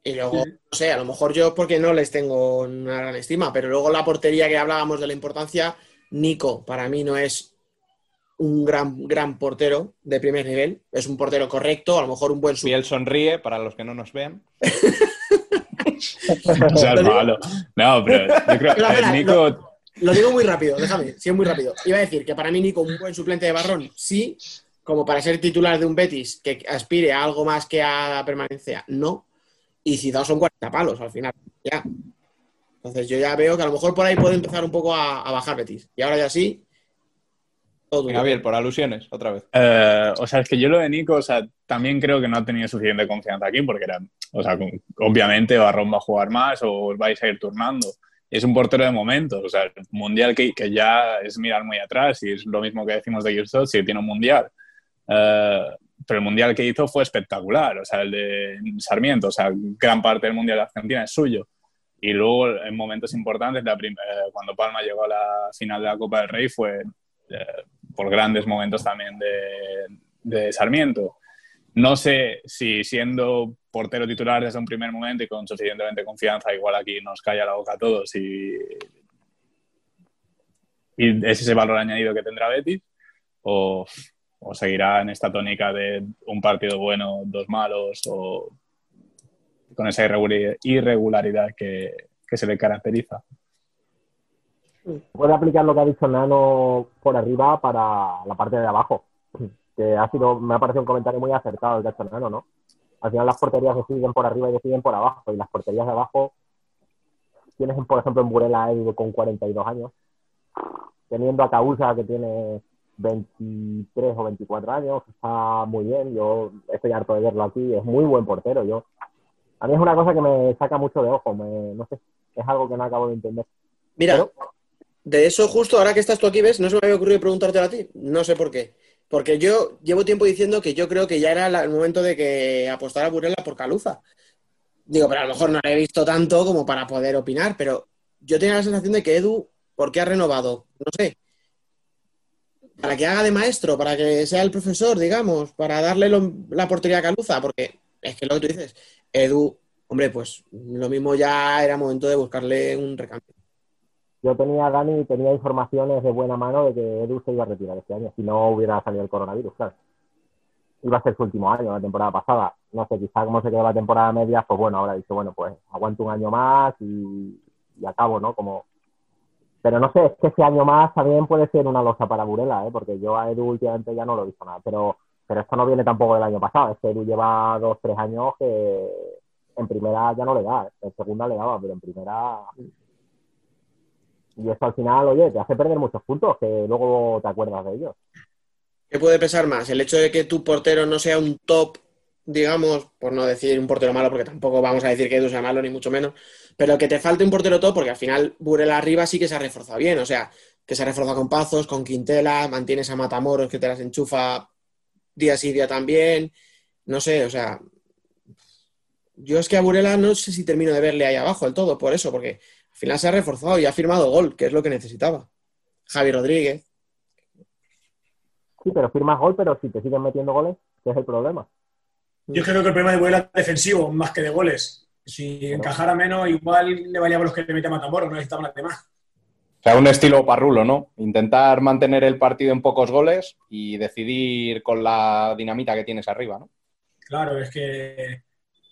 Y luego, no sé, a lo mejor yo porque no les tengo una gran estima, pero luego la portería que hablábamos de la importancia, Nico para mí no es un gran, gran portero de primer nivel, es un portero correcto, a lo mejor un buen Y él sonríe, para los que no nos vean. [laughs] O sea, es malo. No, pero yo creo Pero, que espera, Nico. Lo digo muy rápido, déjame, sí, es muy rápido. Iba a decir que para mí Nico, un buen suplente de Barrón, sí, como para ser titular de un Betis que aspire a algo más que a la permanencia, no. Y Zidane son 40 palos al final, ya. Entonces yo ya veo que a lo mejor por ahí puede empezar un poco a, a bajar Betis. Y ahora ya sí, todo. Gabriel, por alusiones, otra vez. Eh, o sea, es que yo lo de Nico, o sea, también creo que no ha tenido suficiente confianza aquí porque era, o sea, obviamente Barrón va a jugar más o os vais a ir turnando. Es un portero de momentos, o sea, el mundial que, que ya es mirar muy atrás y es lo mismo que decimos de Girsot, si tiene un mundial. Eh, pero el mundial que hizo fue espectacular, o sea, el de Sarmiento, o sea, gran parte del mundial de Argentina es suyo. Y luego en momentos importantes, la eh, cuando Palma llegó a la final de la Copa del Rey, fue eh, por grandes momentos también de, de Sarmiento. No sé si siendo portero titular desde un primer momento y con suficientemente confianza, igual aquí nos calla la boca a todos y, y es ese valor añadido que tendrá Betis o, o seguirá en esta tónica de un partido bueno, dos malos o con esa irregularidad, que, que se le caracteriza. Puede aplicar lo que ha dicho Nano por arriba para la parte de abajo. Que ha sido, me ha parecido un comentario muy acertado el que ha hecho Nano, ¿no? Al final las porterías deciden por arriba y deciden por abajo. Y las porterías de abajo, tienes por ejemplo en Burela con 42 años, teniendo a Causa que tiene 23 o 24 años, está muy bien. Yo estoy harto de verlo aquí, es muy buen portero. Yo, a mí es una cosa que me saca mucho de ojo, me, no sé, es algo que no acabo de entender. Mira, de eso justo ahora que estás tú aquí, ¿ves? No se me había ocurrido preguntártelo a ti. No sé por qué. Porque yo llevo tiempo diciendo que yo creo que ya era la- el momento de que apostara Burela por Caluza. Digo, pero a lo mejor no lo he visto tanto como para poder opinar, pero yo tenía la sensación de que Edu ¿Por qué ha renovado? No sé. Para que haga de maestro, para que sea el profesor, digamos, para darle la portería a Caluza, porque es que lo que tú dices, Edu, hombre, pues lo mismo ya era momento de buscarle un recambio. Yo tenía, Dani, tenía informaciones de buena mano de que Edu se iba a retirar este año, si no hubiera salido el coronavirus, claro. Iba a ser su último año, la temporada pasada. No sé, quizá como se quedó la temporada media, pues bueno, ahora dice, bueno, pues aguanto un año más y, y acabo, ¿no? Como... Pero no sé, es que ese año más también puede ser una losa para Burela, ¿eh? Porque yo a Edu últimamente ya no lo he visto nada. Pero, pero esto no viene tampoco del año pasado. Es que Edu lleva dos, tres años que en primera ya no le da. En segunda le daba, pero en primera y eso al final, oye, te hace perder muchos puntos que luego te acuerdas de ellos. ¿Qué puede pesar más? ¿El hecho de que tu portero no sea un top, digamos, por no decir un portero malo, porque tampoco vamos a decir que Edu sea malo, ni mucho menos, pero que te falte un portero top, porque al final Burela arriba sí que se ha reforzado bien, o sea, que se ha reforzado con Pazos, con Quintela, mantienes a Matamoros que te las enchufa día sí día también, no sé, o sea, yo es que a Burela no sé si termino de verle ahí abajo del todo, por eso, porque al final se ha reforzado y ha firmado gol, que es lo que necesitaba. Javi Rodríguez. Sí, pero firmas gol, pero si te siguen metiendo goles, ¿qué es el problema? Yo creo que el problema de Burela es defensivo, más que de goles. Si encajara menos, igual le valía por los que le mete a Matamoros, no necesitaban las demás. O sea, un estilo parrulo, ¿no? Intentar mantener el partido en pocos goles y decidir con la dinamita que tienes arriba, ¿no? Claro, es que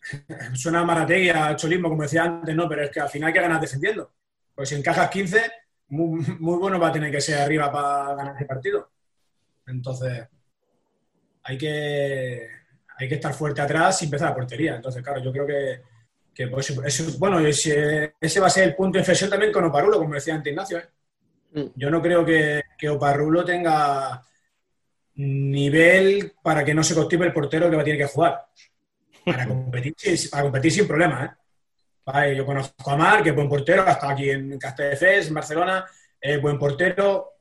[laughs] suena a Marategui, a cholismo, como decía antes, ¿no? Pero es que al final hay que ganar defendiendo. Pues si encajas 15, muy, muy bueno va a tener que ser arriba para ganar ese partido. Entonces, hay que, hay que estar fuerte atrás y empezar la portería. Entonces, claro, yo creo que, que pues, eso- bueno, ese, ese va a ser el punto de inflexión también con Oparulo, como decía antes Ignacio. ¿eh? Yo no creo que, que Oparrulo tenga nivel para que no se constipe el portero que va a tener que jugar. Para [laughs] competir, para competir sin problemas. ¿eh? Vale, yo conozco a Mar, que es buen portero, ha estado aquí en Castelldefels, en Barcelona, es buen portero,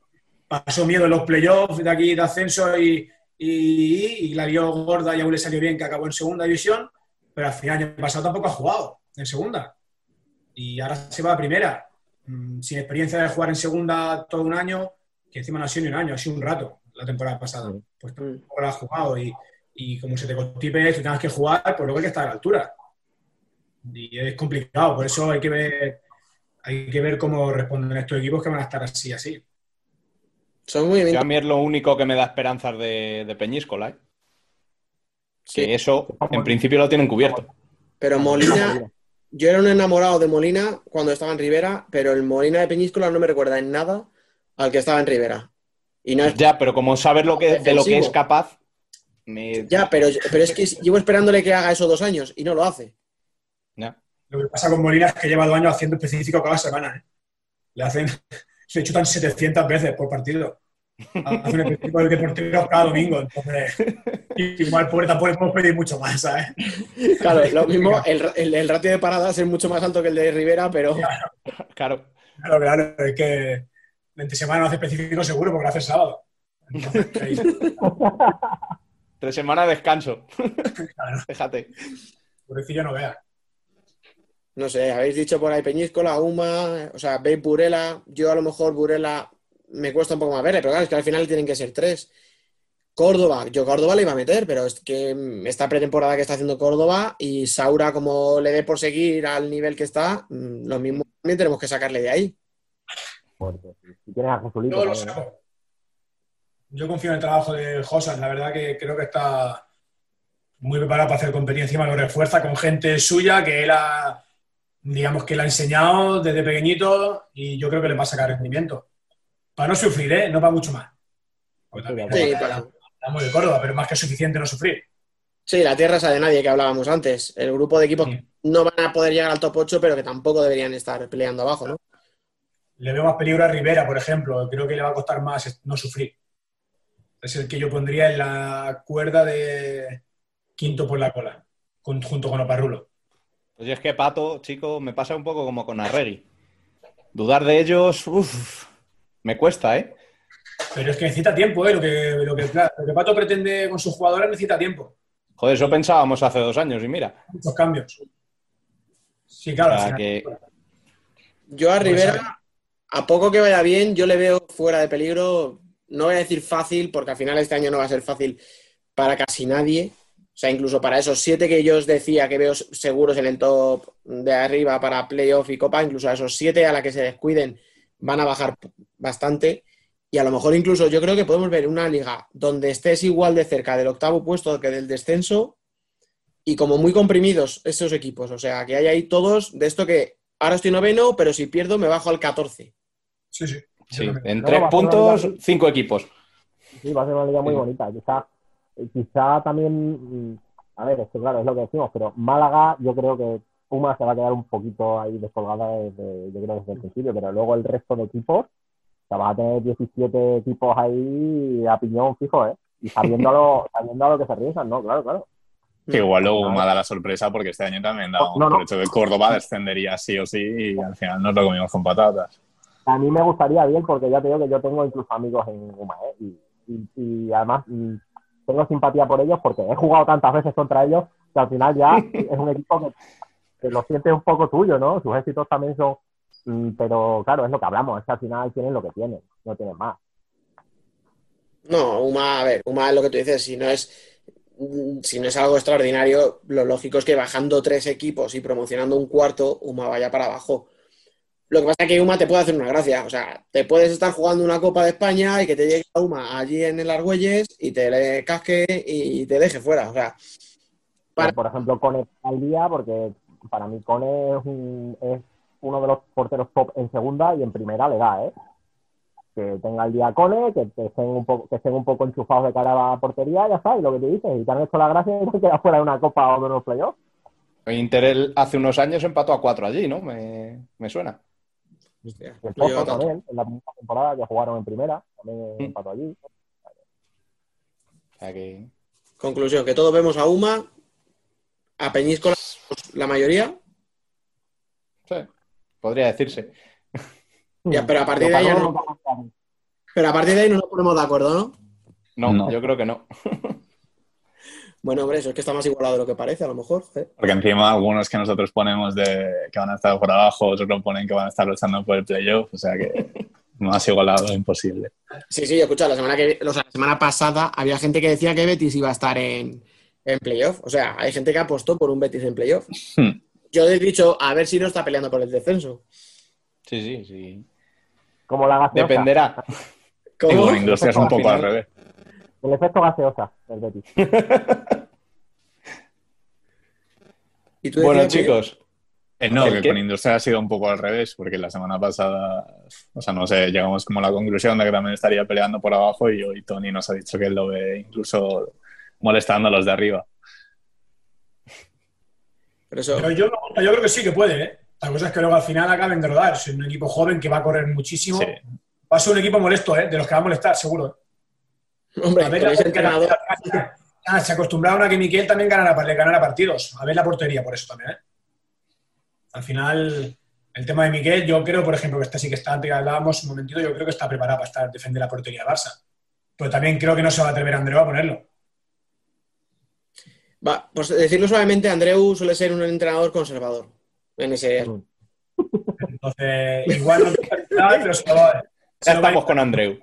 pasó miedo en los playoffs de aquí de ascenso y, y, y la vio gorda y aún le salió bien que acabó en segunda división, pero al final el año pasado tampoco ha jugado en segunda. Y ahora se va a primera, Mm, sin experiencia de jugar en segunda todo un año, que encima no ha sido ni un año, ha sido un rato la temporada pasada. Pues tampoco la has jugado y, y como se te constipe, tú tengas que jugar, pues luego hay que estar a la altura. Y es complicado, por eso hay que ver, hay que ver cómo responden estos equipos que van a estar así, así. Son muy Yo a mí es lo único que me da esperanzas de, de Peñíscola, ¿eh? Que eso, en principio, lo tienen cubierto. Pero Molina, yo era un enamorado de Molina cuando estaba en Rivera, pero el Molina de Peñíscola no me recuerda en nada al que estaba en Rivera. Y no es Ya, pero como sabes lo que, de lo que es capaz, me... Ya, pero, pero es que llevo esperándole que haga eso dos años y no lo hace. Ya. Lo que pasa con Molina es que lleva dos años haciendo específico cada semana. ¿eh? Le hacen, se chutan 700 veces por partido. Hacen específico de porteros cada domingo. Entonces, igual pobre tampoco podemos pedir mucho más, ¿sabes? Claro, lo [laughs] mismo, el, el, el ratio de paradas es mucho más alto que el de Rivera, pero Claro. Claro, claro, es que entre semana no hace específico seguro porque lo hace el sábado. Entonces, ahí- [laughs] Tres semanas de descanso. Déjate. pobrecillo no vea. No sé, habéis dicho por ahí Peñíscola, Uma, o sea, veis Burela, yo a lo mejor Burela me cuesta un poco más verle, pero claro, es que al final tienen que ser tres. Córdoba, yo Córdoba le iba a meter, pero es que esta pretemporada que está haciendo Córdoba y Saura, como le dé por seguir al nivel que está, mm, lo mismo también tenemos que sacarle de ahí. Si tienes a Jesulito, Yo lo también, ¿no? saco. Yo confío en el trabajo de Josan, la verdad que creo que está muy preparado para hacer competencia, encima lo refuerza con gente suya que él ha, digamos que le ha enseñado desde pequeñito y yo creo que le va a sacar rendimiento. Para no sufrir, ¿eh? No para mucho más. Porque también Sí, estamos- para- estamos de Córdoba, pero más que suficiente no sufrir. Sí, la tierra esa de nadie que hablábamos antes. El grupo de equipos que no van a poder llegar al top 8, pero que tampoco deberían estar peleando abajo, ¿no? Le veo más peligro a Rivera, por ejemplo. Creo que le va a costar más no sufrir. Es el que yo pondría en la cuerda de quinto por la cola, junto con Oparrulo. Pues es que Pato, chico, me pasa un poco como con Arregui. Dudar de ellos, uff, me cuesta, ¿eh? Pero es que necesita tiempo, ¿eh? Lo que, lo que, claro, lo que Pato pretende con sus jugadores necesita tiempo. Joder, eso pensábamos hace dos años y mira. Muchos cambios. Sí, claro. O sea, que- Yo a Rivera, a poco que vaya bien, yo le veo fuera de peligro. No voy a decir fácil, porque al final este año no va a ser fácil para casi nadie. O sea, incluso para esos siete que yo os decía que veo seguros en el top de arriba para playoff y copa, incluso a esos siete a la que se descuiden van a bajar bastante. Y a lo mejor incluso yo creo que podemos ver una liga donde estés igual de cerca del octavo puesto que del descenso y como muy comprimidos esos equipos. O sea, que hay ahí todos de esto que ahora estoy noveno, pero si pierdo me bajo al 14. Sí, sí. Sí, en tres puntos, liga- cinco equipos. Sí, va a ser una liga muy Sí. bonita. Quizá, quizá también, mm, a ver, es que claro, es lo que decimos, pero Málaga, yo creo que Puma se va a quedar un poquito ahí descolgada desde, yo creo desde el principio, pero luego el resto de equipos, o sea, va a tener 17 equipos ahí a piñón fijo, ¿eh? Y sabiendo a lo, [laughs] sabiendo a lo que se arriesgan, ¿no? Claro, claro. Que igual luego Claro. me ha dado la sorpresa porque este año también damos No, no. por hecho que Córdoba descendería sí o sí y al final nos lo comimos con patatas. A mí me gustaría bien porque ya te digo que yo tengo incluso amigos en UMA, ¿eh? Y, y- y además mm, tengo simpatía por ellos porque he jugado tantas veces contra ellos que al final ya [laughs] es un equipo que, que lo sientes un poco tuyo, ¿no? Sus éxitos también son... mm, Pero claro, es lo que hablamos, es que al final tienen lo que tienen, no tienen más. No, Uma, a ver, Uma es lo que tú dices, si no es, mm, si no es algo extraordinario, lo lógico es que bajando tres equipos y promocionando un cuarto, Uma vaya para abajo. Lo que pasa es que Uma te puede hacer una gracia, o sea, te puedes estar jugando una Copa de España y que te llegue a Uma allí en el Argüelles y te le casque y te deje fuera, o sea, Pero, por ejemplo, Cone al día porque para mí Cone es, un- es uno de los porteros top en segunda y en primera le da, ¿eh? Que tenga el día Cone, que estén un poco, que estén un poco enchufados de cara a la portería, ya está, y lo que te dices, y te han hecho la gracia y te quedas fuera de una copa o de unos playoffs. Inter hace unos años empató a cuatro allí, ¿no? Me, me suena. El Porto lleva tanto. también, en la primera temporada que jugaron en primera, también Mm. empató allí. Que... conclusión, que todos vemos a Uma, a Peñíscola, la mayoría, Sí, podría decirse. ya, pero a partir de ahí no, pero a partir de ahí no nos ponemos de acuerdo, ¿no? No, No. yo creo que no. [laughs] Bueno, hombre, eso es que está más igualado de lo que parece, a lo mejor. joder. Porque encima algunos que nosotros ponemos de que van a estar por abajo, otros lo ponen que van a estar luchando por el playoff, o sea que [laughs] más igualado imposible. Sí, sí, escucha, la semana, que, o sea, la semana pasada había gente que decía que Betis iba a estar en, en playoff. O sea, hay gente que apostó por un Betis en playoff. Hmm. Yo he dicho, a ver si no está peleando por el descenso. Sí, sí, sí. Como la gaseosa. Dependerá. Y [laughs] ¿Cómo? con Industria es un poco al revés. El efecto gaseosa del Betis. [laughs] ¿Y tú Bueno, chicos, Eh, no, ¿El que qué? con Industria ha sido un poco al revés, porque la semana pasada, o sea, no sé, llegamos como a la conclusión de que también estaría peleando por abajo y hoy Tony nos ha dicho que él lo ve incluso molestando a los de arriba. Pero eso, Pero yo, yo creo que sí que puede, ¿eh? La cosa es que luego al final acaben de rodar. Es un equipo joven que va a correr muchísimo. Sí. Va a ser un equipo molesto, ¿eh? De los que va a molestar, seguro. Hombre, A ver, ese la- entrenador. Ah, se acostumbraron a que Miquel también ganara, le ganara partidos. A ver la portería por eso también, ¿eh? Al final, el tema de Miquel, yo creo, por ejemplo, que esta sí que está, hablábamos un momentito, yo creo que está preparado para estar, defender la portería de Barça. Pero también creo que no se va a atrever Andreu a ponerlo. Va, pues decirlo suavemente, Andreu suele ser un entrenador conservador. En ese. Entonces, igual no [laughs] pero se lo va, se ya lo va a estamos con Andreu.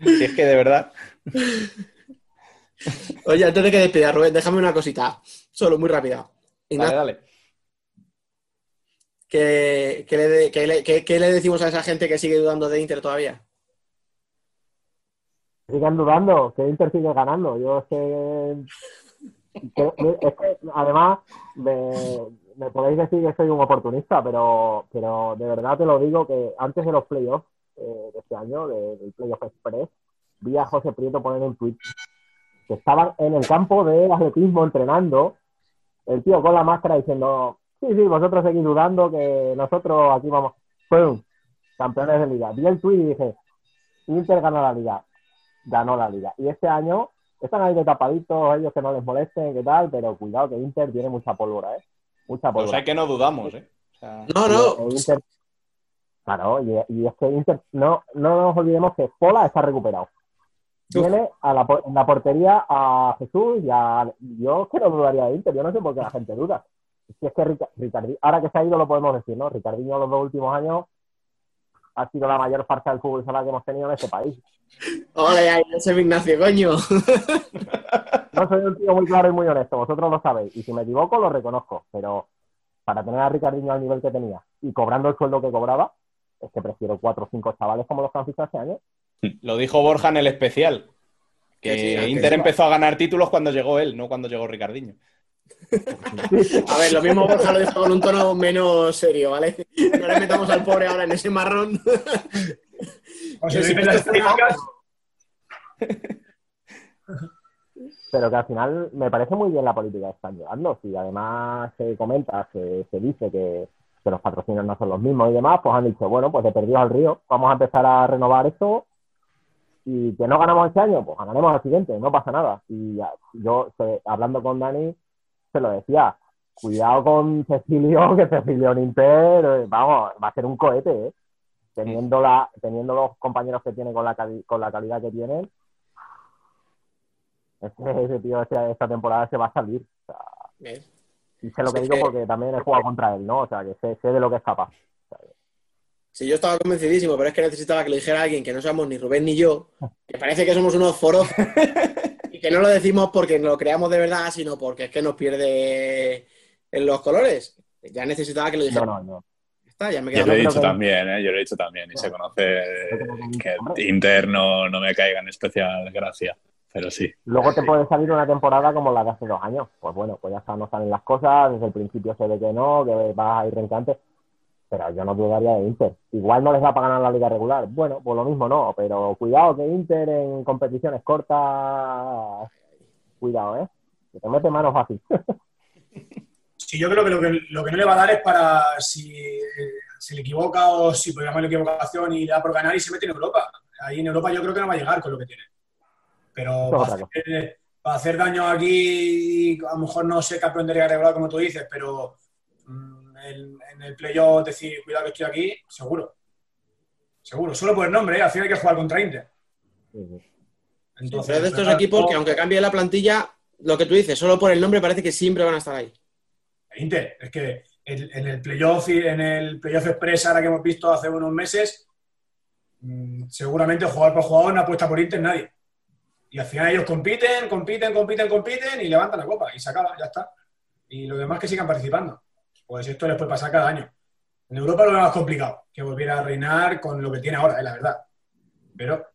Si es que de verdad. [laughs] Oye, antes de que despida, Rubén, déjame una cosita. Solo, muy rápida. Dale, Ignacio, dale. ¿qué, qué le, de- qué le- qué- qué le decimos a esa gente que sigue dudando de Inter todavía? Sigan dudando, que Inter sigue ganando. Yo es que, que- es que, además me, me podéis decir que soy un oportunista, pero, pero de verdad te lo digo que antes de los playoffs eh, de este año, de- del playoff express, vi a José Prieto poner un tweet que estaban en el campo de atletismo entrenando, el tío con la máscara diciendo, sí, sí, vosotros seguís dudando que nosotros aquí vamos, ¡pum! Campeones de liga. Vi el tweet y dije, Inter gana la liga ganó la liga. Y este año están ahí de tapaditos, ellos que no les molesten, qué tal, pero cuidado que Inter tiene mucha pólvora, ¿eh? Mucha Pues pólvora. hay que no dudamos, ¿eh? O sea, No, no. Inter- Claro, y, y es que Inter, no, no nos olvidemos que Pola está recuperado. Tiene a la, en la portería a Jesús y a... Yo que no dudaría de Inter, yo no sé por qué la gente duda. Si es que Rica- Ricardi- ahora que se ha ido lo podemos decir, ¿no? Ricardinho los dos últimos años ha sido la mayor farsa del fútbol sala que hemos tenido en este país. Ole, ahí, ese Ignacio, coño. No soy un tío muy claro y muy honesto, vosotros lo sabéis. Y si me equivoco, lo reconozco. Pero para tener a Ricardinho al nivel que tenía y cobrando el sueldo que cobraba, es que prefiero cuatro o cinco chavales como los que han fichado este año. Lo dijo Borja en el especial. Que sí, Inter empezó a ganar títulos cuando llegó él, no cuando llegó Ricardiño. [laughs] A ver, lo mismo Borja lo dijo con un tono menos serio, ¿vale? No le metamos al pobre ahora en ese marrón. O sea, si las Pero que al final me parece muy bien la política que están llevando. Si además se comenta, se, se dice que, que los patrocinios no son los mismos y demás, pues han dicho, bueno, pues de perdidos al río, vamos a empezar a renovar esto y que no ganamos este año, pues ganaremos al siguiente, no pasa nada. Y ya, yo, hablando con Dani, se lo decía, cuidado con Cecilio, [laughs] que Cecilio en Inter, eh, vamos, va a ser un cohete, ¿eh? Teniendo, la, teniendo los compañeros que tiene con la, con la calidad que tienen, ese, ese tío esta, esta temporada se va a salir. O sea, y sé lo que digo que- porque también he jugado contra él, ¿no? O sea, que sé, sé de lo que es capaz. Sí, yo estaba convencidísimo, pero es que necesitaba que lo dijera alguien que no somos ni Rubén ni yo, que parece que somos unos foros [laughs] y que no lo decimos porque no lo creamos de verdad, sino porque es que nos pierde en los colores. Ya necesitaba que lo dijera. No, no, no. Ya está, ya me Yo lo he dicho que- también, ¿eh? Yo lo he dicho también. Y se conoce que Inter no, no me caiga en especial gracia. Pero sí. Luego te puede salir una temporada como la de hace dos años. Pues bueno, pues ya está, no salen las cosas, desde el principio se ve que no, que vas a ir rencante. Pero yo no dudaría de Inter. Igual no les va para ganar la liga regular. Bueno, pues lo mismo no, pero cuidado que Inter en competiciones cortas, cuidado, ¿eh? Que te mete mano fácil. [laughs] Sí, yo creo que lo, que lo que no le va a dar es para si se le equivoca o si por llamarlo equivocación y le da por ganar y se mete en Europa. Ahí en Europa yo creo que no va a llegar con lo que tiene. Pero para hacer, para hacer daño aquí, a lo mejor no sé campeón de liga regular como tú dices, pero mm, en, en el playoff decir, cuidado que estoy aquí, seguro. Seguro, solo por el nombre, ¿eh? al final hay que jugar contra Inter. Pero es de estos equipos que aunque cambie la plantilla, lo que tú dices, solo por el nombre parece que siempre van a estar ahí. Inter, es que en, en el playoff y en el playoff express ahora que hemos visto hace unos meses, mm, seguramente jugador por jugador no apuesta por Inter nadie. Y al final ellos compiten, compiten, compiten, compiten y levantan la copa y se acaba, ya está. Y los demás que sigan participando. Pues esto les puede pasar cada año. En Europa lo veo más complicado, que volviera a reinar con lo que tiene ahora, es la verdad. Pero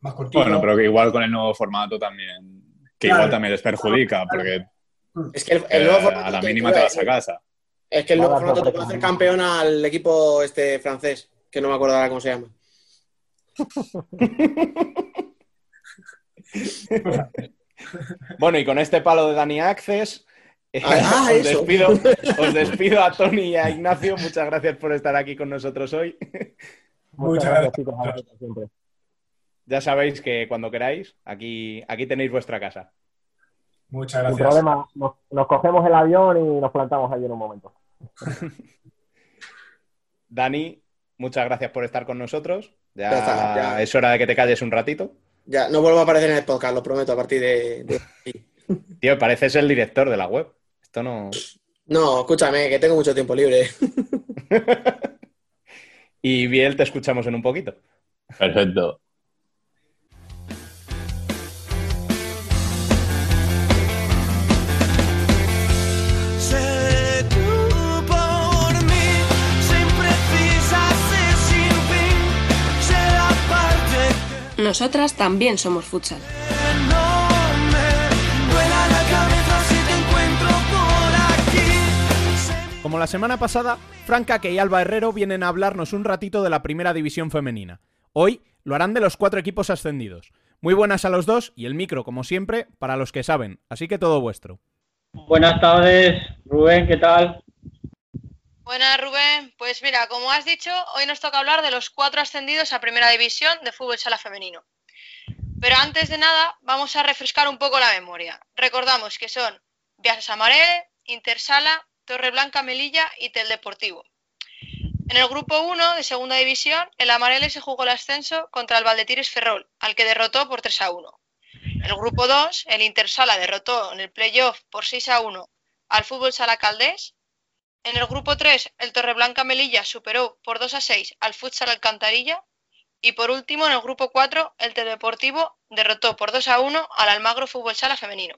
más cortito. Bueno, pero que igual con el nuevo formato también. Que Claro. igual también les perjudica, porque Es que el, el nuevo eh, formato a la mínima te vas a casa. Es que el nuevo formato te puede hacer campeón al equipo este francés, que no me acuerdo ahora cómo se llama. [laughs] Bueno, y con este palo de Dani Access, Ah, [laughs] ah, os, eso. despido, [laughs] os despido a Tony y a Ignacio. Muchas gracias por estar aquí con nosotros hoy. [laughs] Muchas gracias, chicos. Ya sabéis que cuando queráis, aquí, aquí tenéis vuestra casa. Muchas Sin gracias. problema, nos, nos cogemos el avión y nos plantamos ahí en un momento. Dani, muchas gracias por estar con nosotros. Ya, Ya está, ya. es hora de que te calles un ratito. Ya, no vuelvo a aparecer en el podcast, lo prometo, a partir de... de- Tío, pareces el director de la web. Esto no. No, escúchame, que tengo mucho tiempo libre. [laughs] Y Biel, te escuchamos en un poquito. Perfecto. Nosotras también somos futsal. Como la semana pasada, Franca y Alba Herrero vienen a hablarnos un ratito de la primera división femenina. Hoy lo harán de los cuatro equipos ascendidos. Muy buenas a los dos y el micro, como siempre, para los que saben, así que todo vuestro. Buenas tardes, Rubén, ¿qué tal? Buenas, Rubén. Pues mira, como has dicho, hoy nos toca hablar de los cuatro ascendidos a Primera División de fútbol sala femenino. Pero antes de nada, vamos a refrescar un poco la memoria. Recordamos que son Viajes Amarele, Intersala, Torreblanca Melilla y Tel Deportivo. En el grupo 1 de Segunda División, el Amarele se jugó el ascenso contra el Valdetires Ferrol, al que derrotó por 3 a 1. En el grupo 2, el Intersala derrotó en el playoff por 6 a 1 al Fútbol Sala Caldés En el grupo 3, el Torreblanca Melilla superó por 2 a 6 al Futsal Alcantarilla. Y por último, en el grupo 4, el Teledeportivo derrotó por 2 a 1 al Almagro Fútbol Sala Femenino.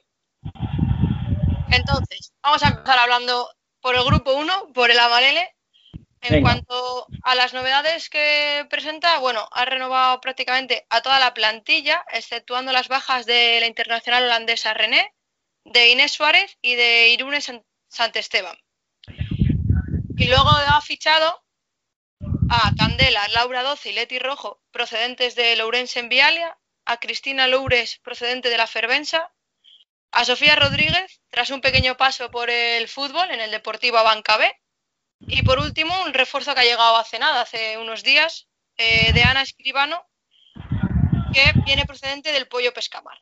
Entonces, vamos a empezar hablando por el grupo 1, por el Amarele. En Venga. cuanto a las novedades que presenta, bueno, ha renovado prácticamente a toda la plantilla, exceptuando las bajas de la internacional holandesa René, de Inés Suárez y de Irune San- Santesteban. Y luego ha fichado a Candela, Laura Doce y Leti Rojo, procedentes de Lourense en Vialia, a Cristina Loures, procedente de la Fervensa, a Sofía Rodríguez, tras un pequeño paso por el fútbol en el Deportivo Abanca B, y por último, un refuerzo que ha llegado hace nada, hace unos días, eh, de Ana Escribano, que viene procedente del Pollo Pescamar.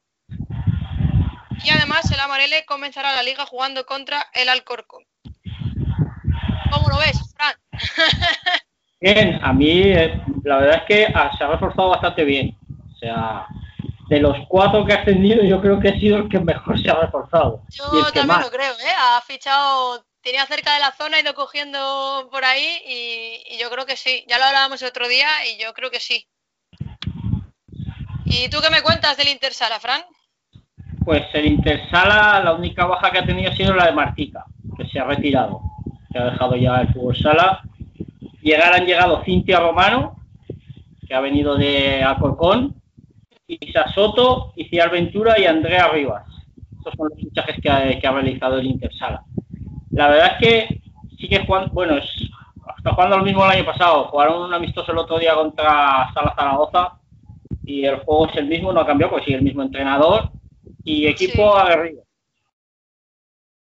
Y además, el Amarele comenzará la liga jugando contra el Alcorcón. ¿Cómo lo ves, Fran? [laughs] Bien, a mí eh, la verdad es que se ha reforzado bastante bien. O sea, de los cuatro que ha ascendido, yo creo que ha sido el que mejor se ha reforzado. y Yo que también más. lo creo, ¿eh? Ha fichado, tenía cerca de la zona, ha ido cogiendo por ahí y, y yo creo que sí. Ya lo hablábamos el otro día y yo creo que sí. ¿Y tú qué me cuentas del Intersala, Fran? Pues el Intersala, la única baja que ha tenido ha sido la de Martica, que se ha retirado, que ha dejado ya el fútbol sala. Llegar han llegado Cintia Romano, que ha venido de Alcorcón, Isa Soto, Iciar Ventura y Andrea Rivas. Estos son los fichajes que ha, que ha realizado el Intersala. La verdad es que sigue jugando, bueno, es, está jugando lo mismo el año pasado. Jugaron un amistoso el otro día contra Sala Zaragoza y el juego es el mismo, no ha cambiado, pues sigue el mismo entrenador y equipo aguerrido.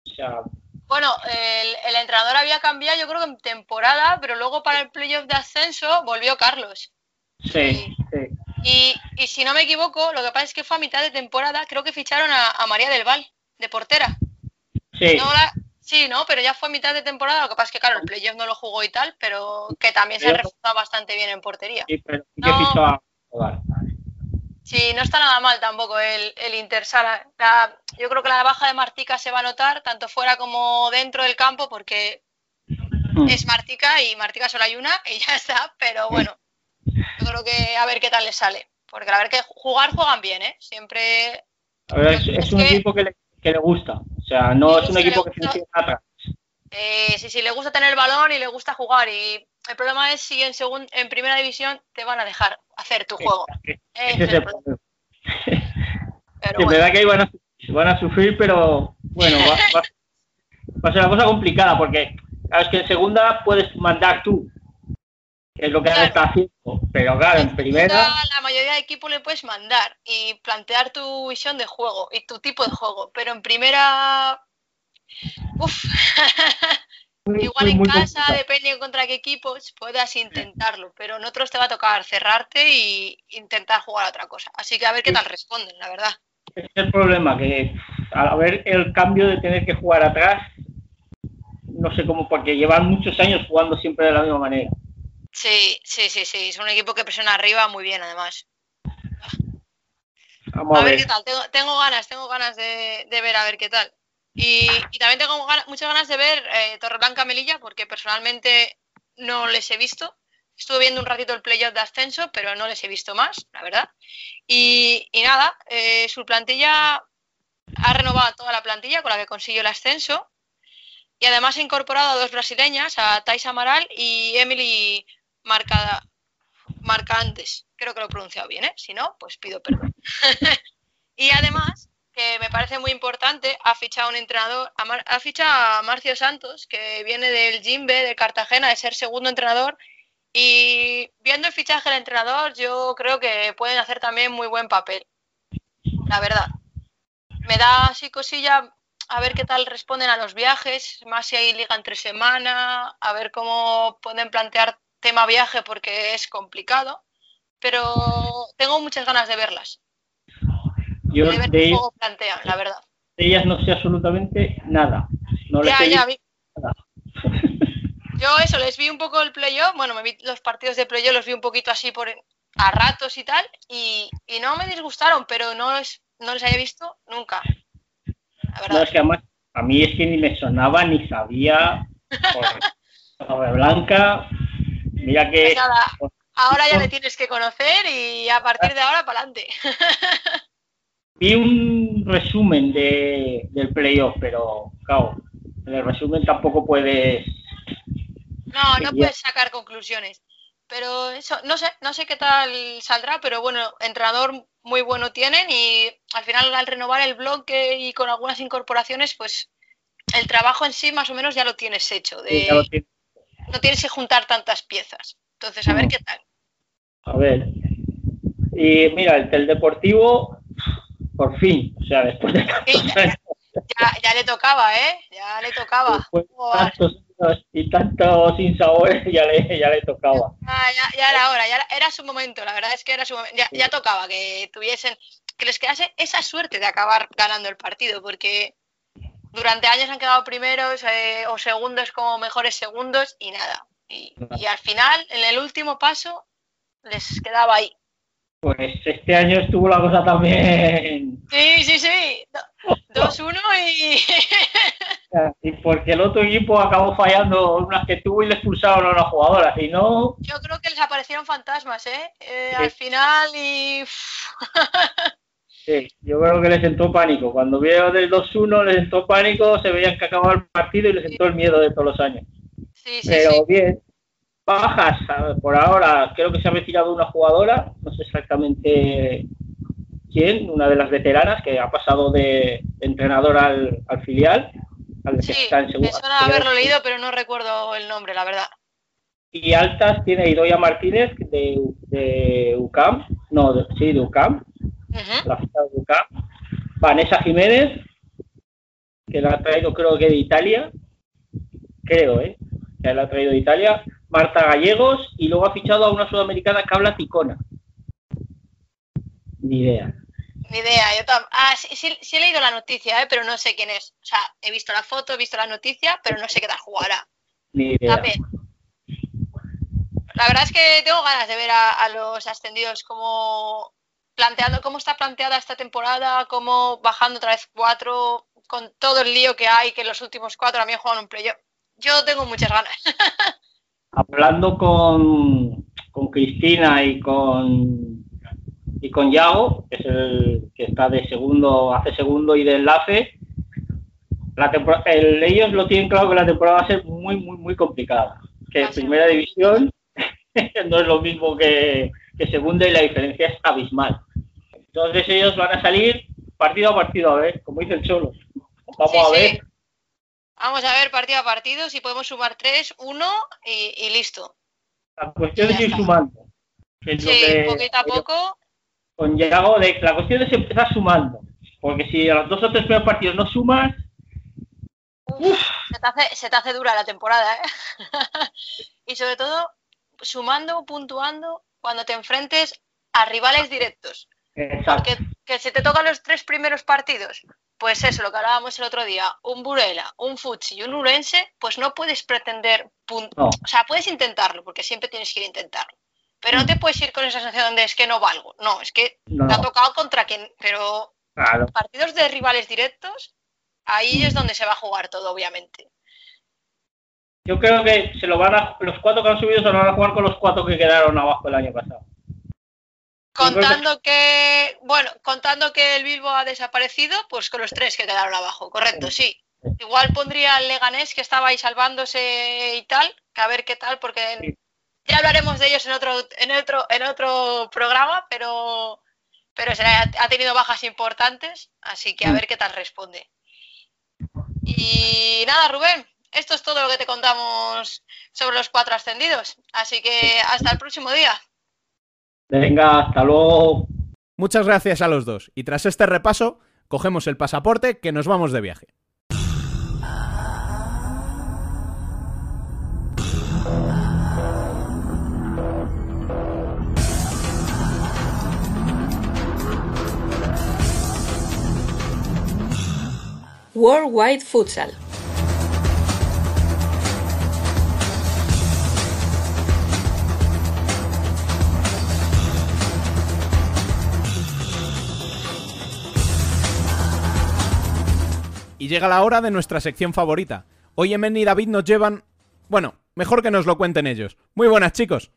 O sea, Bueno, el, el entrenador había cambiado, yo creo que en temporada, pero luego para el playoff de ascenso volvió Carlos. sí, sí. Y, y si no me equivoco, lo que pasa es que fue a mitad de temporada, creo que ficharon a, a María del Val, de portera. Sí, No la- sí, ¿no? Pero ya fue a mitad de temporada, lo que pasa es que, claro, el playoff no lo jugó y tal, pero que también se ha Pero- reforzado bastante bien en portería. sí, pero sí que No. fichó a. Sí, no está nada mal tampoco el, el Intersala. La- yo creo que la baja de Martica se va a notar, tanto fuera como dentro del campo, porque Mm. es Martica y Martica solo hay una y ya está, pero bueno, yo creo que a ver qué tal le sale. Porque a ver que jugar juegan bien, ¿eh? Siempre A ver, es, es un que- equipo que le, que le gusta. O sea, no Sí, es un equipo que se gusta. encierra atrás. Eh, sí, sí, le gusta tener el balón y le gusta jugar. Y el problema es si en, segun- en primera división te van a dejar hacer tu juego. Ese Ese es el problema. [laughs] Pero bueno. verdad que ahí van a, van a sufrir, pero bueno, va, va- va a ser una cosa complicada porque claro, es que en segunda puedes mandar tú, que es lo que han estado haciendo, pero claro, en primera, la mayoría de equipos le puedes mandar y plantear tu visión de juego y tu tipo de juego, pero en primera. Uf. [laughs] Igual en casa, complicado. depende contra qué equipos, puedas intentarlo, pero en otros te va a tocar cerrarte y intentar jugar a otra cosa. Así que a ver qué tal responden, la verdad. es el problema, que al ver el cambio de tener que jugar atrás, no sé cómo, porque llevan muchos años jugando siempre de la misma manera. Sí, sí, sí, sí. Es un equipo que presiona arriba muy bien, además. Vamos A a ver ver. qué tal. Tengo, tengo ganas, tengo ganas de, de ver a ver qué tal. Y, y también tengo muchas ganas de ver eh, Torreblanca Melilla, porque personalmente no les he visto. Estuve viendo un ratito el playoff de ascenso, pero no les he visto más, la verdad. Y, y nada, eh, su plantilla ha renovado toda la plantilla con la que consiguió el ascenso. Y además ha incorporado a dos brasileñas, a Thais Amaral y Emily Marca, Marcantes. Creo que lo he pronunciado bien, ¿eh? Si no, pues pido perdón. [laughs] y además, que me parece muy importante, ha fichado un entrenador, ha fichado a Marcio Santos, que viene del Jimbe de Cartagena, de ser segundo entrenador. Y viendo el fichaje del entrenador, yo creo que pueden hacer también muy buen papel. La verdad. Me da así cosilla a ver qué tal responden a los viajes, más si hay liga entre semana, a ver cómo pueden plantear tema viaje porque es complicado. Pero tengo muchas ganas de verlas, Yo de ver de, qué ellas- juego plantean, la verdad. de ellas no sé absolutamente nada. No les Ya, he ya, visto vi- nada. [laughs] [laughs] Yo eso, les vi un poco el playoff, bueno, me vi los partidos de playoff, los vi un poquito así por a ratos y tal, y, y no me disgustaron, pero no, es, no les había visto nunca. La No, verdad. es que además a mí es que ni me sonaba ni sabía [laughs] Torre Blanca, mira que Pues nada, ahora ya le tienes que conocer y a partir de ahora para adelante. [laughs] vi un resumen de, del playoff, pero claro, en el resumen tampoco puedes. No, no puedes sacar conclusiones. Pero eso, no sé, no sé qué tal saldrá, pero bueno, entrenador muy bueno tienen y al final al renovar el bloque y con algunas incorporaciones, pues el trabajo en sí más o menos ya lo tienes hecho. De, Sí, ya lo tienes. No tienes que juntar tantas piezas. Entonces, a ver No. qué tal. A ver. Y mira, el del Deportivo, por fin, o sea, después de tantos años, Ya, ya le tocaba, ¿eh? Ya le tocaba. después de tantos años y tantos sinsabores, [laughs] ya le, ya le tocaba. Ah, ya, ya era hora, ya era, era su momento, la verdad es que era su momento. Ya, ya tocaba que tuviesen, que les quedase esa suerte de acabar ganando el partido, porque durante años han quedado primeros eh, o segundos como mejores segundos y nada. Y, y al final, en el último paso, les quedaba ahí. Pues este año estuvo la cosa también. Sí, sí, sí. Do- 2-1 y. [laughs] Y porque el otro equipo acabó fallando unas que tuvo y le expulsaron a una jugadora. Si no, Yo creo que les aparecieron fantasmas, ¿eh? Eh. Al final y. [laughs] sí, yo creo que les entró pánico. Cuando vieron del 2-1 les entró pánico, se veían que acababa el partido y les entró el miedo de todos los años. Sí, sí, Pero bien, bajas por ahora. Creo que se ha retirado una jugadora, no sé exactamente quién, una de las veteranas que ha pasado de, entrenador al, al filial. Al que Sí, está en me suena haberlo leído, pero no recuerdo el nombre, la verdad. Y altas tiene Idoia Martínez de, de UCAM, no, de- sí, de UCAM, la ficha de UCAM. Vanessa Jiménez, que la ha traído creo que de Italia, creo, ¿eh? Que la ha traído de Italia. Marta Gallegos y luego ha fichado a una sudamericana que habla ticona. Ni idea. Ni idea, yo Ah, sí, sí, sí he leído la noticia, ¿eh? pero no sé quién es. O sea, he visto la foto, he visto la noticia, pero no sé qué tal jugará. Ni idea. La verdad es que tengo ganas de ver a, a los ascendidos como planteando cómo está planteada esta temporada, cómo bajando otra vez cuatro, con todo el lío que hay, que los últimos cuatro también juegan un playoff. Yo tengo muchas ganas. [laughs] Hablando con, con Cristina y con y con Yago, que es el que está de segundo, hace segundo y de enlace, la tempor- el- ellos lo tienen claro que la temporada va a ser muy, muy, muy complicada. Que primera división [laughs] no es lo mismo que, segunda y la diferencia es abismal. Entonces ellos van a salir partido a partido a ver, como dice el Cholo. Vamos Sí, a sí. ver. Vamos a ver partido a partido si podemos sumar tres, uno y, y listo. La cuestión es ir sumando. es lo Sí, que poquito a poco. con Yago, de, la cuestión es empezar sumando. Porque si a los dos o tres primeros partidos no sumas, Se te hace, se te hace dura la temporada, ¿eh? [laughs] y sobre todo, sumando, puntuando, cuando te enfrentes a rivales directos. exacto. Porque que si te tocan los tres primeros partidos, pues eso, lo que hablábamos el otro día, un Burela, un Futsi y un Urense, pues no puedes pretender, No. o sea, puedes intentarlo, porque siempre tienes que ir a intentarlo. Pero no te puedes ir con esa sensación de es que no valgo. No, es que No. te ha tocado contra quien, pero Claro. partidos de rivales directos, ahí es donde se va a jugar todo, obviamente. Yo creo que se lo van a, los cuatro que han subido se lo van a jugar con los cuatro que quedaron abajo el año pasado. Contando que, bueno, contando que el Bilbo ha desaparecido, pues con los tres que quedaron abajo, correcto, sí. Igual pondría al Leganés que estaba ahí salvándose y tal, que a ver qué tal, porque ya hablaremos de ellos en otro, en otro, en otro programa, pero, pero será- ha tenido bajas importantes, así que a ver qué tal responde. Y nada, Rubén, esto es todo lo que te contamos sobre los cuatro ascendidos, así que hasta el próximo día. Venga, hasta luego. Muchas gracias a los dos. Y tras este repaso, cogemos el pasaporte que nos vamos de viaje. Worldwide Futsal. Y llega la hora de nuestra sección favorita, Hoy Emen y David nos llevan... Bueno, mejor que nos lo cuenten ellos. Muy buenas chicos.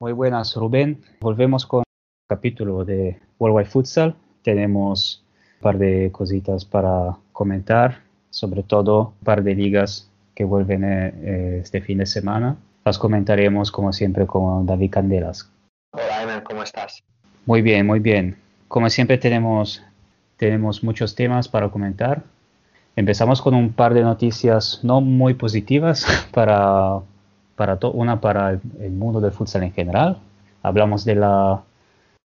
Muy buenas, Rubén. Volvemos con el capítulo de Worldwide Futsal. Tenemos un par de cositas para comentar, sobre todo un par de ligas que vuelven eh, eh, este fin de semana. Las comentaremos como siempre con David Candelas. Hola, Emen, ¿cómo estás? Muy bien, muy bien. Como siempre tenemos, tenemos muchos temas para comentar. Empezamos con un par de noticias no muy positivas [laughs] para, para una para el, el mundo del futsal en general. Hablamos de la,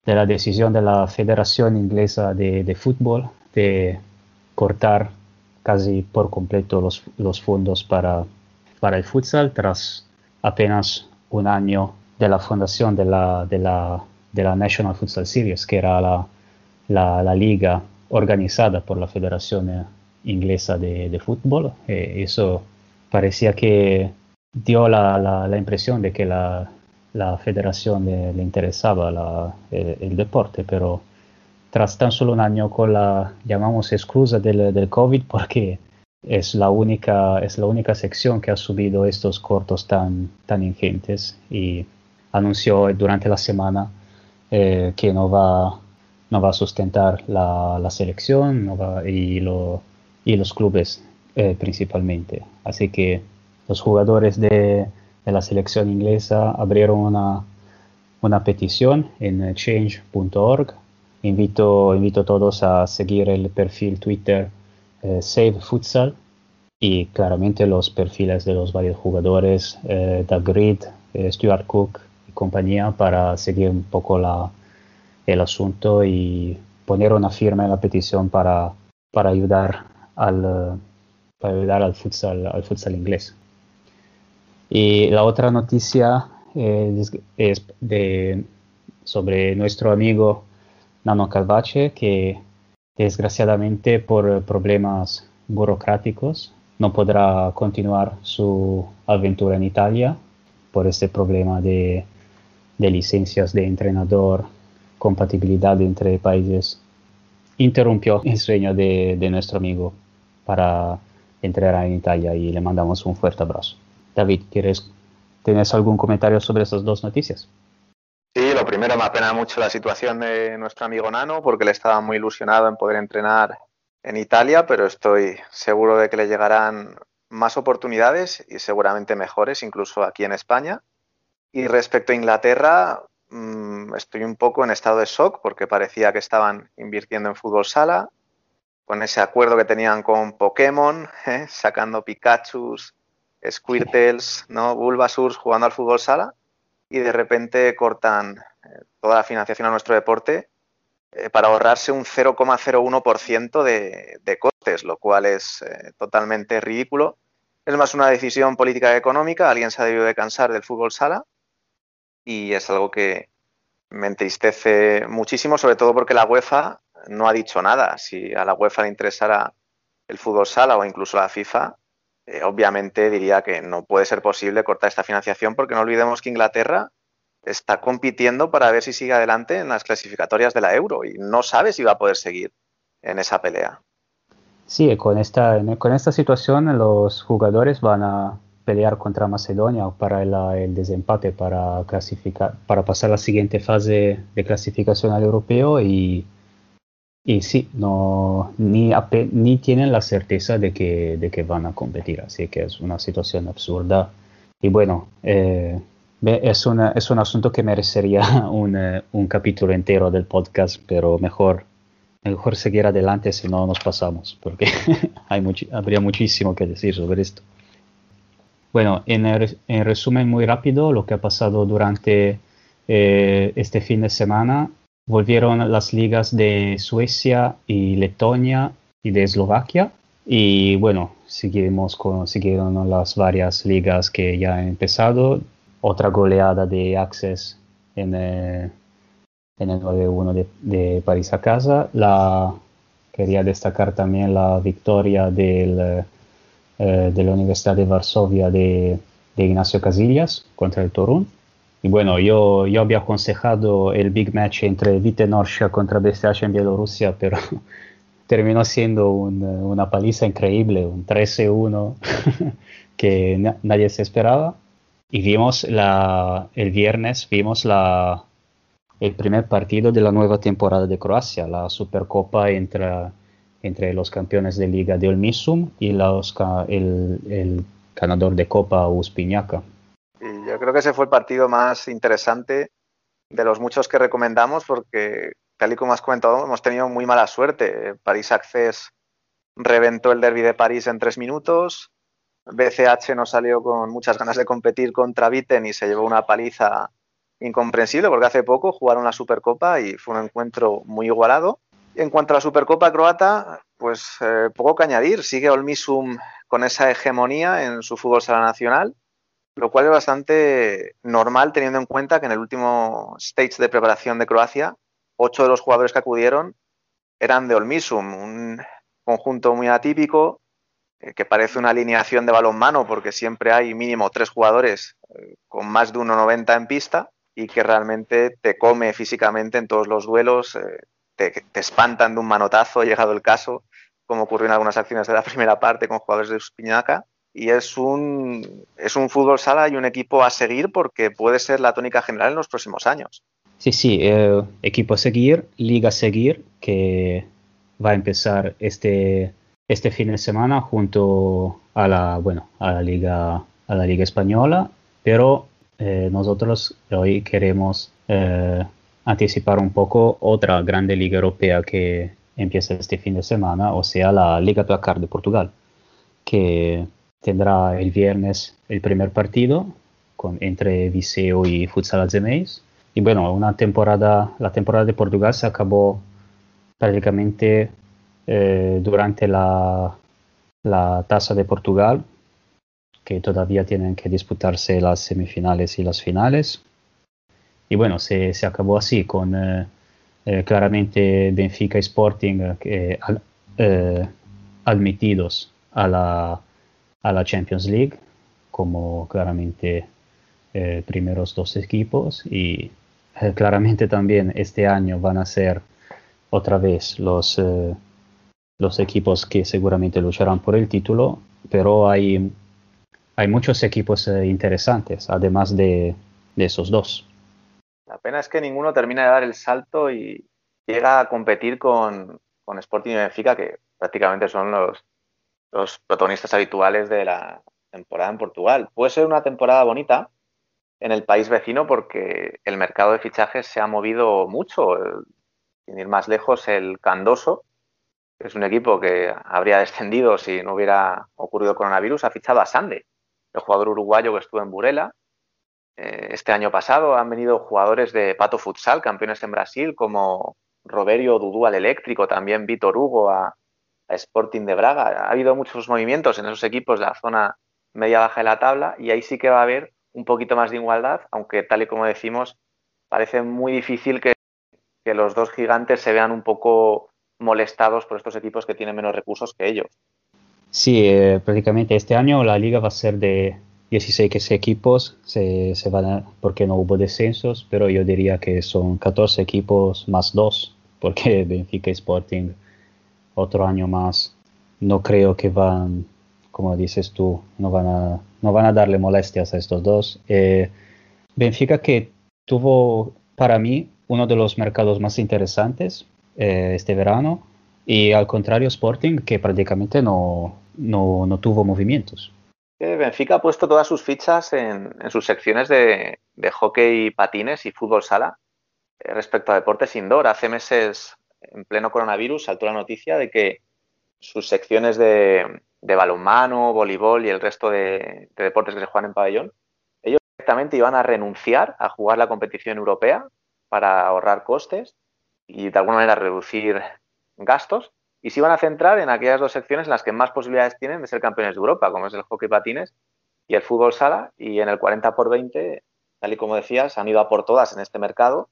de la decisión de la Federación Inglesa de, de Fútbol de cortar casi por completo los, los fondos para, para el futsal tras apenas un año de la fundación de la, de la, de la National Futsal Series, que era la, la, la liga organizada por la Federación eh, Inglesa de, de Fútbol. Eh, eso parecía que dio la, la, la impresión de que la, la federación le, le interesaba el, el deporte, pero tras tan solo un año con la, llamamos excusa del, del COVID, porque es la única, es la única sección que ha subido estos cortos tan, tan ingentes y anunció durante la semana eh, que no va, no va a sustentar la, la selección no va- y, lo- y los clubes eh, principalmente. Así que los jugadores de, de la selección inglesa abrieron una, una petición en change.org. Invito, invito a todos a seguir el perfil Twitter eh, Save Futsal y claramente los perfiles de los varios jugadores, eh, Doug Reed, eh, Stuart Cook y compañía para seguir un poco la, el asunto y poner una firma en la petición para, para ayudar al, eh, para ayudar al futsal, al futsal inglés. Y la otra noticia eh, es, es de, sobre nuestro amigo Nano Calvache, que desgraciadamente por problemas burocráticos no podrá continuar su aventura en Italia por este problema de, de licencias de entrenador, compatibilidad entre países. Interrumpió el sueño de, de nuestro amigo para entrenar en Italia y le mandamos un fuerte abrazo. David, ¿quieres, ¿tienes algún comentario sobre estas dos noticias? Sí, lo primero me apena mucho la situación de nuestro amigo Nano porque él estaba muy ilusionado en poder entrenar en Italia, pero estoy seguro de que le llegarán más oportunidades y seguramente mejores, incluso aquí en España. Y respecto a Inglaterra, mmm, estoy un poco en estado de shock porque parecía que estaban invirtiendo en fútbol sala, con ese acuerdo que tenían con Pokémon, [laughs] ¿eh? sacando Pikachus, Squirtles, ¿no? Bulbasurs jugando al fútbol sala y de repente cortan eh, toda la financiación a nuestro deporte eh, para ahorrarse un 0,01% de, de costes, lo cual es totalmente ridículo. Es más una decisión política y económica, alguien se ha debido de cansar del fútbol sala y es algo que me entristece muchísimo, sobre todo porque la UEFA no ha dicho nada. Si a la UEFA le interesara el fútbol sala o incluso la FIFA, eh, obviamente diría que no puede ser posible cortar esta financiación porque no olvidemos que Inglaterra está compitiendo para ver si sigue adelante en las clasificatorias de la Euro y no sabe si va a poder seguir en esa pelea. Sí, con esta, con esta situación los jugadores van a pelear contra Macedonia para el, desempate para clasificar, para pasar a la siguiente fase de clasificación al europeo y, y sí, no, ni, ni tienen la certeza de que, de que van a competir, así que es una situación absurda. Y bueno, eh, es, una, es un asunto que merecería [laughs] un, eh, un capítulo entero del podcast, pero mejor, mejor seguir adelante si no nos pasamos, porque [laughs] hay muchi- habría muchísimo que decir sobre esto. Bueno, en, el- en resumen muy rápido, lo que ha pasado durante eh, este fin de semana, volvieron las ligas de Suecia y Letonia y de Eslovaquia. Y bueno, seguimos con, siguieron las varias ligas que ya han empezado. Otra goleada de Access en, eh, en el 9-1 de, de París a casa. La, quería destacar también la victoria del, eh, de la Universidad de Varsovia de, de Ignacio Casillas contra el Torun. Y bueno, yo, yo había aconsejado el big match entre Vite Norsha contra BSH en Bielorrusia, pero [laughs] terminó siendo un, una paliza increíble, un 13-1 [laughs] que na- nadie se esperaba. Y vimos el viernes, vimos el primer partido de la nueva temporada de Croacia, la Supercopa entre, entre los campeones de Liga de Olmisum y el, el ganador de Copa Uspinjaka. Yo creo que ese fue el partido más interesante de los muchos que recomendamos porque, tal y como has comentado, hemos tenido muy mala suerte. París Access reventó el derby de París en tres minutos. BCH no salió con muchas ganas de competir contra Vitten y se llevó una paliza incomprensible porque hace poco jugaron la Supercopa y fue un encuentro muy igualado. En cuanto a la Supercopa croata, pues eh, poco que añadir. Sigue Olmisum con esa hegemonía en su fútbol sala nacional lo cual es bastante normal teniendo en cuenta que en el último stage de preparación de Croacia, ocho de los jugadores que acudieron eran de Olmisum, un conjunto muy atípico eh, que parece una alineación de balonmano porque siempre hay mínimo tres jugadores eh, con más de 1,90 en pista y que realmente te come físicamente en todos los duelos, eh, te, espantan de un manotazo, llegado el caso, como ocurrió en algunas acciones de la [laughs] primera parte con jugadores de Uspinaca y es un, es un fútbol sala y un equipo a seguir porque puede ser la tónica general en los próximos años. Sí, sí, eh, equipo a seguir, liga a seguir, que va a empezar este, este fin de semana junto a la, bueno, a la liga, a la liga española, pero eh, nosotros hoy queremos eh, anticipar un poco otra grande liga europea que empieza este fin de semana, o sea, la Liga Placar de Portugal, que tendrá el viernes el primer partido con, entre Viseo y Futsal Alzemais. Y bueno, una temporada, la temporada de Portugal se acabó prácticamente eh, durante la, la tasa de Portugal, que todavía tienen que disputarse las semifinales y las finales. Y bueno, se, acabó así, con eh, eh, claramente Benfica y Sporting eh, admitidos a la, a la Champions League como claramente eh, primeros dos equipos y eh, claramente también este año van a ser otra vez los, eh, los equipos que seguramente lucharán por el título, pero hay, hay muchos equipos eh, interesantes, además de, de esos dos. La pena es que ninguno termina de dar el salto y llega a competir con, con Sporting y Benfica, que prácticamente son los, los protagonistas habituales de la temporada en Portugal. Puede ser una temporada bonita en el país vecino porque el mercado de fichajes se ha movido mucho. Sin ir más lejos, el Candoso, que es un equipo que habría descendido si no hubiera ocurrido coronavirus, ha fichado a Sande, el jugador uruguayo que estuvo en Burela. Eh, Este año pasado han venido jugadores de Pato Futsal, campeones en Brasil, como Roberio Dudú al Eléctrico, también Víctor Hugo a, Sporting de Braga. Ha habido muchos movimientos en esos equipos de la zona media-baja de la tabla y ahí sí que va a haber un poquito más de igualdad, aunque tal y como decimos, parece muy difícil que, los dos gigantes se vean un poco molestados por estos equipos que tienen menos recursos que ellos. Sí, eh, prácticamente este año la liga va a ser de 16 equipos, se, van porque no hubo descensos, pero yo diría que son 14 equipos más 2, porque [laughs] Benfica Sporting otro año más. No creo que van, como dices tú, no van a, no van a darle molestias a estos dos. Eh, Benfica que tuvo para mí uno de los mercados más interesantes eh, este verano y al contrario Sporting que prácticamente no, no, no tuvo movimientos. que Benfica ha puesto todas sus fichas en, en sus secciones de, de hockey patines y fútbol sala eh, respecto a deportes indoor. Hace meses, en pleno coronavirus, saltó la noticia de que sus secciones de, balonmano, voleibol y el resto de, de deportes que se juegan en pabellón, ellos directamente iban a renunciar a jugar la competición europea para ahorrar costes y de alguna manera reducir gastos y se iban a centrar en aquellas dos secciones en las que más posibilidades tienen de ser campeones de Europa, como es el hockey patines y el fútbol sala, y en el 40 por 20, tal y como decías, han ido a por todas en este mercado.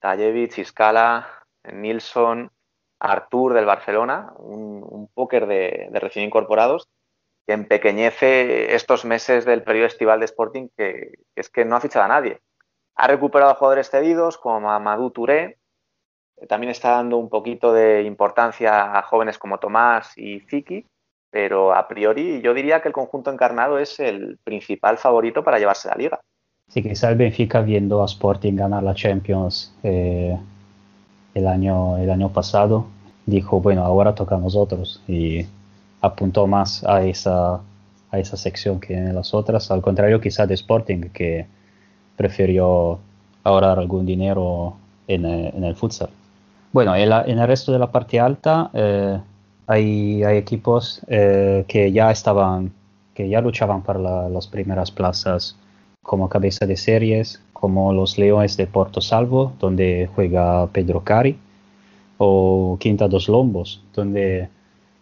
Tajevic, Iscala, Nilsson, Artur del Barcelona, un, un póker de, recién incorporados que empequeñece estos meses del periodo estival de Sporting, que, es que no ha fichado a nadie. Ha recuperado a jugadores cedidos como Amadou Touré, también está dando un poquito de importancia a jóvenes como Tomás y Ziki, pero a priori yo diría que el conjunto encarnado es el principal favorito para llevarse la liga. Sí, quizá el Benfica viendo a Sporting ganar la Champions eh, el, año, el año pasado, dijo, bueno, ahora toca a nosotros y apuntó más a esa, a esa sección que en las otras, al contrario quizá de Sporting, que prefirió ahorrar algún dinero en, eh, en el futsal. Bueno, en, el resto de la parte alta eh, hay, hay equipos eh, que ya estaban, que ya luchaban para la- las primeras plazas como cabeza de series, como los Leones de Porto Salvo, donde juega Pedro Cari, o Quinta dos Lombos, donde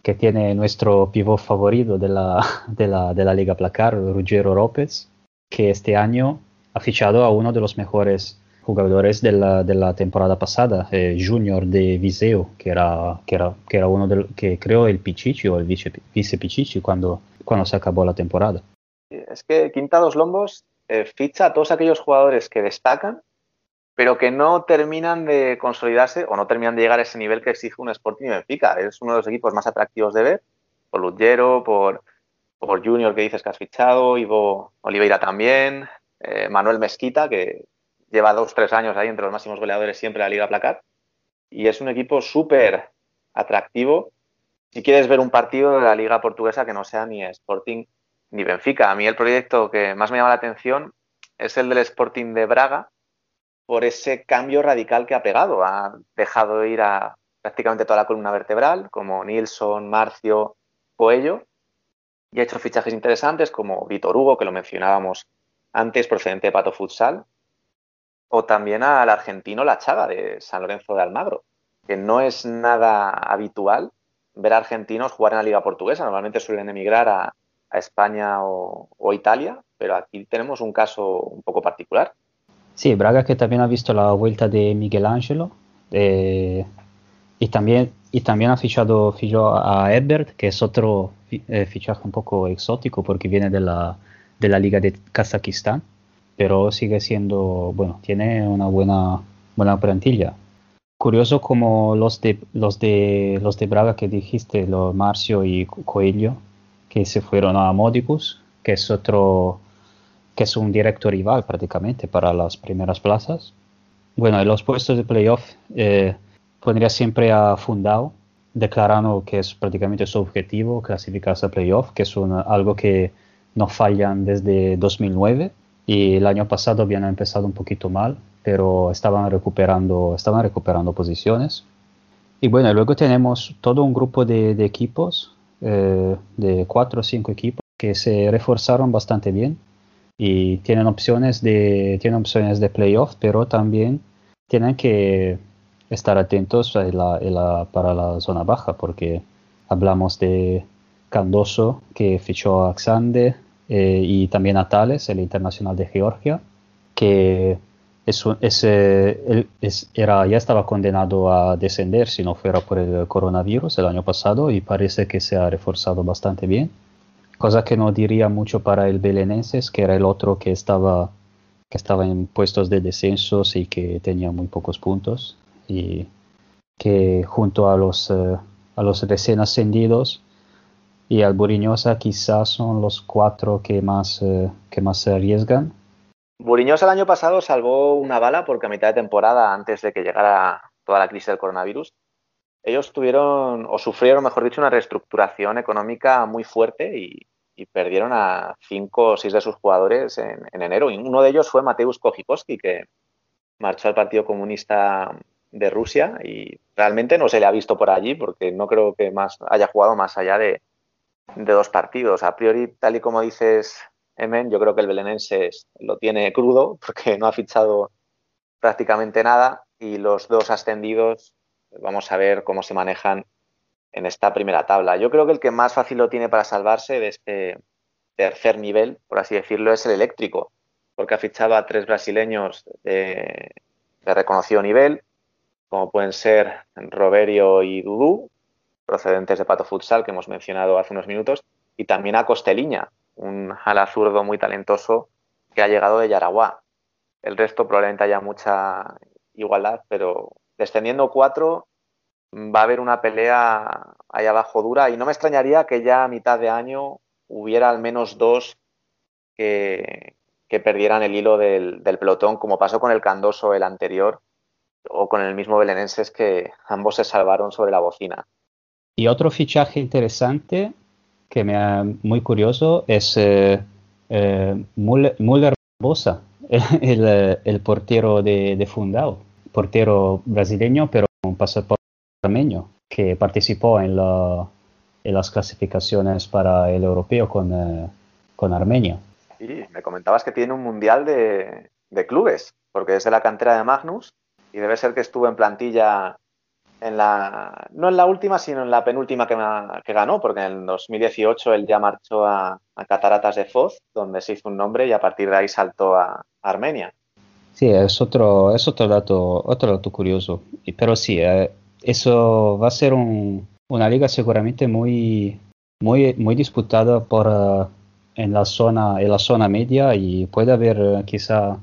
que tiene nuestro pivot favorito de la, [laughs] de la, de la Liga Placar, Ruggiero López, que este año ha fichado a uno de los mejores jugadores de la, de la temporada pasada, eh, Junior de Viseo, que era, que era, que era uno de que creó el Pichichi o el vice, vice Pichichi cuando, cuando se acabó la temporada. Es que Quinta dos Lombos eh, ficha a todos aquellos jugadores que destacan, pero que no terminan de consolidarse o no terminan de llegar a ese nivel que exige un Sporting y Benfica. Es uno de los equipos más atractivos de ver, por Lugero, por, por Junior que dices que has fichado, Ivo Oliveira también, eh, Manuel Mesquita, que lleva dos, tres años ahí entre los máximos goleadores siempre de la Liga Placar. Y es un equipo súper atractivo si quieres ver un partido de la Liga Portuguesa que no sea ni Sporting ni Benfica. A mí el proyecto que más me llama la atención es el del Sporting de Braga por ese cambio radical que ha pegado. Ha dejado ir a prácticamente toda la columna vertebral, como Nilsson, Marcio, Coello, y ha hecho fichajes interesantes como Vitor Hugo, que lo mencionábamos antes, procedente de Pato Futsal, o también al argentino La Chaga de San Lorenzo de Almagro, que no es nada habitual ver a argentinos jugar en la liga portuguesa. Normalmente suelen emigrar a, a España o, o Italia, pero aquí tenemos un caso un poco particular. Sí, Braga que también ha visto la vuelta de Miguel Ángelo eh, y, también, y también ha fichado, fichó a Ebert, que es otro eh, fichaje un poco exótico porque viene de la, de la Liga de Kazajistán, pero sigue siendo, bueno, tiene una buena, buena plantilla. Curioso como los de, los de, los de Braga que dijiste, los Marcio y Co- Coelho, que se fueron a Modicus, que es otro que es un directo rival prácticamente para las primeras plazas. Bueno, en los puestos de playoff eh, pondría siempre a Fundao, declarando que es prácticamente su objetivo clasificarse a playoff, que es algo que no fallan desde 2009 y el año pasado habían empezado un poquito mal, pero estaban recuperando, estaban recuperando posiciones. Y bueno, luego tenemos todo un grupo de equipos, eh, de cuatro o cinco equipos, que se reforzaron bastante bien y tienen opciones de, tienen opciones de playoff, pero también tienen que estar atentos en la- para la zona baja, porque hablamos de Candoso, que fichó a Xande, eh, y también a Tales, el internacional de Georgia, que es era, ya estaba condenado a descender si no fuera por el coronavirus el año pasado y parece que se ha reforzado bastante bien. Cosa que no diría mucho para el Belenenses, que era el otro que estaba, que estaba en puestos de descensos y que tenía muy pocos puntos. Y que junto a los, eh, a los recién ascendidos y al Buriñosa quizás son los cuatro que más, eh, que más se arriesgan. Buriñosa el año pasado salvó una bala porque a mitad de temporada, antes de que llegara toda la crisis del coronavirus, ellos tuvieron, o sufrieron, mejor dicho, una reestructuración económica muy fuerte y, perdieron a cinco o seis de sus jugadores en, en enero. Y uno de ellos fue Mateusz Kojikoski, que marchó al Partido Comunista de Rusia y realmente no se le ha visto por allí porque no creo que más haya jugado más allá de dos partidos. A priori, tal y como dices, Emen, yo creo que el belenense lo tiene crudo [laughs] porque no ha fichado prácticamente nada y los dos ascendidos vamos a ver cómo se manejan en esta primera tabla. Yo creo que el que más fácil lo tiene para salvarse de este tercer nivel, por así decirlo, es el eléctrico, porque ha fichado a tres brasileños de, reconocido nivel, como pueden ser Roberio y Dudú, procedentes de Pato Futsal, que hemos mencionado hace unos minutos, y también a Costeliña, un ala zurdo muy talentoso que ha llegado de Yaraguá. El resto probablemente haya mucha igualdad, pero descendiendo cuatro, va a haber una pelea ahí abajo dura y no me extrañaría que ya a mitad de año hubiera al menos dos que, que perdieran el hilo del, del pelotón, como pasó con el Candoso el anterior o con el mismo Belenenses que ambos se salvaron sobre la bocina. Y otro fichaje interesante que me ha muy curioso es eh, eh, Müller, Barbosa, [laughs] el, el, portero de, de, Fundao, portero brasileño pero con pasaporte armenio, que participó en, la, en, las clasificaciones para el europeo con, eh, con Armenia. Me comentabas que tiene un mundial de, de clubes, porque es de la cantera de Magnus y debe ser que estuvo en plantilla no en la última, sino en la penúltima que, ganó, porque en el 2018 él ya marchó a, Cataratas de Foz, donde se hizo un nombre y a partir de ahí saltó a, Armenia. Sí, es otro, es otro dato, otro dato curioso. Pero sí, eh, eso va a ser un, una liga seguramente muy, muy, muy disputada por, uh, en, la zona, en la zona media y puede haber uh, quizá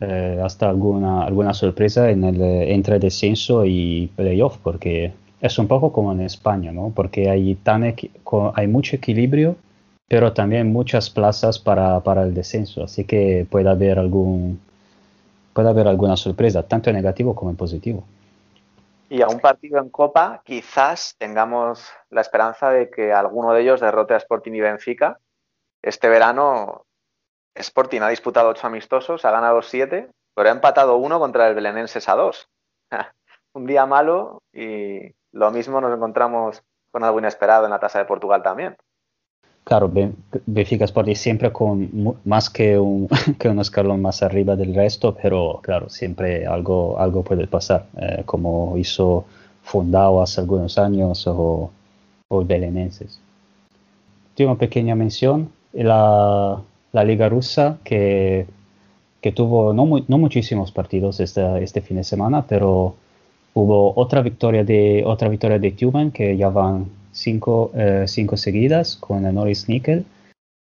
eh, hasta alguna, alguna sorpresa en el entre descenso y playoff, porque es un poco como en España, ¿no? Porque hay, tan hay mucho equilibrio, pero también muchas plazas para, para el descenso, así que puede haber, algún, puede haber alguna sorpresa, tanto en negativo como en positivo. Y a un partido en Copa, quizás tengamos la esperanza de que alguno de ellos derrote a Sporting y Benfica. Este verano Sporting ha disputado ocho amistosos, ha ganado siete, pero ha empatado uno contra el Belenenses a dos. [laughs] Un día malo y lo mismo nos encontramos con algo inesperado en la tasa de Portugal también. Claro, Benfica Sporting siempre con más que un, [laughs] que un escalón más arriba del resto, pero claro, siempre algo, algo puede pasar, eh, como hizo Fundao hace algunos años o, o el Belenenses. Tengo una pequeña mención, la, la Liga Rusa, que, que tuvo no, no muchísimos partidos este, este, fin de semana, pero hubo otra victoria de, otra victoria de Tumen, que ya van cinco, eh, cinco seguidas con el Norris Nickel.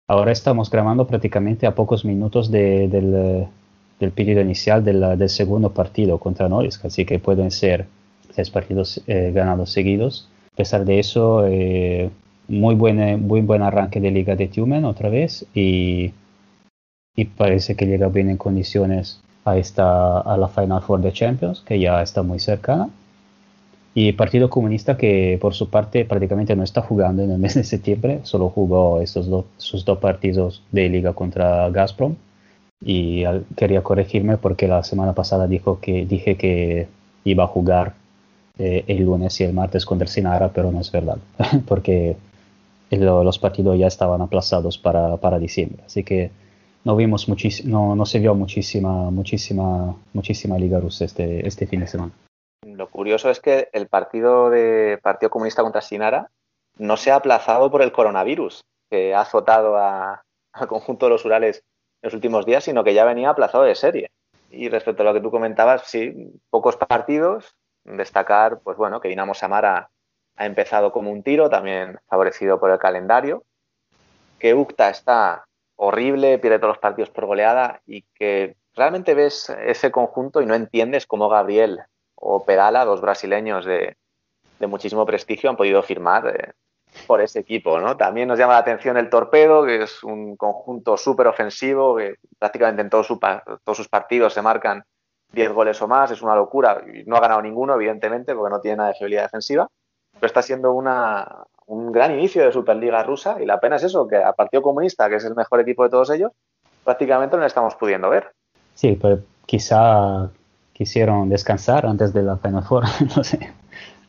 Ahora estamos grabando prácticamente a pocos minutos de, del, del, periodo inicial del, del, segundo partido contra Norris, así que pueden ser seis partidos eh, ganados seguidos. A pesar de eso, eh, muy buen, muy buen arranque de liga de Tumen otra vez y, y parece que llega bien en condiciones a, esta, a la Final Four de Champions, que ya está muy cercana. Y Partido Comunista que por su parte prácticamente no está jugando en el mes de septiembre, solo jugó estos do, sus dos partidos de liga contra Gazprom. Y al, quería corregirme porque la semana pasada dijo que, dije que iba a jugar eh, el lunes y el martes contra el Sinara, pero no es verdad, [laughs] porque los partidos ya estaban aplazados para, para diciembre. Así que no vimos no, no se vio muchísima, muchísima, muchísima Liga Rusa este, este fin de semana. Lo curioso es que el partido de Partido Comunista contra Sinara no se ha aplazado por el coronavirus, que ha azotado a, al conjunto de los Urales en los últimos días, sino que ya venía aplazado de serie. Y respecto a lo que tú comentabas, sí, pocos partidos, destacar, pues bueno, que Dinamo Samara ha empezado como un tiro, también favorecido por el calendario, que UCTA está horrible, pierde todos los partidos por goleada y que realmente ves ese conjunto y no entiendes cómo Gabriel o Pedala, dos brasileños de, muchísimo prestigio, han podido firmar eh, por ese equipo. ¿no? También nos llama la atención el Torpedo, que es un conjunto súper ofensivo, que prácticamente en todos, su, todos sus partidos se marcan 10 goles o más, es una locura. No ha ganado ninguno, evidentemente, porque no tiene nada de fiabilidad defensiva pero está siendo una, un gran inicio de Superliga rusa y la pena es eso, que a Partido Comunista, que es el mejor equipo de todos ellos, prácticamente no lo estamos pudiendo ver. Sí, pues quizá quisieron descansar antes de la Final Four, [laughs] no sé.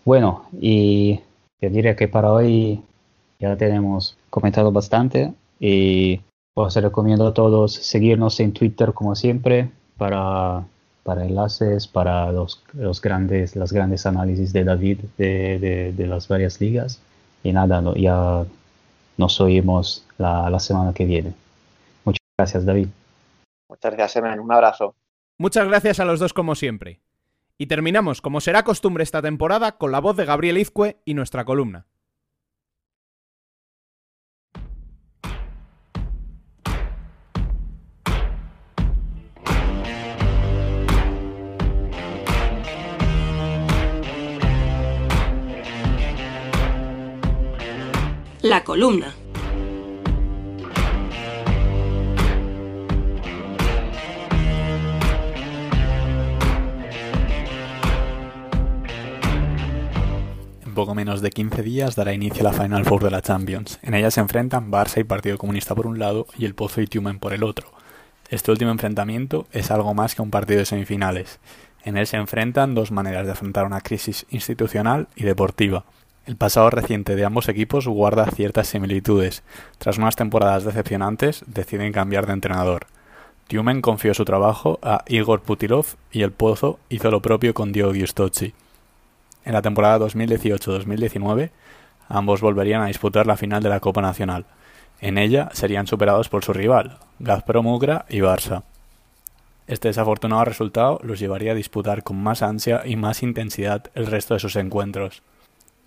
Bueno, y yo diría que para hoy ya tenemos comentado bastante y os recomiendo a todos seguirnos en Twitter como siempre para para enlaces, para los, los grandes, las grandes análisis de David de, de, de las varias ligas. Y nada, no, ya nos oímos la, la, semana que viene. Muchas gracias, David. Muchas gracias, Emen. Un abrazo. Muchas gracias a los dos como siempre. Y terminamos, como será costumbre esta temporada, con la voz de Gabriel Izcue y nuestra columna. La columna. En poco menos de 15 días dará inicio la Final Four de la Champions. En ella se enfrentan Barça y Partido Comunista por un lado y el Pozo y Tumen por el otro. Este último enfrentamiento es algo más que un partido de semifinales. En él se enfrentan dos maneras de afrontar una crisis institucional y deportiva. El pasado reciente de ambos equipos guarda ciertas similitudes. Tras unas temporadas decepcionantes, deciden cambiar de entrenador. Tumen confió su trabajo a Igor Putilov y el Pozo hizo lo propio con Diego Giustozzi. En la temporada 2018-2019, ambos volverían a disputar la final de la Copa Nacional. En ella serían superados por su rival, Gazprom Ugra y Barça. Este desafortunado resultado los llevaría a disputar con más ansia y más intensidad el resto de sus encuentros,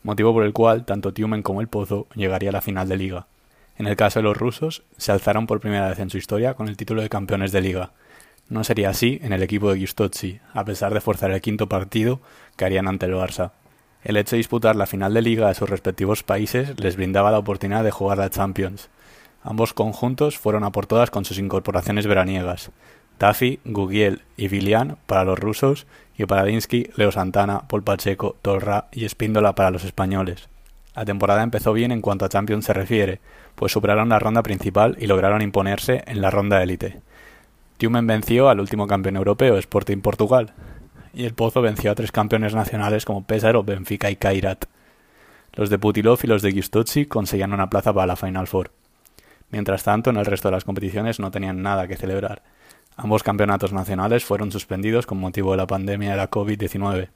motivo por el cual tanto Tiumen como el Pozo llegaría a la final de liga. En el caso de los rusos, se alzaron por primera vez en su historia con el título de campeones de liga. No sería así en el equipo de Giustozzi, a pesar de forzar el quinto partido que harían ante el Barça. El hecho de disputar la final de liga de sus respectivos países les brindaba la oportunidad de jugar la Champions. Ambos conjuntos fueron a por todas con sus incorporaciones veraniegas. Tafi, Gugiel y Vilian para los rusos y para Dinsky, Leo Santana, Paul Pacheco, Torra y Espíndola para los españoles. La temporada empezó bien en cuanto a Champions se refiere, pues superaron la ronda principal y lograron imponerse en la ronda élite. Tumen venció al último campeón europeo, Sporting Portugal, y el Pozo venció a tres campeones nacionales como Pesaro, Benfica y Kairat. Los de Putilov y los de Giustozzi conseguían una plaza para la Final Four. Mientras tanto, en el resto de las competiciones no tenían nada que celebrar. Ambos campeonatos nacionales fueron suspendidos con motivo de la pandemia de la COVID-19.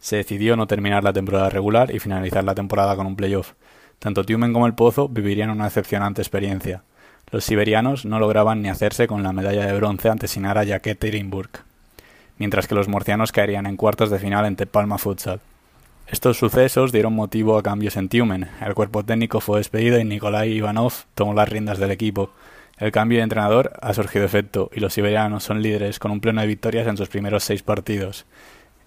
Se decidió no terminar la temporada regular y finalizar la temporada con un playoff. Tanto Tumen como el Pozo vivirían una decepcionante experiencia. Los siberianos no lograban ni hacerse con la medalla de bronce ante Sinara y Ekaterinburg, mientras que los murcianos caerían en cuartos de final ante Palma Futsal. Estos sucesos dieron motivo a cambios en Tumen. El cuerpo técnico fue despedido y Nikolai Ivanov tomó las riendas del equipo. El cambio de entrenador ha surgido efecto y los siberianos son líderes con un pleno de victorias en sus primeros seis partidos.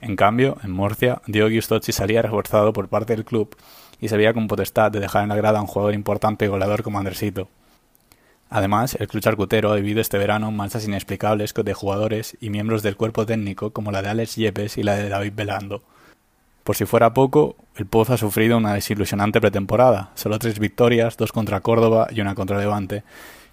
En cambio, en Murcia, Diego Giustozzi salía reforzado por parte del club y se con potestad de dejar en la grada a un jugador importante y goleador como Andresito. Además, el club charcutero ha vivido este verano marchas inexplicables de jugadores y miembros del cuerpo técnico como la de Alex Yepes y la de David Belando. Por si fuera poco, el Pozo ha sufrido una desilusionante pretemporada, solo tres victorias, dos contra Córdoba y una contra Levante,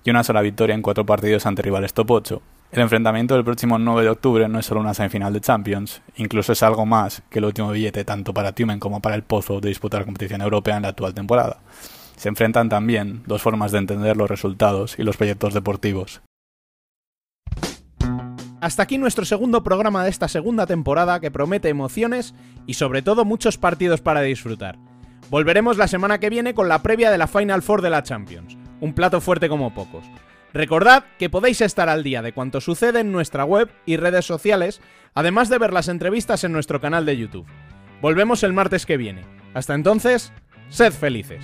y una sola victoria en cuatro partidos ante rivales top 8. El enfrentamiento del próximo 9 de octubre no es solo una semifinal de Champions, incluso es algo más que el último billete tanto para Tumen como para el Pozo de disputar competición europea en la actual temporada. Se enfrentan también dos formas de entender los resultados y los proyectos deportivos. Hasta aquí nuestro segundo programa de esta segunda temporada que promete emociones y sobre todo muchos partidos para disfrutar. Volveremos la semana que viene con la previa de la Final Four de la Champions, un plato fuerte como pocos. Recordad que podéis estar al día de cuanto sucede en nuestra web y redes sociales, además de ver las entrevistas en nuestro canal de YouTube. Volvemos el martes que viene. Hasta entonces, sed felices.